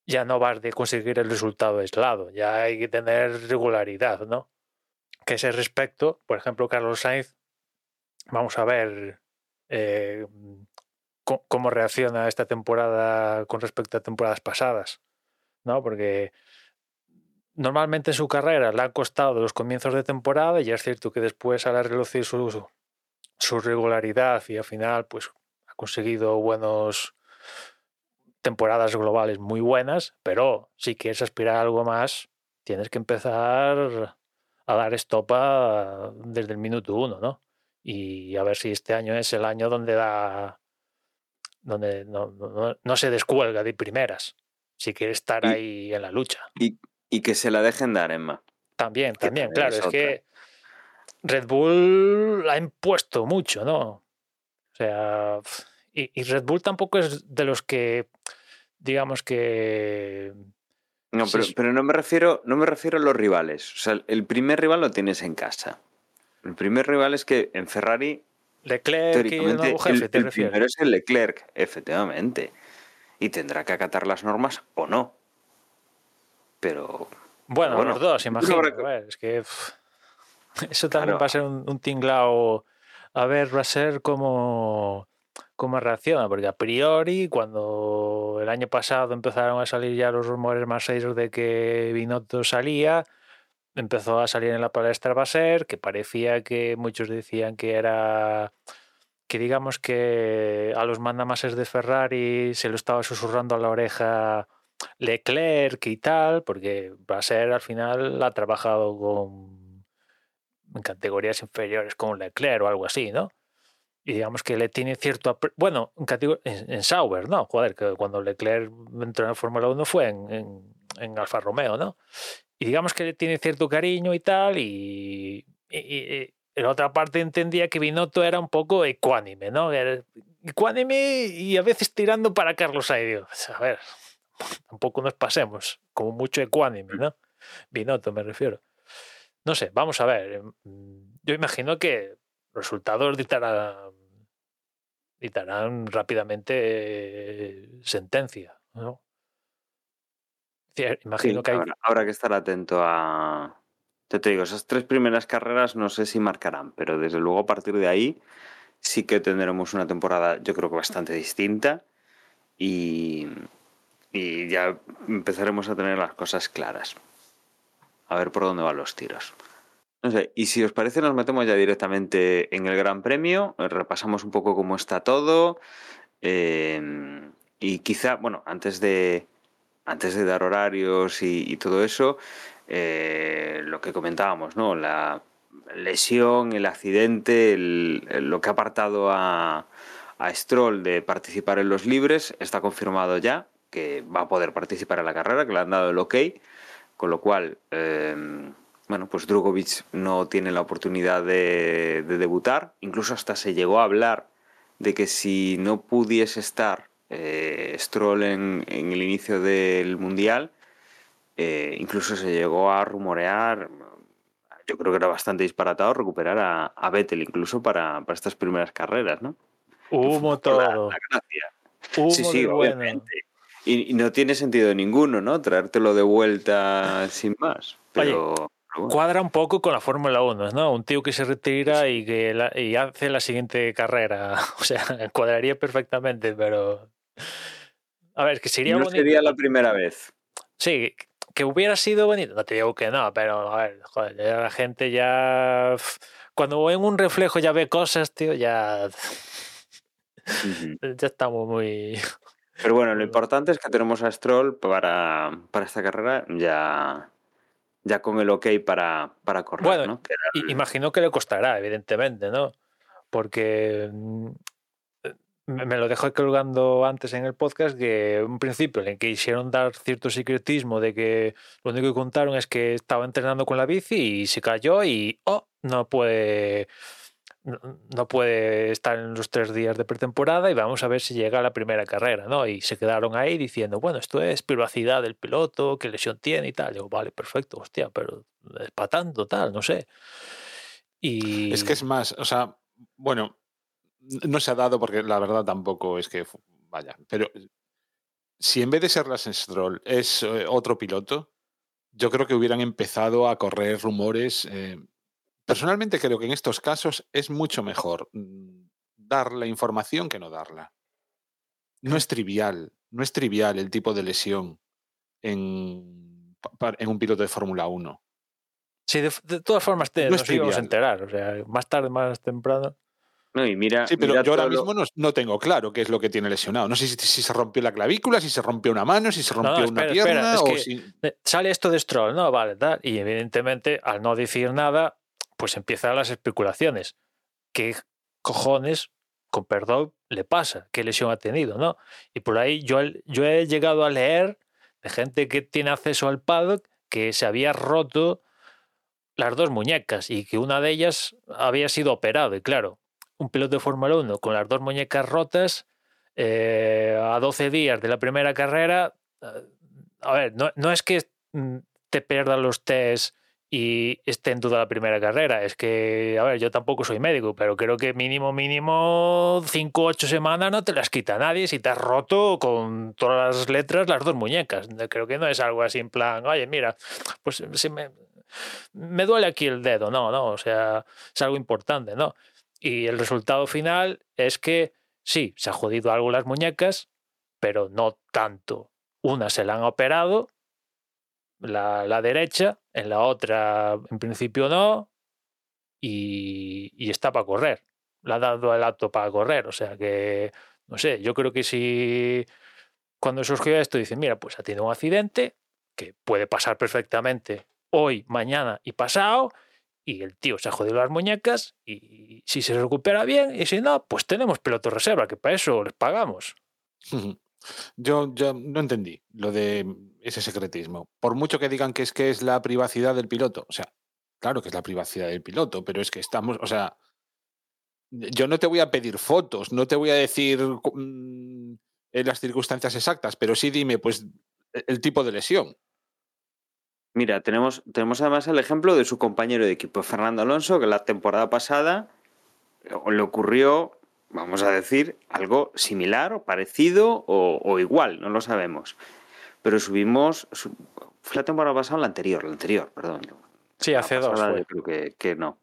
ya no vas de conseguir el resultado aislado, ya hay que tener regularidad, ¿no? Que ese respecto, por ejemplo, Carlos Sainz, vamos a ver eh, cómo reacciona esta temporada con respecto a temporadas pasadas, ¿no? Porque normalmente en su carrera le han costado los comienzos de temporada y es cierto que después al relucir su, su regularidad y al final, pues conseguido buenos temporadas globales muy buenas, pero si quieres aspirar a algo más, tienes que empezar a dar estopa desde el minuto uno, ¿no? Y a ver si este año es el año donde da donde no, no, no se descuelga de primeras, si quiere estar Y- ahí en la lucha. Y, y que se la dejen dar, Emma. También, también, también claro, es es que Red Bull ha impuesto mucho, ¿no? O sea, y, y Red Bull tampoco es de los que, digamos que... No, pero, sí. pero no me refiero, no me refiero a los rivales. O sea, el primer rival lo tienes en casa. El primer rival es que en Ferrari, Leclerc y el nuevo jefe, el, ¿te el primero es el Leclerc, efectivamente. Y tendrá que acatar las normas o no. Pero Bueno, bueno, los dos, imagino. habrá ver, es que eso también Claro. va a ser un, un tinglao. A ver, ser cómo, cómo reacciona, porque a priori, cuando el año pasado empezaron a salir ya los rumores más serios de que Binotto salía, empezó a salir en la palestra Baser, que parecía que muchos decían que era que digamos que a los mandamases de Ferrari se lo estaba susurrando a la oreja Leclerc y tal, porque Baser al final ha trabajado con en categorías inferiores con Leclerc o algo así, ¿no? Y digamos que le tiene cierto... Bueno, en, en, en Sauber, ¿no? Joder, que cuando Leclerc entró en la Fórmula 1 fue en, en, en Alfa Romeo, ¿no? Y digamos que le tiene cierto cariño y tal, y, y, y- en otra parte entendía que Binotto era un poco ecuánime, ¿no? Era ecuánime y a veces tirando para Carlos Sainz. Pues, A ver, tampoco nos pasemos, como mucho ecuánime, ¿no? Binotto me refiero. No sé, vamos a ver. mm, Yo imagino que los resultados dictarán, dictarán rápidamente eh, sentencia, ¿no? Imagino sí, que hay... habrá, habrá que estar atento a. Yo te digo, esas tres primeras carreras no sé si marcarán, pero desde luego a partir de ahí sí que tendremos una temporada, yo creo que bastante distinta y, y ya empezaremos a tener las cosas claras. A ver por dónde van los tiros. No sé, y si os parece, nos metemos ya directamente en el Gran Premio, eh, repasamos un poco cómo está todo. eh, y quizá, bueno, antes de, antes de dar horarios y, todo eso, eh, lo que comentábamos, ¿no? La lesión, el accidente, lo que ha apartado a, a Stroll de participar en los libres, está confirmado ya que va a poder participar en la carrera, que le han dado el ok, con lo cual, eh, bueno, pues Drugovic no tiene la oportunidad de, de debutar, incluso hasta se llegó a hablar de que si no pudiese estar eh, Stroll en, en el inicio del Mundial, eh, incluso se llegó a rumorear, yo creo que era bastante disparatado, recuperar a, a Vettel incluso para, para estas primeras carreras, ¿no? Humo la- todo. la gracia. Humo Sí, sí, bueno. Y, y no tiene sentido ninguno, ¿no? Traértelo de vuelta sin más. Pero, bueno. Cuadra un poco con la Fórmula 1, ¿no? Un tío que se retira y que la- y hace la siguiente carrera. O sea, cuadraría perfectamente, pero. A ver, que sería no bonito. sería la primera vez. Sí, que hubiera sido bonito. No te digo que no, pero a ver, joder, ya la gente ya. Cuando en un reflejo ya ve cosas, tío, ya. Ya estamos muy. Pero bueno, lo importante es que tenemos a Stroll para, para esta carrera ya, ya con el ok para, para correr, Bueno, ¿no? Que Imagino que le costará, evidentemente, ¿no? Porque mm, eh, me lo dejó colgando antes en el podcast que un principio en el que quisieron dar cierto secretismo de que lo único que contaron es que estaba entrenando con la bici y se cayó y oh, no puede no- puede estar en los tres días de pretemporada y vamos a ver si llega a la primera carrera, ¿no? Y se quedaron ahí diciendo, bueno, esto es privacidad del piloto, qué lesión tiene y tal. Digo, vale, perfecto, hostia, pero es para tanto, tal, no sé. Y Es que es más, o sea, bueno, no se ha dado porque la verdad tampoco es que, vaya, pero si en vez de ser Lance Stroll es eh, otro piloto, yo creo que hubieran empezado a correr rumores. eh, personalmente creo que en estos casos es mucho mejor mm, dar la información que no darla. No es trivial, no es trivial el tipo de lesión en, en un piloto de Fórmula 1. Sí, de, de todas formas te, No es nos íbamos a trivial. enterar. O sea, más tarde, más temprano. No, y mira, Sí, pero mira yo ahora mismo no, no tengo claro qué es lo que tiene lesionado. No sé si, si se rompió la clavícula, si se rompió una mano, si se rompió no, una espera, pierna espera, es o que- si... Eh, Sale esto de Stroll, ¿no? Vale, tal. Y evidentemente, al no decir nada, pues empiezan las especulaciones. ¿Qué cojones, con perdón, le pasa? ¿Qué lesión ha tenido, no? Y por ahí yo, he llegado a leer de gente que tiene acceso al paddock que se había roto las dos muñecas y que una de ellas había sido operado. Y claro, un piloto de Fórmula 1 con las dos muñecas rotas eh, a 12 días de la primera carrera, eh, a ver, no, no es que mm, te pierdas los test y esté en duda la primera carrera, es que, a ver, yo tampoco soy médico, pero creo que mínimo, mínimo 5 o 8 semanas no te las quita nadie si te has roto con todas las letras las dos muñecas. Creo que no es algo así en plan, oye, mira, pues se me, me duele aquí el dedo, no, no, o sea, es algo importante, ¿no? Y el resultado final es que sí, se ha jodido algo las muñecas, pero no tanto. Una se la han operado, la, la derecha, en la otra en principio no, y, está para correr. Le ha dado el acto para correr, o sea que, no sé, yo creo que si cuando surgió esto dicen, mira, pues ha tenido un accidente que puede pasar perfectamente hoy, mañana y pasado, y el tío se ha jodido las muñecas y si se recupera bien y si no, pues tenemos piloto reserva, que para eso les pagamos. Yo, yo no entendí lo de ese secretismo. Por mucho que digan que es que es la privacidad del piloto, o sea, claro que es la privacidad del piloto, pero es que estamos, o sea, yo no te voy a pedir fotos, no te voy a decir mm, en las circunstancias exactas, pero sí dime, pues, el tipo de lesión. Mira, tenemos, tenemos además el ejemplo de su compañero de equipo, Fernando Alonso, que la temporada pasada eh, le ocurrió, vamos a decir, algo similar o parecido o igual, no lo sabemos. Pero subimos, su- fue la temporada pasada la anterior, la anterior, perdón. Sí, hace dos fue. creo que, que no.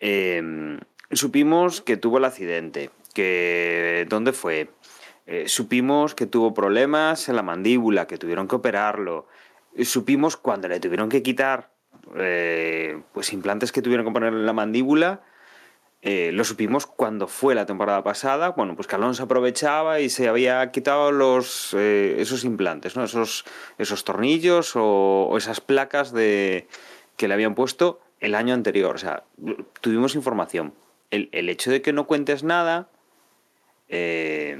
Eh, supimos que tuvo el accidente, que dónde fue. Eh, supimos que tuvo problemas en la mandíbula, que tuvieron que operarlo. Supimos cuando le tuvieron que quitar eh, pues implantes que tuvieron que poner en la mandíbula. Eh, lo supimos cuando fue la temporada pasada, bueno, pues que Alonso aprovechaba y se había quitado los, eh, esos implantes, ¿no? esos, esos tornillos o, esas placas de, que le habían puesto el año anterior. O sea, tuvimos información. El, el hecho de que no cuentes nada, eh,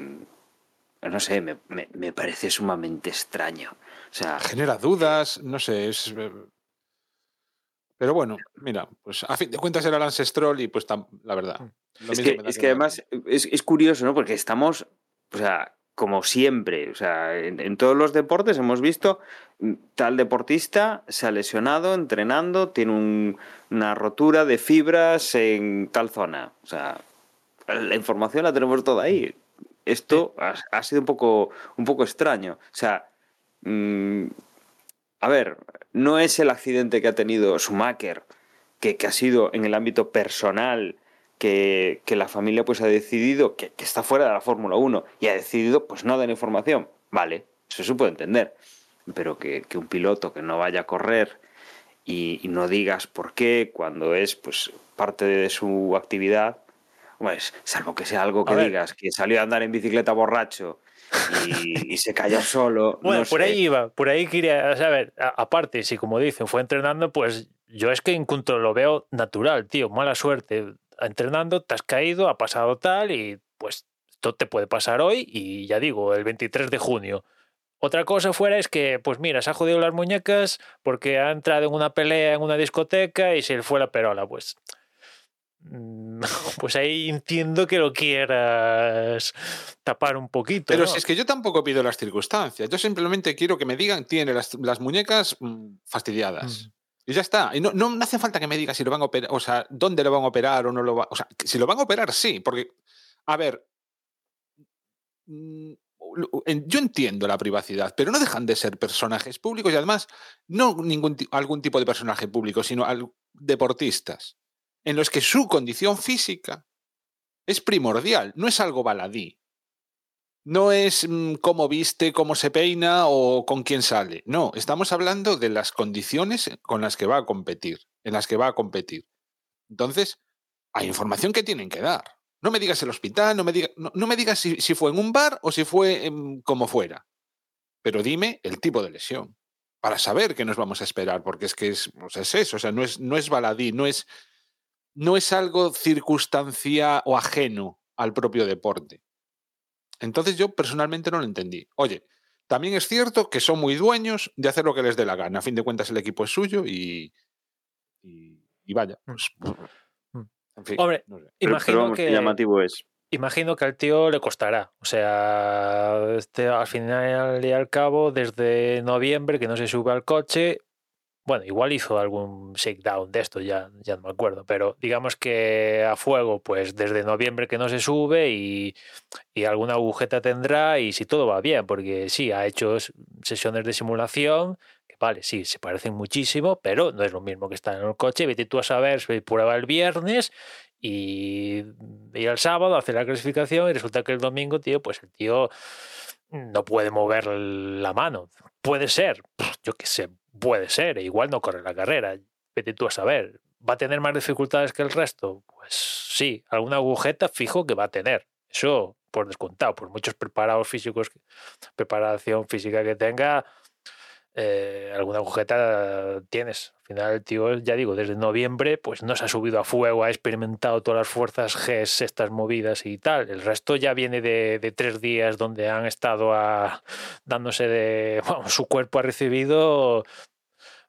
no sé, me, me- parece sumamente extraño. O sea, Genera dudas, no sé, es... eh, Pero bueno, mira, pues a fin de cuentas era Lance Stroll y pues tam- la verdad. lo es mismo que, es que además es, es curioso, ¿no? Porque estamos, o sea, como siempre, o sea, en, en todos los deportes hemos visto mm, tal deportista se ha lesionado entrenando, tiene un- una rotura de fibras en tal zona. O sea, la información la tenemos toda ahí. Esto ha, ha sido un poco, un poco extraño. O sea, mm, a ver, no es el accidente que ha tenido Schumacher, que, que ha sido en el ámbito personal, que, que la familia pues ha decidido que, que está fuera de la Fórmula 1 y ha decidido pues no dar información. Vale, eso se puede entender. Pero que, que un piloto que no vaya a correr y, y no digas por qué cuando es pues parte de su actividad, pues salvo que sea algo que digas, que salió a andar en bicicleta borracho y, y se cayó solo. Bueno, no por sé. ahí iba, por ahí quería, a- aparte, si como dicen, fue entrenando, pues yo es que en cuanto lo veo natural, tío, mala suerte. Entrenando, te has caído, ha pasado tal y pues esto te puede pasar hoy y ya digo, el 23 de junio. Otra cosa fuera es que, pues mira, se ha jodido las muñecas porque ha entrado en una pelea en una discoteca y se le fue la perola, pues. Mm, Pues ahí entiendo que lo quieras tapar un poquito. Pero ¿no? si es que yo tampoco pido las circunstancias, yo simplemente quiero que me digan, tiene las, las muñecas mm, fastidiadas. Mm. Y ya está. Y no, no, hace falta que me diga si lo van a operar, o sea, dónde lo van a operar o no lo van O sea, si lo van a operar, sí, porque, a ver, yo entiendo la privacidad, pero no dejan de ser personajes públicos y además no ningún algún tipo de personaje público, sino al- deportistas, en los que su condición física es primordial, no es algo baladí. No es mm, cómo viste, cómo se peina o con quién sale. No, estamos hablando de las condiciones con las que va a competir, en las que va a competir. Entonces, hay información que tienen que dar. No me digas el hospital, no me, diga, no, me digas si, fue en un bar o si fue como fuera. Pero dime el tipo de lesión para saber qué nos vamos a esperar, porque es que es, sea, es eso, o sea, no es, no es baladí, no es, no es algo circunstancia o ajeno al propio deporte. Entonces yo personalmente no lo entendí. Oye, también es cierto que son muy dueños de hacer lo que les dé la gana. A fin de cuentas el equipo es suyo y, y, y vaya. Pues, en fin, Hombre, no sé. imagino pero, pero vamos, que... llamativo es. Imagino que al tío le costará. O sea, este, al final y al cabo, desde noviembre que no se sube al coche, bueno, igual hizo algún shakedown de esto, ya, ya no me acuerdo, pero digamos que a fuego, pues desde noviembre que no se sube y, y, alguna agujeta tendrá y si todo va bien, porque sí, ha hecho sesiones de simulación, que vale, sí, se parecen muchísimo, pero no es lo mismo que estar en el coche, vete tú a saber, se prueba el viernes y, y el sábado hace la clasificación y resulta que el domingo, tío, pues el tío no puede mover la mano. Puede ser, yo qué sé, puede ser, e igual no corre la carrera. Vete tú a saber. ¿Va a tener más dificultades que el resto? Pues sí, alguna agujeta fijo que va a tener. Eso por descontado, por muchos preparados físicos, preparación física que tenga, eh, alguna agujeta tienes. Al final el tío, ya digo, desde noviembre, pues no se ha subido a fuego, ha experimentado todas las fuerzas G, estas movidas y tal. El resto ya viene de, de tres días donde han estado a, dándose de. Bueno, su cuerpo ha recibido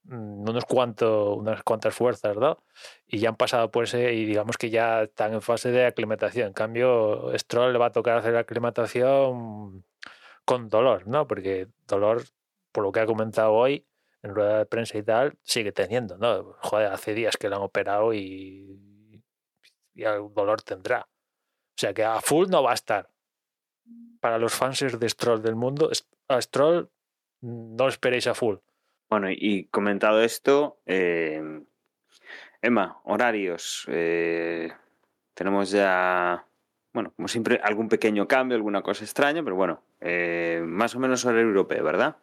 unos cuantos, unas cuantas fuerzas, ¿no? Y ya han pasado por ese, y digamos que ya están en fase de aclimatación. En cambio, Stroll le va a tocar hacer la aclimatación con dolor, ¿no? Porque dolor, por lo que ha comentado hoy, en rueda de prensa y tal, sigue teniendo, ¿no? Joder, hace días que le han operado y, y el dolor tendrá. O sea que a full no va a estar. Para los fans de Stroll del mundo, a Stroll no esperéis a full. Bueno, y comentado esto, eh, Emma, horarios. Eh, tenemos ya, bueno, como siempre, algún pequeño cambio, alguna cosa extraña, pero bueno, eh, más o menos horario europeo, ¿verdad?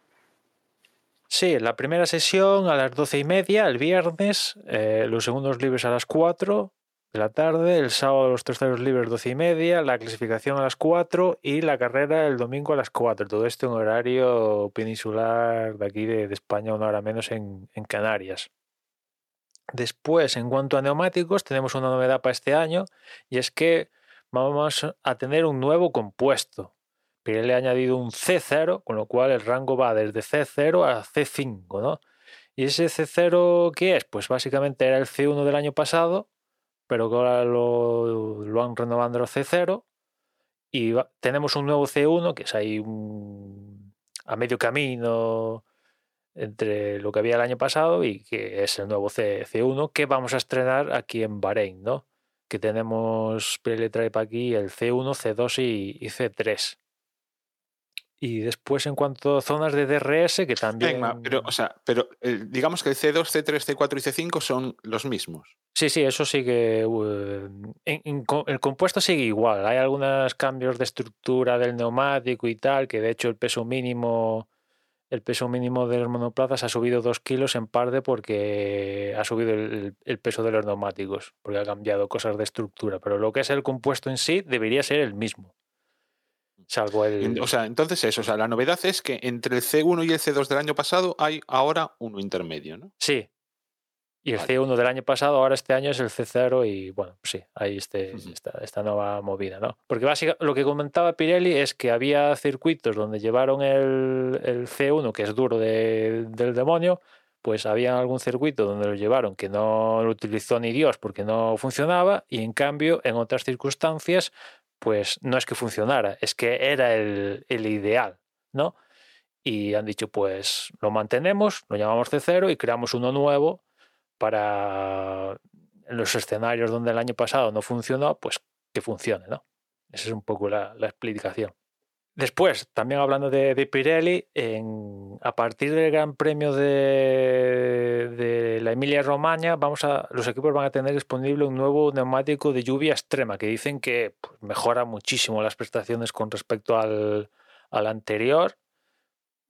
Sí, la primera sesión a las doce y media, el viernes, eh, los segundos libres a las 4 de la tarde, el sábado los terceros libres doce y media, la clasificación a las 4 y la carrera el domingo a las 4. Todo esto en horario peninsular de aquí de, de España, una hora menos en, en, Canarias. Después, en cuanto a neumáticos, tenemos una novedad para este año y es que vamos a tener un nuevo compuesto. Pirelli ha añadido un C0, con lo cual el rango va desde C0 a C5, ¿no? ¿Y ese C0 qué es? Pues básicamente era el C1 del año pasado, pero que ahora lo, han renovado los C0 y tenemos un nuevo C1 que es ahí a medio camino entre lo que había el año pasado y que es el nuevo C, C1 que vamos a estrenar aquí en Bahrein, ¿no? Que tenemos Pirelli trae para aquí el C1, C2 y, y C3. Y después, en cuanto a zonas de DRS, que también. Venga, pero, o sea, pero eh, digamos que el C2, C3, C4 y C5 son los mismos. Sí, sí, eso sigue. Uh, en, en, el compuesto sigue igual. Hay algunos cambios de estructura del neumático y tal, que de hecho el peso mínimo. El peso mínimo de los monoplazas ha subido dos kilos en parte porque ha subido el, el peso de los neumáticos, porque ha cambiado cosas de estructura. Pero lo que es el compuesto en sí debería ser el mismo. Salvo el... O sea, entonces eso, o sea, la novedad es que entre el C1 y el C2 del año pasado hay ahora uno intermedio, ¿no? Sí. Y el vale. C1 del año pasado, ahora este año es el C0 y bueno, sí, hay este, uh -huh. esta, esta, nueva movida, ¿no? Porque básicamente lo que comentaba Pirelli es que había circuitos donde llevaron el, el C1, que es duro de, del demonio, pues había algún circuito donde lo llevaron que no lo utilizó ni Dios porque no funcionaba y en cambio en otras circunstancias pues no es que funcionara, es que era el, el, ideal, ¿no? Y han dicho, pues lo mantenemos, lo llamamos C0 y creamos uno nuevo para los escenarios donde el año pasado no funcionó, pues que funcione, ¿no? Esa es un poco la, la explicación. Después, también hablando de, de Pirelli, en, a partir del Gran Premio de, la Emilia Romagna, vamos a, los equipos van a tener disponible un nuevo neumático de lluvia extrema que dicen que pues, mejora muchísimo las prestaciones con respecto al, al anterior.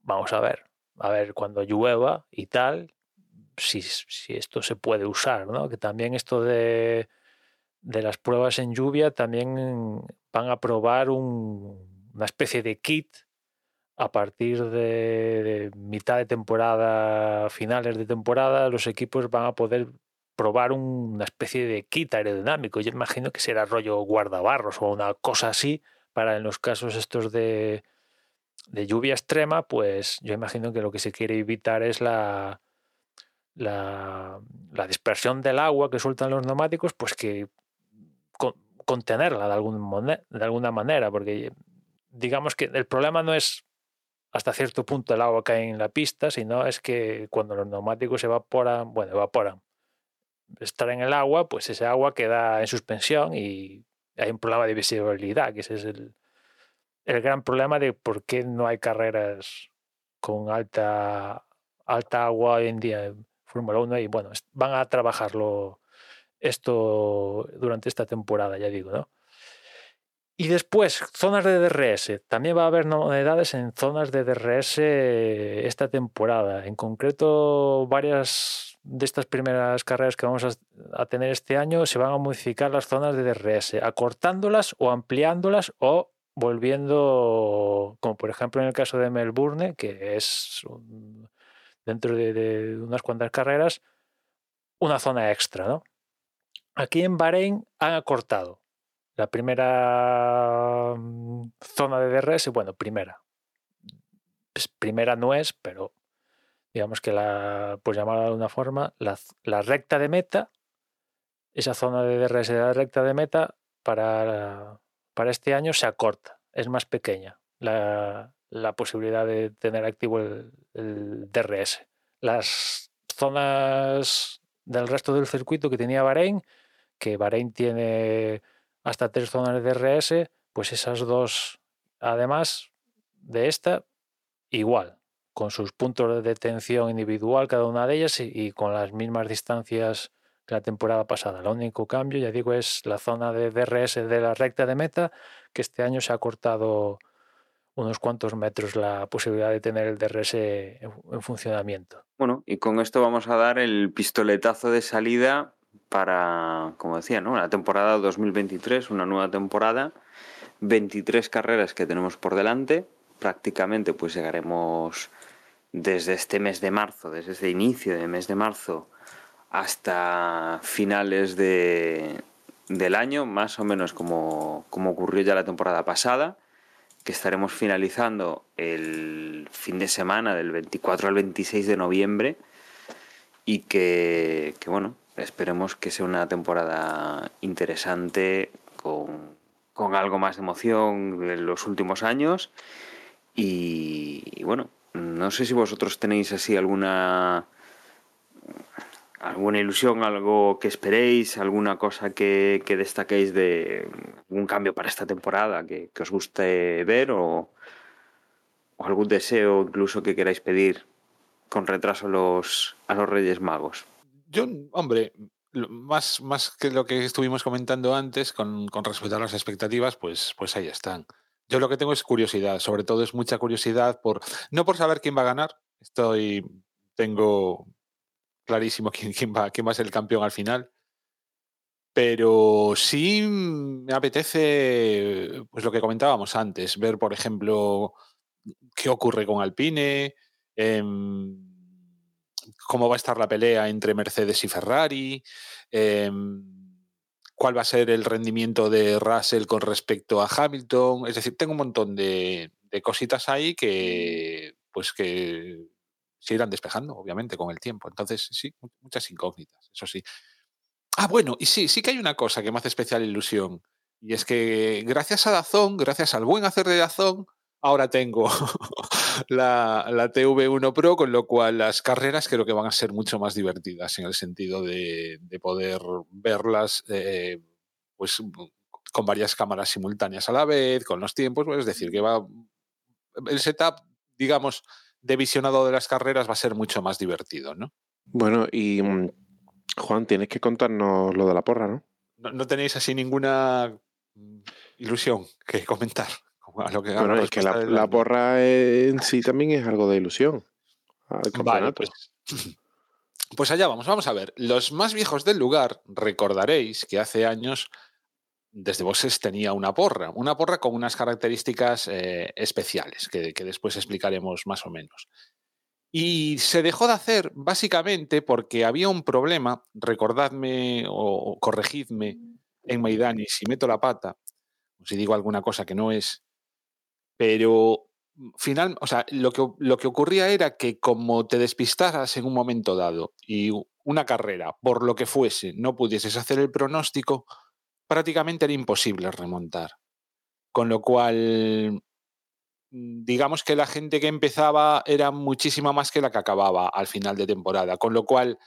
Vamos a ver, a ver cuando llueva y tal, si, si esto se puede usar, ¿no? Que también esto de de las pruebas en lluvia también van a probar un- una especie de kit a partir de, mitad de temporada, finales de temporada, los equipos van a poder probar un- una especie de kit aerodinámico. Yo imagino que será rollo guardabarros o una cosa así para en los casos estos de, de lluvia extrema, pues yo imagino que lo que se quiere evitar es la, la, la dispersión del agua que sueltan los neumáticos, pues que con- contenerla de, algún de alguna manera, porque digamos que el problema no es hasta cierto punto el agua cae en la pista, sino es que cuando los neumáticos evaporan, bueno, evaporan, estar en el agua, pues ese agua queda en suspensión y hay un problema de visibilidad, que ese es el, el gran problema de por qué no hay carreras con alta, alta agua hoy en día en Fórmula 1 y bueno, van a trabajarlo esto durante esta temporada, ya digo, ¿no? Y después, zonas de DRS. También va a haber novedades en zonas de DRS esta temporada. En concreto, varias de estas primeras carreras que vamos a, tener este año se van a modificar las zonas de DRS, acortándolas o ampliándolas o volviendo, como por ejemplo en el caso de Melbourne, que es un- dentro de, de unas cuantas carreras, una zona extra, ¿no? Aquí en Bahrein han acortado la primera mm, zona de DRS, bueno, primera. Pues primera no es, pero digamos que la, por llamarla de una forma, la, la recta de meta, esa zona de DRS de la recta de meta para, para este año se acorta, es más pequeña la, la posibilidad de tener activo el, el DRS. Las zonas del resto del circuito que tenía Bahrein, que Bahrein tiene hasta tres zonas de DRS, pues esas dos, además de esta, igual, con sus puntos de detención individual, cada una de ellas, y, con las mismas distancias que la temporada pasada. El único cambio, ya digo, es la zona de DRS de la recta de meta, que este año se ha cortado unos cuantos metros la posibilidad de tener el DRS en funcionamiento. Bueno, y con esto vamos a dar el pistoletazo de salida para, como decía, ¿no? la temporada 2023, una nueva temporada, 23 carreras que tenemos por delante, prácticamente pues llegaremos desde este mes de marzo, desde este inicio de mes de marzo hasta finales de, del año, más o menos como, como ocurrió ya la temporada pasada, que estaremos finalizando el fin de semana del 24 al 26 de noviembre y que, que, bueno, esperemos que sea una temporada interesante con, con algo más de emoción en los últimos años y, bueno, no sé si vosotros tenéis así alguna alguna ilusión, algo que esperéis, alguna cosa que, que destaquéis de algún cambio para esta temporada que, os guste ver o, algún deseo incluso que queráis pedir con retraso los, a los Reyes Magos. Yo, hombre, más, más que lo que estuvimos comentando antes con, con respecto a las expectativas, pues, pues ahí están. Yo lo que tengo es curiosidad, sobre todo es mucha curiosidad por, no por saber quién va a ganar, estoy, tengo clarísimo quién, quién, va, quién va a ser el campeón al final. Pero sí me apetece, pues lo que comentábamos antes, ver, por ejemplo, qué ocurre con Alpine, eh, cómo va a estar la pelea entre Mercedes y Ferrari, eh, cuál va a ser el rendimiento de Russell con respecto a Hamilton. Es decir, tengo un montón de, de cositas ahí que, pues que se irán despejando, obviamente, con el tiempo. Entonces, sí, muchas incógnitas, eso sí. Ah, bueno, y sí, sí que hay una cosa que me hace especial ilusión. Y es que gracias a Dazón, gracias al buen hacer de Dazón, ahora tengo la, la, TV1 Pro, con lo cual las carreras creo que van a ser mucho más divertidas en el sentido de, de poder verlas eh, pues, con varias cámaras simultáneas a la vez, con los tiempos. Pues, es decir, que va. El setup, digamos, de visionado de las carreras va a ser mucho más divertido, ¿no? Bueno, y mm, Juan, tienes que contarnos lo de la porra, ¿no? No, no tenéis así ninguna ilusión que comentar. A lo que, bueno, es que la, la, porra en sí también es algo de ilusión. Vale, pues, Pues allá vamos, vamos a ver. Los más viejos del lugar, recordaréis que hace años desde Voxes tenía una porra, una porra con unas características eh, especiales que, que después explicaremos más o menos. Y se dejó de hacer básicamente porque había un problema, recordadme o corregidme en Maidani si meto la pata, o si digo alguna cosa que no es, pero final, o sea, lo que, lo que ocurría era que como te despistaras en un momento dado y una carrera, por lo que fuese, no pudieses hacer el pronóstico, prácticamente era imposible remontar. Con lo cual, digamos que la gente que empezaba era muchísima más que la que acababa al final de temporada. Con lo cual,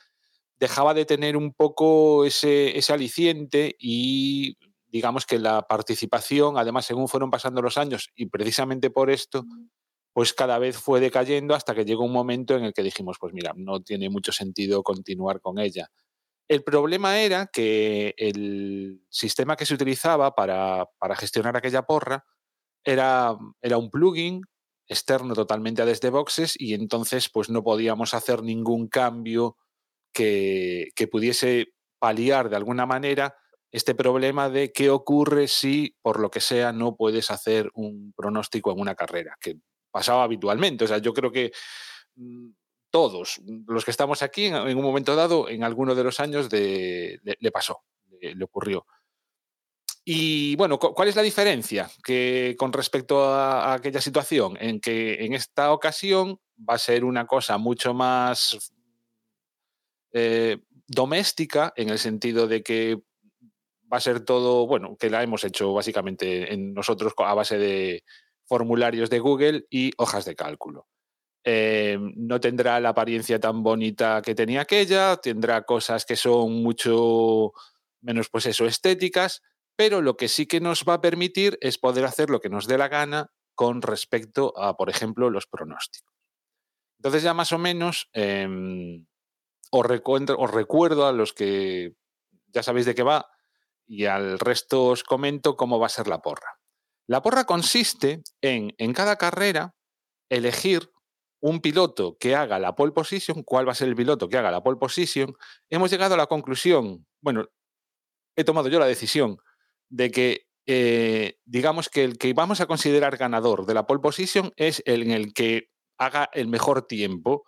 dejaba de tener un poco ese, ese aliciente y digamos que la participación, además, según fueron pasando los años, y precisamente por esto, pues cada vez fue decayendo hasta que llegó un momento en el que dijimos, pues mira, no tiene mucho sentido continuar con ella. El problema era que el sistema que se utilizaba para, para gestionar aquella porra era, era un plugin externo totalmente a desde boxes y entonces pues no podíamos hacer ningún cambio que, que pudiese paliar de alguna manera este problema de qué ocurre si, por lo que sea, no puedes hacer un pronóstico en una carrera, que pasaba habitualmente. O sea, yo creo que mm, todos los que estamos aquí, en un momento dado, en alguno de los años, de, le, pasó, le, ocurrió. Y bueno, ¿cuál es la diferencia que con respecto a, a aquella situación? En que en esta ocasión va a ser una cosa mucho más eh, doméstica, en el sentido de que va a ser todo, bueno, que la hemos hecho básicamente en nosotros a base de formularios de Google y hojas de cálculo. Eh, no tendrá la apariencia tan bonita que tenía aquella, tendrá cosas que son mucho menos, pues eso, estéticas, pero lo que sí que nos va a permitir es poder hacer lo que nos dé la gana con respecto a, por ejemplo, los pronósticos. Entonces ya más o menos eh, os, recuerdo, os recuerdo a los que ya sabéis de qué va, y al resto os comento cómo va a ser la porra. La porra consiste en, en cada carrera, elegir un piloto que haga la pole position, cuál va a ser el piloto que haga la pole position. Hemos llegado a la conclusión, bueno, he tomado yo la decisión de que, eh, digamos que el que vamos a considerar ganador de la pole position es el en el que haga el mejor tiempo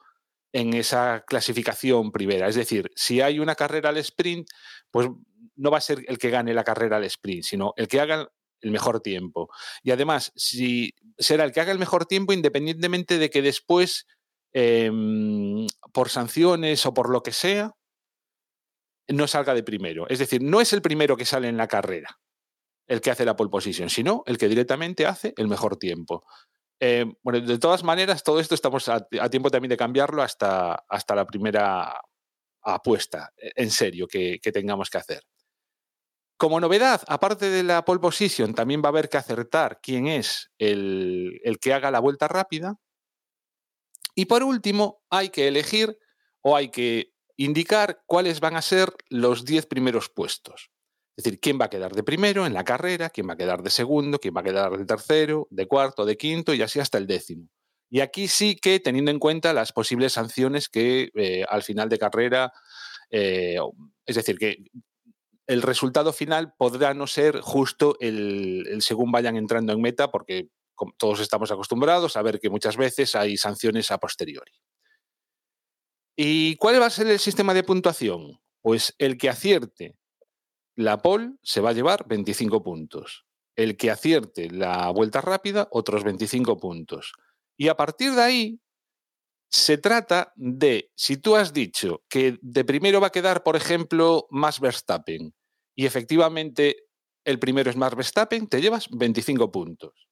en esa clasificación primera. Es decir, si hay una carrera al sprint, pues no va a ser el que gane la carrera al sprint, sino el que haga el mejor tiempo. Y además, si será el que haga el mejor tiempo independientemente de que después, eh, por sanciones o por lo que sea, no salga de primero. Es decir, no es el primero que sale en la carrera el que hace la pole position, sino el que directamente hace el mejor tiempo. Eh, bueno, de todas maneras, todo esto estamos a, tiempo también de cambiarlo hasta, hasta la primera apuesta, en serio, que tengamos que hacer. Como novedad, aparte de la pole position, también va a haber que acertar quién es el, el, que haga la vuelta rápida. Y por último, hay que elegir o hay que indicar cuáles van a ser los 10 primeros puestos. Es decir, quién va a quedar de primero en la carrera, quién va a quedar de segundo, quién va a quedar de tercero, de cuarto, de quinto y así hasta el décimo. Y aquí sí que teniendo en cuenta las posibles sanciones que eh, al final de carrera, eh, es decir, que el resultado final podrá no ser justo el, según vayan entrando en meta, porque todos estamos acostumbrados a ver que muchas veces hay sanciones a posteriori. ¿Y cuál va a ser el sistema de puntuación? Pues el que acierte la pole se va a llevar 25 puntos. El que acierte la vuelta rápida, otros 25 puntos. Y a partir de ahí, se trata de, si tú has dicho que de primero va a quedar, por ejemplo, Max Verstappen, y efectivamente el primero es Max Verstappen, te llevas 25 puntos.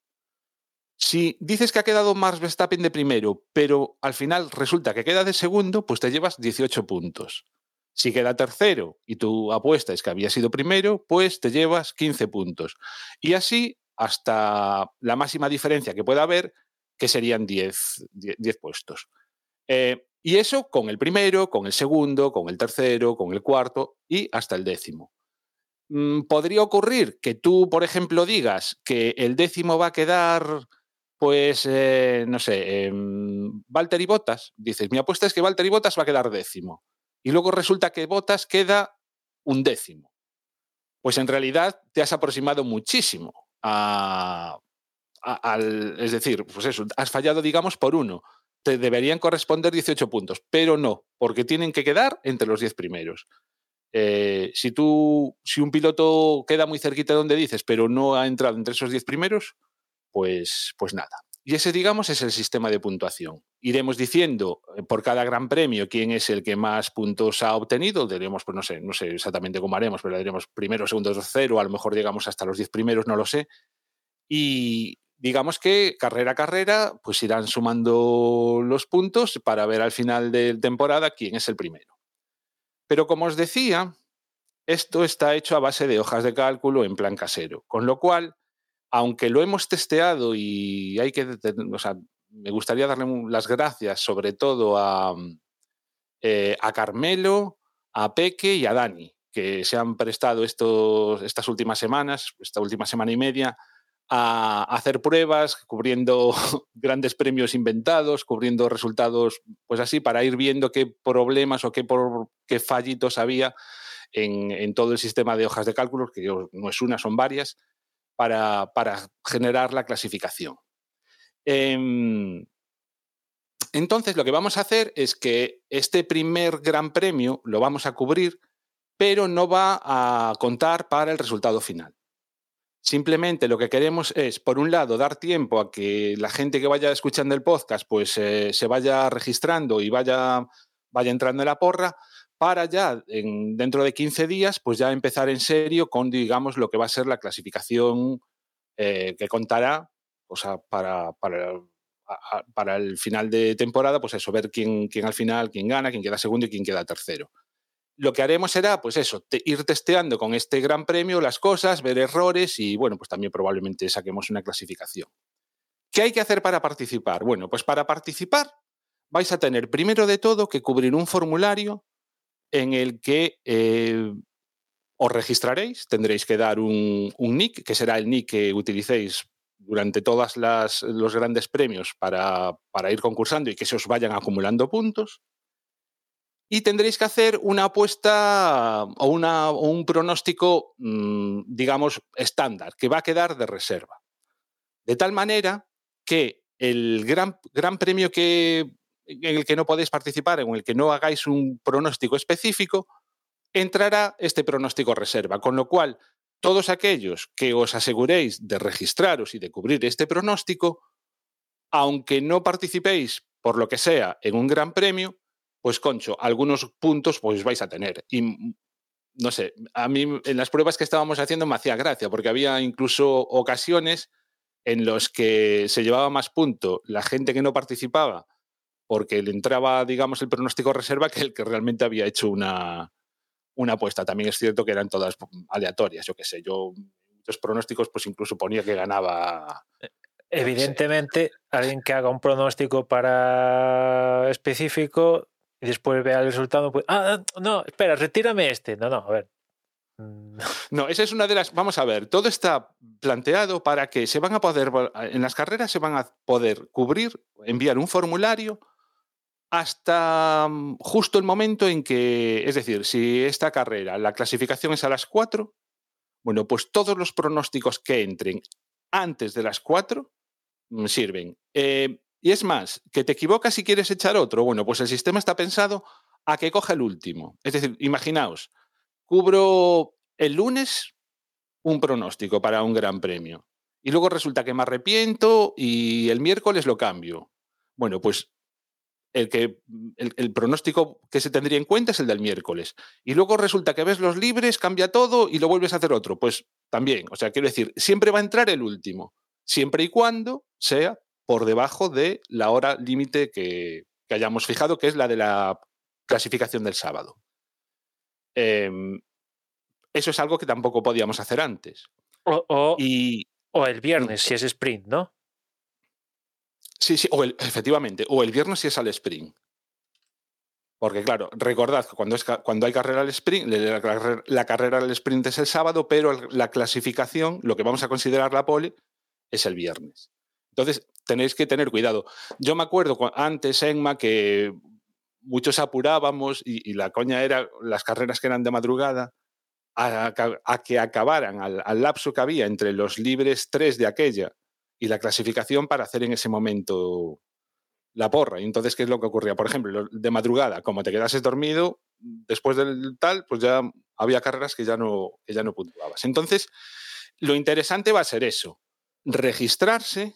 Si dices que ha quedado Max Verstappen de primero, pero al final resulta que queda de segundo, pues te llevas 18 puntos. Si queda tercero y tu apuesta es que había sido primero, pues te llevas 15 puntos. Y así hasta la máxima diferencia que pueda haber, que serían 10, 10 puestos. Eh, y eso con el primero, con el segundo, con el tercero, con el cuarto y hasta el décimo. Mm, podría ocurrir que tú, por ejemplo, digas que el décimo va a quedar, pues, eh, no sé, eh, Valtteri Bottas. Dices, mi apuesta es que Valtteri Bottas va a quedar décimo. y luego resulta que Botas queda un décimo. Pues en realidad te has aproximado muchísimo a, al, es decir, pues eso, has fallado, digamos, por uno. Te deberían corresponder 18 puntos, pero no, porque tienen que quedar entre los 10 primeros. Eh, si tú, si un piloto queda muy cerquita de donde dices, pero no ha entrado entre esos 10 primeros, pues, pues nada. Y ese, digamos, es el sistema de puntuación. Iremos diciendo eh, por cada gran premio quién es el que más puntos ha obtenido. Diremos, pues no sé, no sé exactamente cómo haremos, pero diremos primero, segundo, tercero, a lo mejor llegamos hasta los 10 primeros, no lo sé. Y digamos que carrera a carrera, pues irán sumando los puntos para ver al final de temporada quién es el primero. Pero como os decía, esto está hecho a base de hojas de cálculo en plan casero, con lo cual aunque lo hemos testeado y hay que, o sea, me gustaría darle las gracias sobre todo a, eh, a Carmelo, a Peque y a Dani, que se han prestado estos, estas últimas semanas, esta última semana y media, a hacer pruebas, cubriendo grandes premios inventados, cubriendo resultados, pues así, para ir viendo qué problemas o qué, por, qué fallitos había en, todo el sistema de hojas de cálculo, que no es una, son varias, para, para generar la clasificación. Eh, entonces, lo que vamos a hacer es que este primer gran premio lo vamos a cubrir, pero no va a contar para el resultado final. Simplemente lo que queremos es, por un lado, dar tiempo a que la gente que vaya escuchando el podcast pues eh, se vaya registrando y vaya, vaya entrando en la porra, para ya en, dentro de 15 días, pues ya empezar en serio con, digamos, lo que va a ser la clasificación eh, que contará o sea, para, para, para, el final de temporada, pues eso, ver quién, quién al final, quién gana, quién queda segundo y quién queda tercero. Lo que haremos será, pues eso, ir testeando con este gran premio las cosas, ver errores y, bueno, pues también probablemente saquemos una clasificación. ¿Qué hay que hacer para participar? Bueno, pues para participar vais a tener primero de todo que cubrir un formulario en el que eh, os registraréis, tendréis que dar un, un, nick, que será el nick que utilicéis durante todos los grandes premios para, para, ir concursando y que se os vayan acumulando puntos. Y tendréis que hacer una apuesta o, un pronóstico, mmm, digamos, estándar, que va a quedar de reserva. De tal manera que el gran, gran premio que en el que no podéis participar, en el que no hagáis un pronóstico específico, entrará este pronóstico reserva, con lo cual todos aquellos que os aseguréis de registraros y de cubrir este pronóstico, aunque no participéis por lo que sea en un gran premio, pues concho, algunos puntos pues vais a tener. Y no sé, a mí en las pruebas que estábamos haciendo me hacía gracia, porque había incluso ocasiones en los que se llevaba más punto la gente que no participaba porque le entraba, digamos, el pronóstico reserva que el que realmente había hecho una, una apuesta. También es cierto que eran todas aleatorias, yo qué sé. Yo, muchos pronósticos, pues incluso ponía que ganaba. Evidentemente, alguien que haga un pronóstico para específico y después vea el resultado, pues, ah, no, espera, retírame este. No, no, a ver. No, esa es una de las. Vamos a ver, todo está planteado para que se van a poder, en las carreras se van a poder cubrir, enviar un formulario hasta mm, justo el momento en que, es decir, si esta carrera, la clasificación es a las 4, bueno, pues todos los pronósticos que entren antes de las 4 mm, sirven. Eh, y es más, que te equivocas si quieres echar otro. Bueno, pues el sistema está pensado a que coja el último. Es decir, imaginaos, cubro el lunes un pronóstico para un gran premio. Y luego resulta que me arrepiento y el miércoles lo cambio. Bueno, pues el, que, el, el, pronóstico que se tendría en cuenta es el del miércoles. Y luego resulta que ves los libres, cambia todo y lo vuelves a hacer otro. Pues también, o sea, quiero decir, siempre va a entrar el último, siempre y cuando sea por debajo de la hora límite que, que, hayamos fijado, que es la de la clasificación del sábado. Eh, eso es algo que tampoco podíamos hacer antes. O, o, y, o el viernes, si es sprint, ¿no? Sí, sí, o el, efectivamente, o el viernes si es al sprint. Porque, claro, recordad que cuando, es, cuando hay carrera al sprint, la, la, carrera al sprint es el sábado, pero la clasificación, lo que vamos a considerar la pole, es el viernes. Entonces, tenéis que tener cuidado. Yo me acuerdo antes, Enma, que muchos apurábamos y, la coña era las carreras que eran de madrugada a, que acabaran al, al, lapso que había entre los libres tres de aquella y la clasificación para hacer en ese momento la porra. Y entonces, ¿qué es lo que ocurría? Por ejemplo, de madrugada, como te quedases dormido, después del tal, pues ya había carreras que ya no, que ya no puntuabas. Entonces, lo interesante va a ser eso, registrarse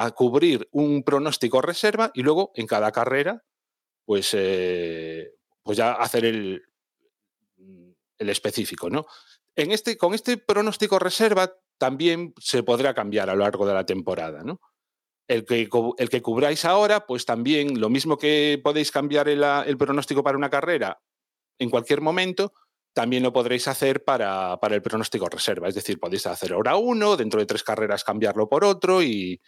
a cubrir un pronóstico reserva y luego en cada carrera, pues, eh, pues ya hacer el, el específico, ¿no? En este, con este pronóstico reserva también se podrá cambiar a lo largo de la temporada, ¿no? El que, el que cubráis ahora, pues también lo mismo que podéis cambiar el, el pronóstico para una carrera en cualquier momento, también lo podréis hacer para, para, el pronóstico reserva. Es decir, podéis hacer hora uno, dentro de tres carreras cambiarlo por otro y,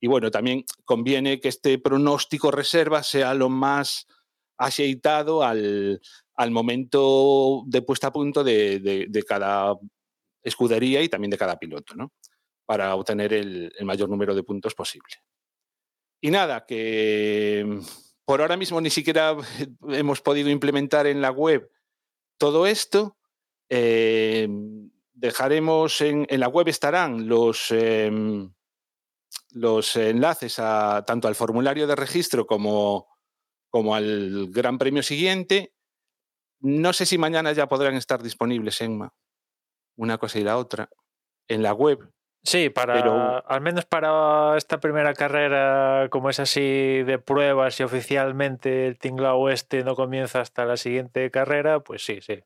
y, bueno, también conviene que este pronóstico reserva sea lo más aceitado al, al momento de puesta a punto de, de, cada escudería y también de cada piloto, ¿no? Para obtener el, mayor número de puntos posible. Y nada, que por ahora mismo ni siquiera hemos podido implementar en la web todo esto. Eh, dejaremos en, en, la web estarán los, eh, los enlaces a, tanto al formulario de registro como, como al Gran Premio siguiente. No sé si mañana ya podrán estar disponibles, Enma, una cosa y la otra, en la web. Sí, para Pero... al menos para esta primera carrera, como es así de pruebas y oficialmente el tinglao este no comienza hasta la siguiente carrera, pues sí, sí.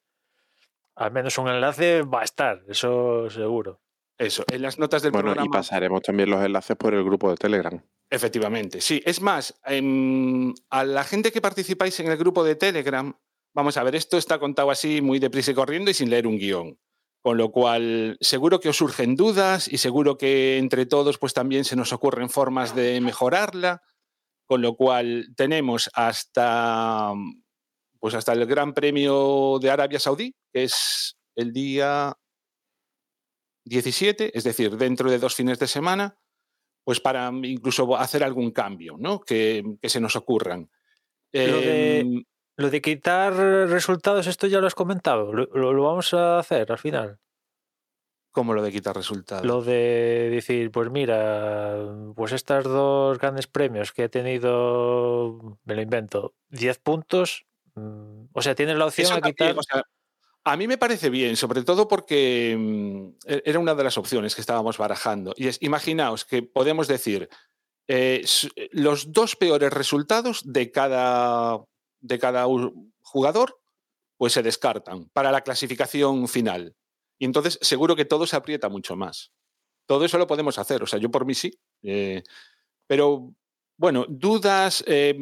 Al menos un enlace va a estar, eso seguro. Eso, en las notas del bueno, programa. Y pasaremos también los enlaces por el grupo de Telegram. Efectivamente, sí. Es más, en, a la gente que participáis en el grupo de Telegram, vamos a ver, esto está contado así muy deprisa y corriendo y sin leer un guion. Con lo cual, seguro que os surgen dudas y seguro que entre todos pues también se nos ocurren formas de mejorarla. Con lo cual, tenemos hasta, pues hasta el Gran Premio de Arabia Saudí, que es el día 17, es decir, dentro de dos fines de semana, pues para incluso hacer algún cambio ¿no? que, que se nos ocurran. Lo de, lo de, quitar resultados, esto ya lo has comentado. Lo, lo, lo, vamos a hacer al final. ¿Cómo lo de quitar resultados? Lo de decir, pues mira, pues estos dos grandes premios que he tenido, me lo invento, 10 puntos. mm, O sea, tienes la opción Eso a quitar. también, o sea, a mí me parece bien, sobre todo porque mm, e-, era una de las opciones que estábamos barajando. Y es, imaginaos que podemos decir eh, los dos peores resultados de cada, de cada jugador, pues se descartan para la clasificación final. Y entonces seguro que todo se aprieta mucho más. Todo eso lo podemos hacer. O sea, yo por mí sí. Eh, pero bueno, dudas. Eh,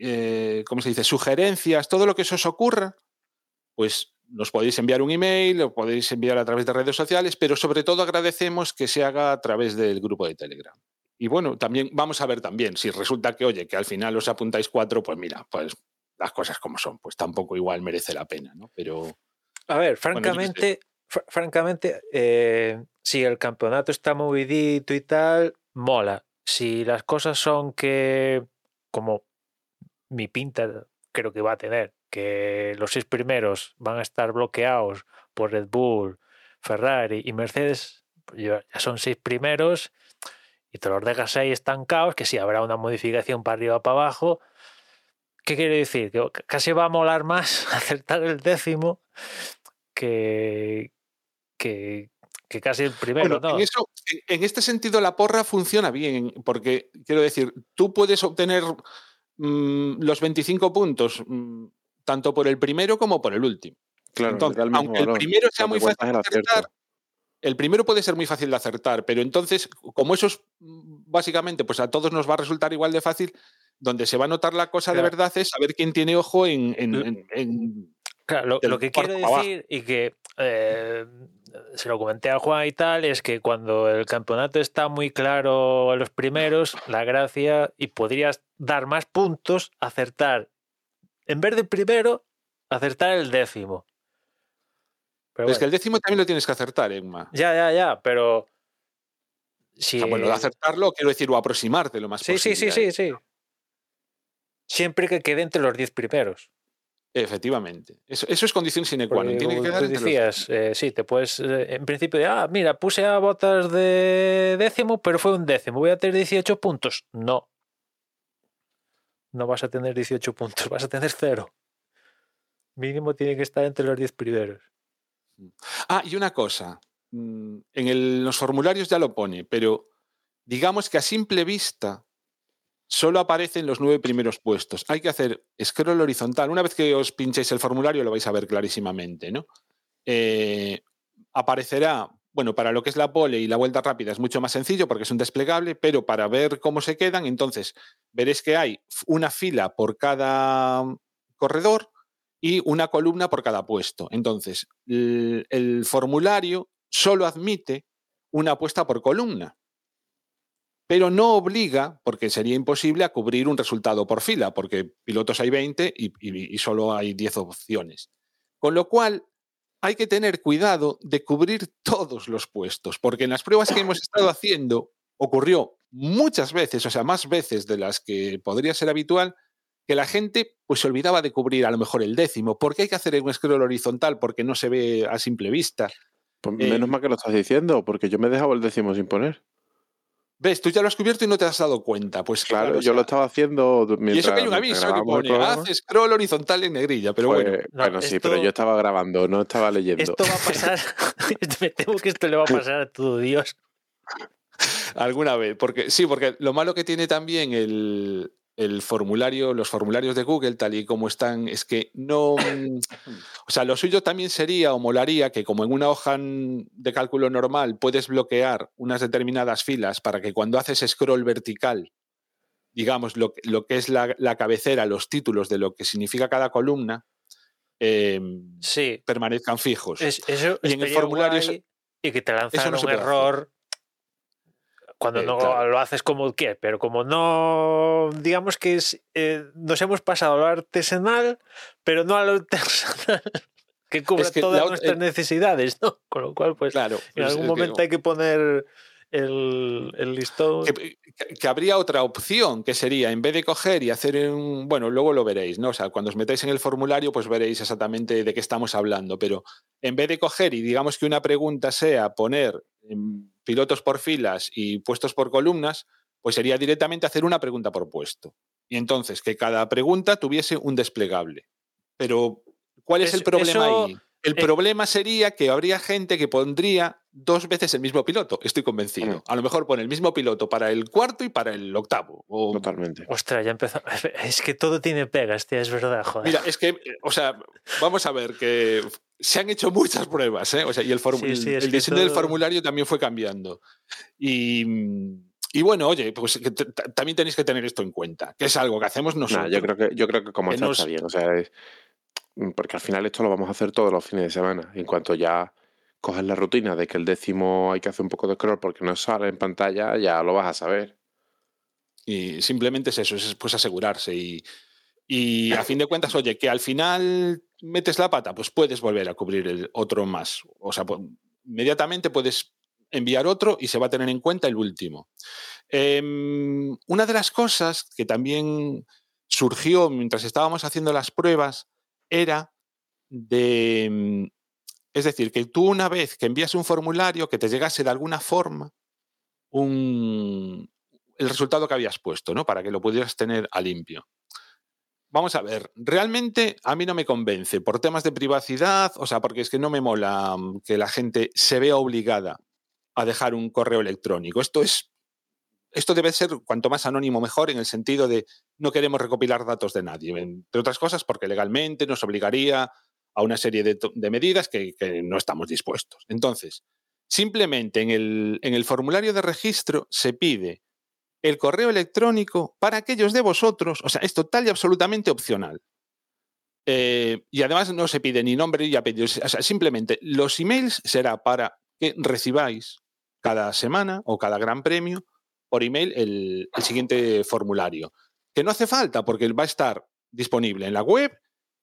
eh, ¿cómo se dice? Sugerencias, todo lo que eso os ocurra, pues nos podéis enviar un email, lo podéis enviar a través de redes sociales, pero sobre todo agradecemos que se haga a través del grupo de Telegram. Y bueno, también vamos a ver también, si resulta que, oye, que al final os apuntáis cuatro, pues mira, pues las cosas como son, pues tampoco igual merece la pena, ¿no? Pero... A ver, francamente, bueno, fr francamente, eh, si el campeonato está movidito y tal, mola. Si las cosas son que, como mi pinta creo que va a tener, que los seis primeros van a estar bloqueados por Red Bull, Ferrari y Mercedes, pues ya son seis primeros y te los dejas ahí estancados, que sí habrá una modificación para arriba para abajo. ¿Qué quiere decir? Que casi va a molar más acertar el décimo que, que, que casi el primero. Bueno, ¿no? en, eso, en este sentido la porra funciona bien, porque quiero decir, tú puedes obtener los 25 puntos mmm, tanto por el primero como por el último. Claro, entonces, aunque el primero sea muy fácil de acertar, el primero puede ser muy fácil de acertar, pero entonces, como eso es básicamente, pues a todos nos va a resultar igual de fácil, donde se va a notar la cosa claro. de verdad es saber quién tiene ojo en. en, en, en claro, lo, lo, que quiero decir, y que eh, se lo comenté a Juan y tal, es que cuando el campeonato está muy claro a los primeros, la gracia, y podrías dar más puntos, acertar, en vez de primero, acertar el décimo. Pero es bueno. que el décimo también lo tienes que acertar, Emma. Ya, ya, ya, pero. Si... O sea, bueno, acertarlo, quiero decir, o aproximarte lo más sí, posible. Sí, sí, sí, sí. siempre que quede entre los 10 primeros. Efectivamente. Eso, eso es condición sine qua non. Tiene que quedar tú entre los- decías, eh, sí, te puedes, eh, en principio, de, ah, mira, puse a botas de décimo, pero fue un décimo, voy a tener 18 puntos. No. No vas a tener 18 puntos, vas a tener cero. Mínimo tiene que estar entre los 10 primeros. Ah, y una cosa. mm, En el- los formularios ya lo pone, pero digamos que a simple vista solo aparecen los nueve primeros puestos. Hay que hacer scroll horizontal. Una vez que os pinchéis el formulario lo vais a ver clarísimamente, ¿no? Eh, aparecerá, bueno, para lo que es la pole y la vuelta rápida es mucho más sencillo porque es un desplegable, pero para ver cómo se quedan, entonces veréis que hay una fila por cada corredor y una columna por cada puesto. Entonces, el, el formulario solo admite una apuesta por columna, pero no obliga, porque sería imposible, a cubrir un resultado por fila, porque pilotos hay 20 y, y- y solo hay 10 opciones. Con lo cual, hay que tener cuidado de cubrir todos los puestos, porque en las pruebas que hemos estado haciendo ocurrió muchas veces, o sea, más veces de las que podría ser habitual, que la gente pues se olvidaba de cubrir a lo mejor el décimo. ¿Por qué hay que hacer un scroll horizontal? Porque no se ve a simple vista. Pues Eh, menos mal que lo estás diciendo, porque yo me he dejado el décimo sin poner. ¿Ves? Tú ya lo has cubierto y no te has dado cuenta. Pues Claro, claro, o yo lo estaba haciendo mientras Y eso que hay un aviso que pone, programa. haz scroll horizontal en negrilla, pero Pues, bueno. No, bueno, sí, pero yo estaba grabando, no estaba leyendo. Esto va a pasar, me temo que esto le va a pasar a todo Dios. Alguna vez, porque sí, porque lo malo que tiene también el, el formulario, los formularios de Google, tal y como están, es que no. O sea, lo suyo también sería o molaría que, como en una hoja de cálculo normal, puedes bloquear unas determinadas filas para que cuando haces scroll vertical, digamos, lo, que- lo que es la, la cabecera, los títulos de lo que significa cada columna, eh, Sí, permanezcan fijos. es- eso Y en el formulario guay y que te lanzaran no un error cuando Eh, no claro. lo haces como quieres, pero como no, digamos que es, eh, nos hemos pasado a lo artesanal, pero no a lo artesanal que Es que todas la nuestras eh, necesidades, ¿no? Con lo cual, pues claro. en es- algún es que- momento hay que poner el, el listón. que, habría otra opción, que sería, en vez de coger y hacer un... Bueno, luego lo veréis, ¿no? O sea, cuando os metáis en el formulario, pues veréis exactamente de qué estamos hablando, pero en vez de coger y digamos que una pregunta sea poner pilotos por filas y puestos por columnas, pues sería directamente hacer una pregunta por puesto. Y entonces que cada pregunta tuviese un desplegable. Pero, ¿cuál es el problema eso, ahí? El eh, problema sería que habría gente que pondría dos veces el mismo piloto, estoy convencido. Mm. A lo mejor pone el mismo piloto para el cuarto y para el octavo. O- Totalmente. Ostras, ya empezó. Es que todo tiene pegas, tío, es verdad, joder. Mira, es que, o sea, vamos a ver que se han hecho muchas pruebas, ¿eh? O sea, y el, form- Sí, sí, el- diseño del todo- formulario también fue cambiando. Y, y bueno, oye, pues también tenéis que tener esto en cuenta, que es algo que hacemos Nah, nosotros. yo creo que yo creo que como Que está, nos- está bien. O sea, es- porque al final esto lo vamos a hacer todos los fines de semana. En cuanto ya coges la rutina de que el décimo hay que hacer un poco de scroll porque no sale en pantalla, ya lo vas a saber. Y simplemente es eso, es pues asegurarse. Y, y a fin de cuentas, oye, que al final metes la pata, pues puedes volver a cubrir el otro más. O sea, pues, inmediatamente puedes enviar otro y se va a tener en cuenta el último. Em, una de las cosas que también surgió mientras estábamos haciendo las pruebas era de... Es decir, que tú una vez que envías un formulario, que te llegase de alguna forma un, el resultado que habías puesto, ¿no? Para que lo pudieras tener a limpio. Vamos a ver, realmente a mí no me convence por temas de privacidad, o sea, porque es que no me mola mm, que la gente se vea obligada a dejar un correo electrónico. Esto es esto debe ser cuanto más anónimo mejor en el sentido de no queremos recopilar datos de nadie, entre otras cosas porque legalmente nos obligaría a una serie de, medidas que, no estamos dispuestos. Entonces, simplemente en el, en el formulario de registro se pide el correo electrónico para aquellos de vosotros, o sea, es total y absolutamente opcional. Eh, y además no se pide ni nombre ni apellido, o sea, simplemente los emails será para que recibáis cada semana o cada gran premio por email el, el siguiente formulario. Que no hace falta porque va a estar disponible en la web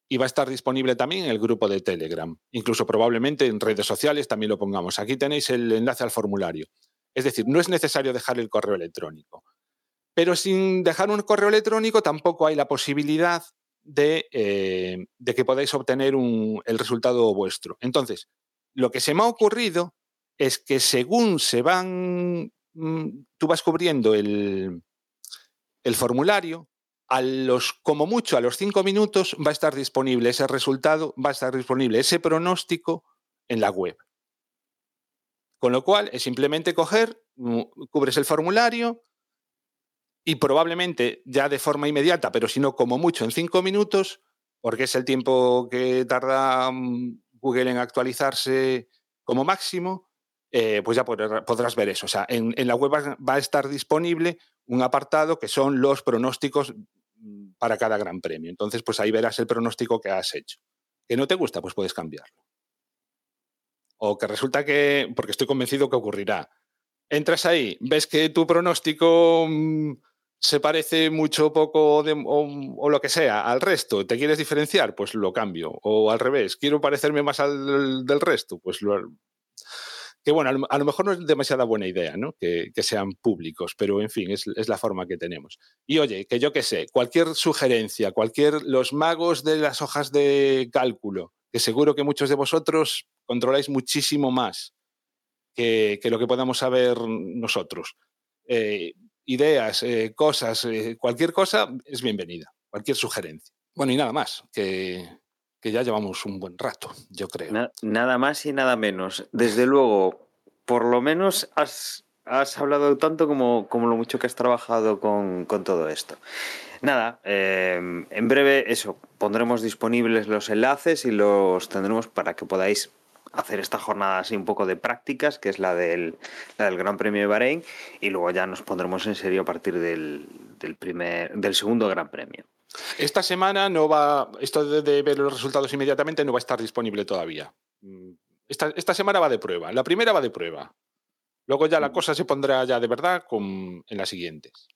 y va a estar disponible también en el grupo de Telegram. Incluso probablemente en redes sociales también lo pongamos. Aquí tenéis el enlace al formulario. Es decir, no es necesario dejar el correo electrónico. Pero sin dejar un correo electrónico tampoco hay la posibilidad de, eh, que podáis obtener el resultado vuestro. Entonces, lo que se me ha ocurrido es que según se van, mm, tú vas cubriendo el, el formulario, a los, como mucho, a los cinco minutos va a estar disponible ese resultado, va a estar disponible ese pronóstico en la web. Con lo cual es simplemente coger, mm, cubres el formulario y probablemente ya de forma inmediata, pero si no como mucho en cinco minutos, porque es el tiempo que tarda mm, Google en actualizarse como máximo, eh, pues ya podrás, ver eso. O sea, en, la web va, a estar disponible un apartado que son los pronósticos para cada gran premio. Entonces, pues ahí verás el pronóstico que has hecho. Que no te gusta, pues puedes cambiarlo. O que resulta que, porque estoy convencido que ocurrirá, entras ahí, ves que tu pronóstico mm, se parece mucho poco de- o, o lo que sea al resto, te quieres diferenciar, pues lo cambio. O al revés, quiero parecerme más al del resto, pues lo, que bueno, a lo, mejor no es demasiada buena idea, ¿no? Que, sean públicos, pero en fin, es, la forma que tenemos. Y oye, que yo qué sé, cualquier sugerencia, cualquier, los magos de las hojas de cálculo, que seguro que muchos de vosotros controláis muchísimo más que, que lo que podamos saber nosotros. Eh, ideas, eh, cosas, eh, cualquier cosa es bienvenida, cualquier sugerencia. Bueno, y nada más, que, que ya llevamos un buen rato, yo creo. Na- nada más y nada menos. Desde luego, por lo menos has, hablado tanto como, como lo mucho que has trabajado con, con todo esto. Nada, eh, en breve eso, pondremos disponibles los enlaces y los tendremos para que podáis hacer esta jornada así un poco de prácticas, que es la del, la del Gran Premio de Bahrein, y luego ya nos pondremos en serio a partir del, del, primer, del segundo Gran Premio. Esta semana no va, esto de, ver los resultados inmediatamente no va a estar disponible todavía. Mm, Esta, esta semana va de prueba. La primera va de prueba. Luego ya la cosa se pondrá ya de verdad con, en las siguientes.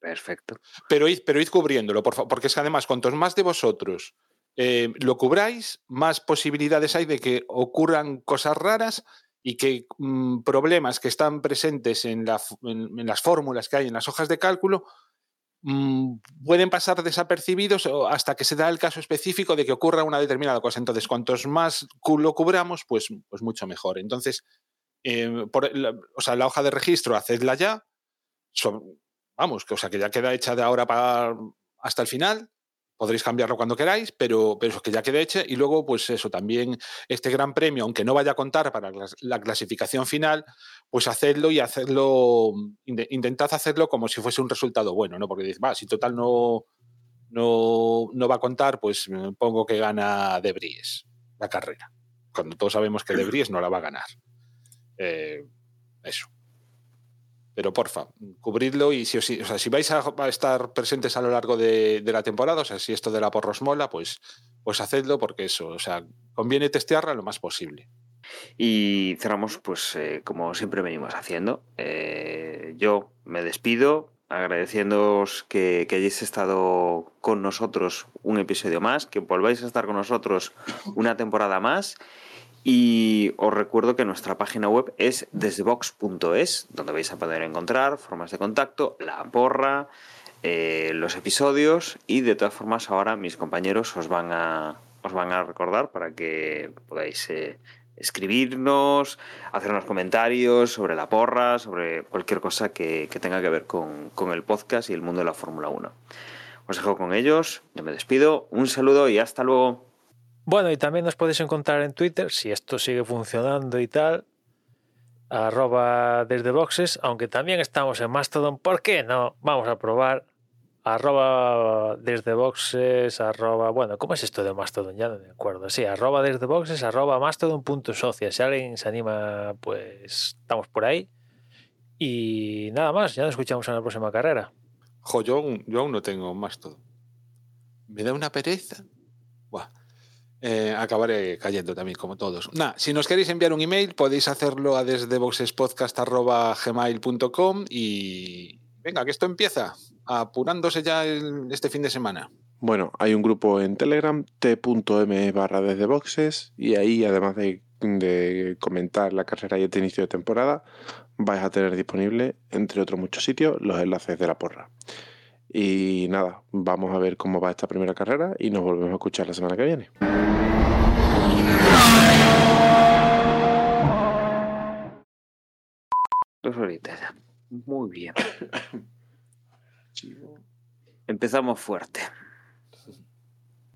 Perfecto. Pero id, pero id cubriéndolo, por favor, porque es que además, cuantos más de vosotros eh, lo cubráis, más posibilidades hay de que ocurran cosas raras y que mm, problemas que están presentes en, la f- en- en las fórmulas que hay en las hojas de cálculo mm, pueden pasar desapercibidos hasta que se da el caso específico de que ocurra una determinada cosa. Entonces, cuantos más lo cubramos, pues, pues mucho mejor. Entonces, eh, por la, o sea, la hoja de registro, hacedla ya. Vamos, que, o sea, que ya queda hecha de ahora para hasta el final. Podréis cambiarlo cuando queráis, pero, pero eso que ya quede hecha. Y luego, pues eso, también este gran premio, aunque no vaya a contar para la, la clasificación final, pues hacedlo y hacedlo, inde- intentad hacerlo como si fuese un resultado bueno, ¿no? Porque dices, va, si total no, no, no va a contar, pues pongo que gana De Vries la carrera. Cuando todos sabemos que De Vries no la va a ganar. Eh, eso. Pero porfa, cubridlo y si, os- o sea, si vais a, estar presentes a lo largo de, la temporada, o sea, si esto de la porrosmola, pues, pues hacedlo porque eso, o sea, conviene testearla lo más posible. Y cerramos, pues, eh, como siempre venimos haciendo. Eh, yo me despido agradeciéndoos que hayáis estado con nosotros un episodio más, que volváis a estar con nosotros una temporada más. Y os recuerdo que nuestra página web es desdebox.es, donde vais a poder encontrar formas de contacto, la porra, eh, los episodios y de todas formas ahora mis compañeros os van a, os van a recordar para que podáis eh, escribirnos, hacernos comentarios sobre la porra, sobre cualquier cosa que, tenga que ver con, con el podcast y el mundo de la Fórmula 1. Os dejo con ellos, yo me despido, un saludo y hasta luego. Bueno, y también nos podéis encontrar en Twitter, si esto sigue funcionando y tal, arroba desde boxes, aunque también estamos en Mastodon, ¿por qué no? Vamos a probar arroba desde boxes, arroba, bueno, ¿cómo es esto de Mastodon? Ya no me acuerdo, sí, arroba desde boxes, arroba mastodon.socia, si alguien se anima, pues estamos por ahí. Y nada más, ya nos escuchamos en la próxima carrera. Jo, yo, aún- yo aún no tengo más todo. Me da una pereza. Eh, acabaré cayendo también, como todos. Nah, si nos queréis enviar un email, podéis hacerlo a desde boxespodcast.gmail.com y venga, que esto empieza apurándose ya este fin de semana. Bueno, hay un grupo en Telegram, t.m barra desde boxes, y ahí, además de de comentar la carrera y este inicio de temporada, vais a tener disponible, entre otros muchos sitios, los enlaces de la porra. Y nada, vamos a ver cómo va esta primera carrera y nos volvemos a escuchar la semana que viene. Dos horitas. Muy bien. Empezamos fuerte.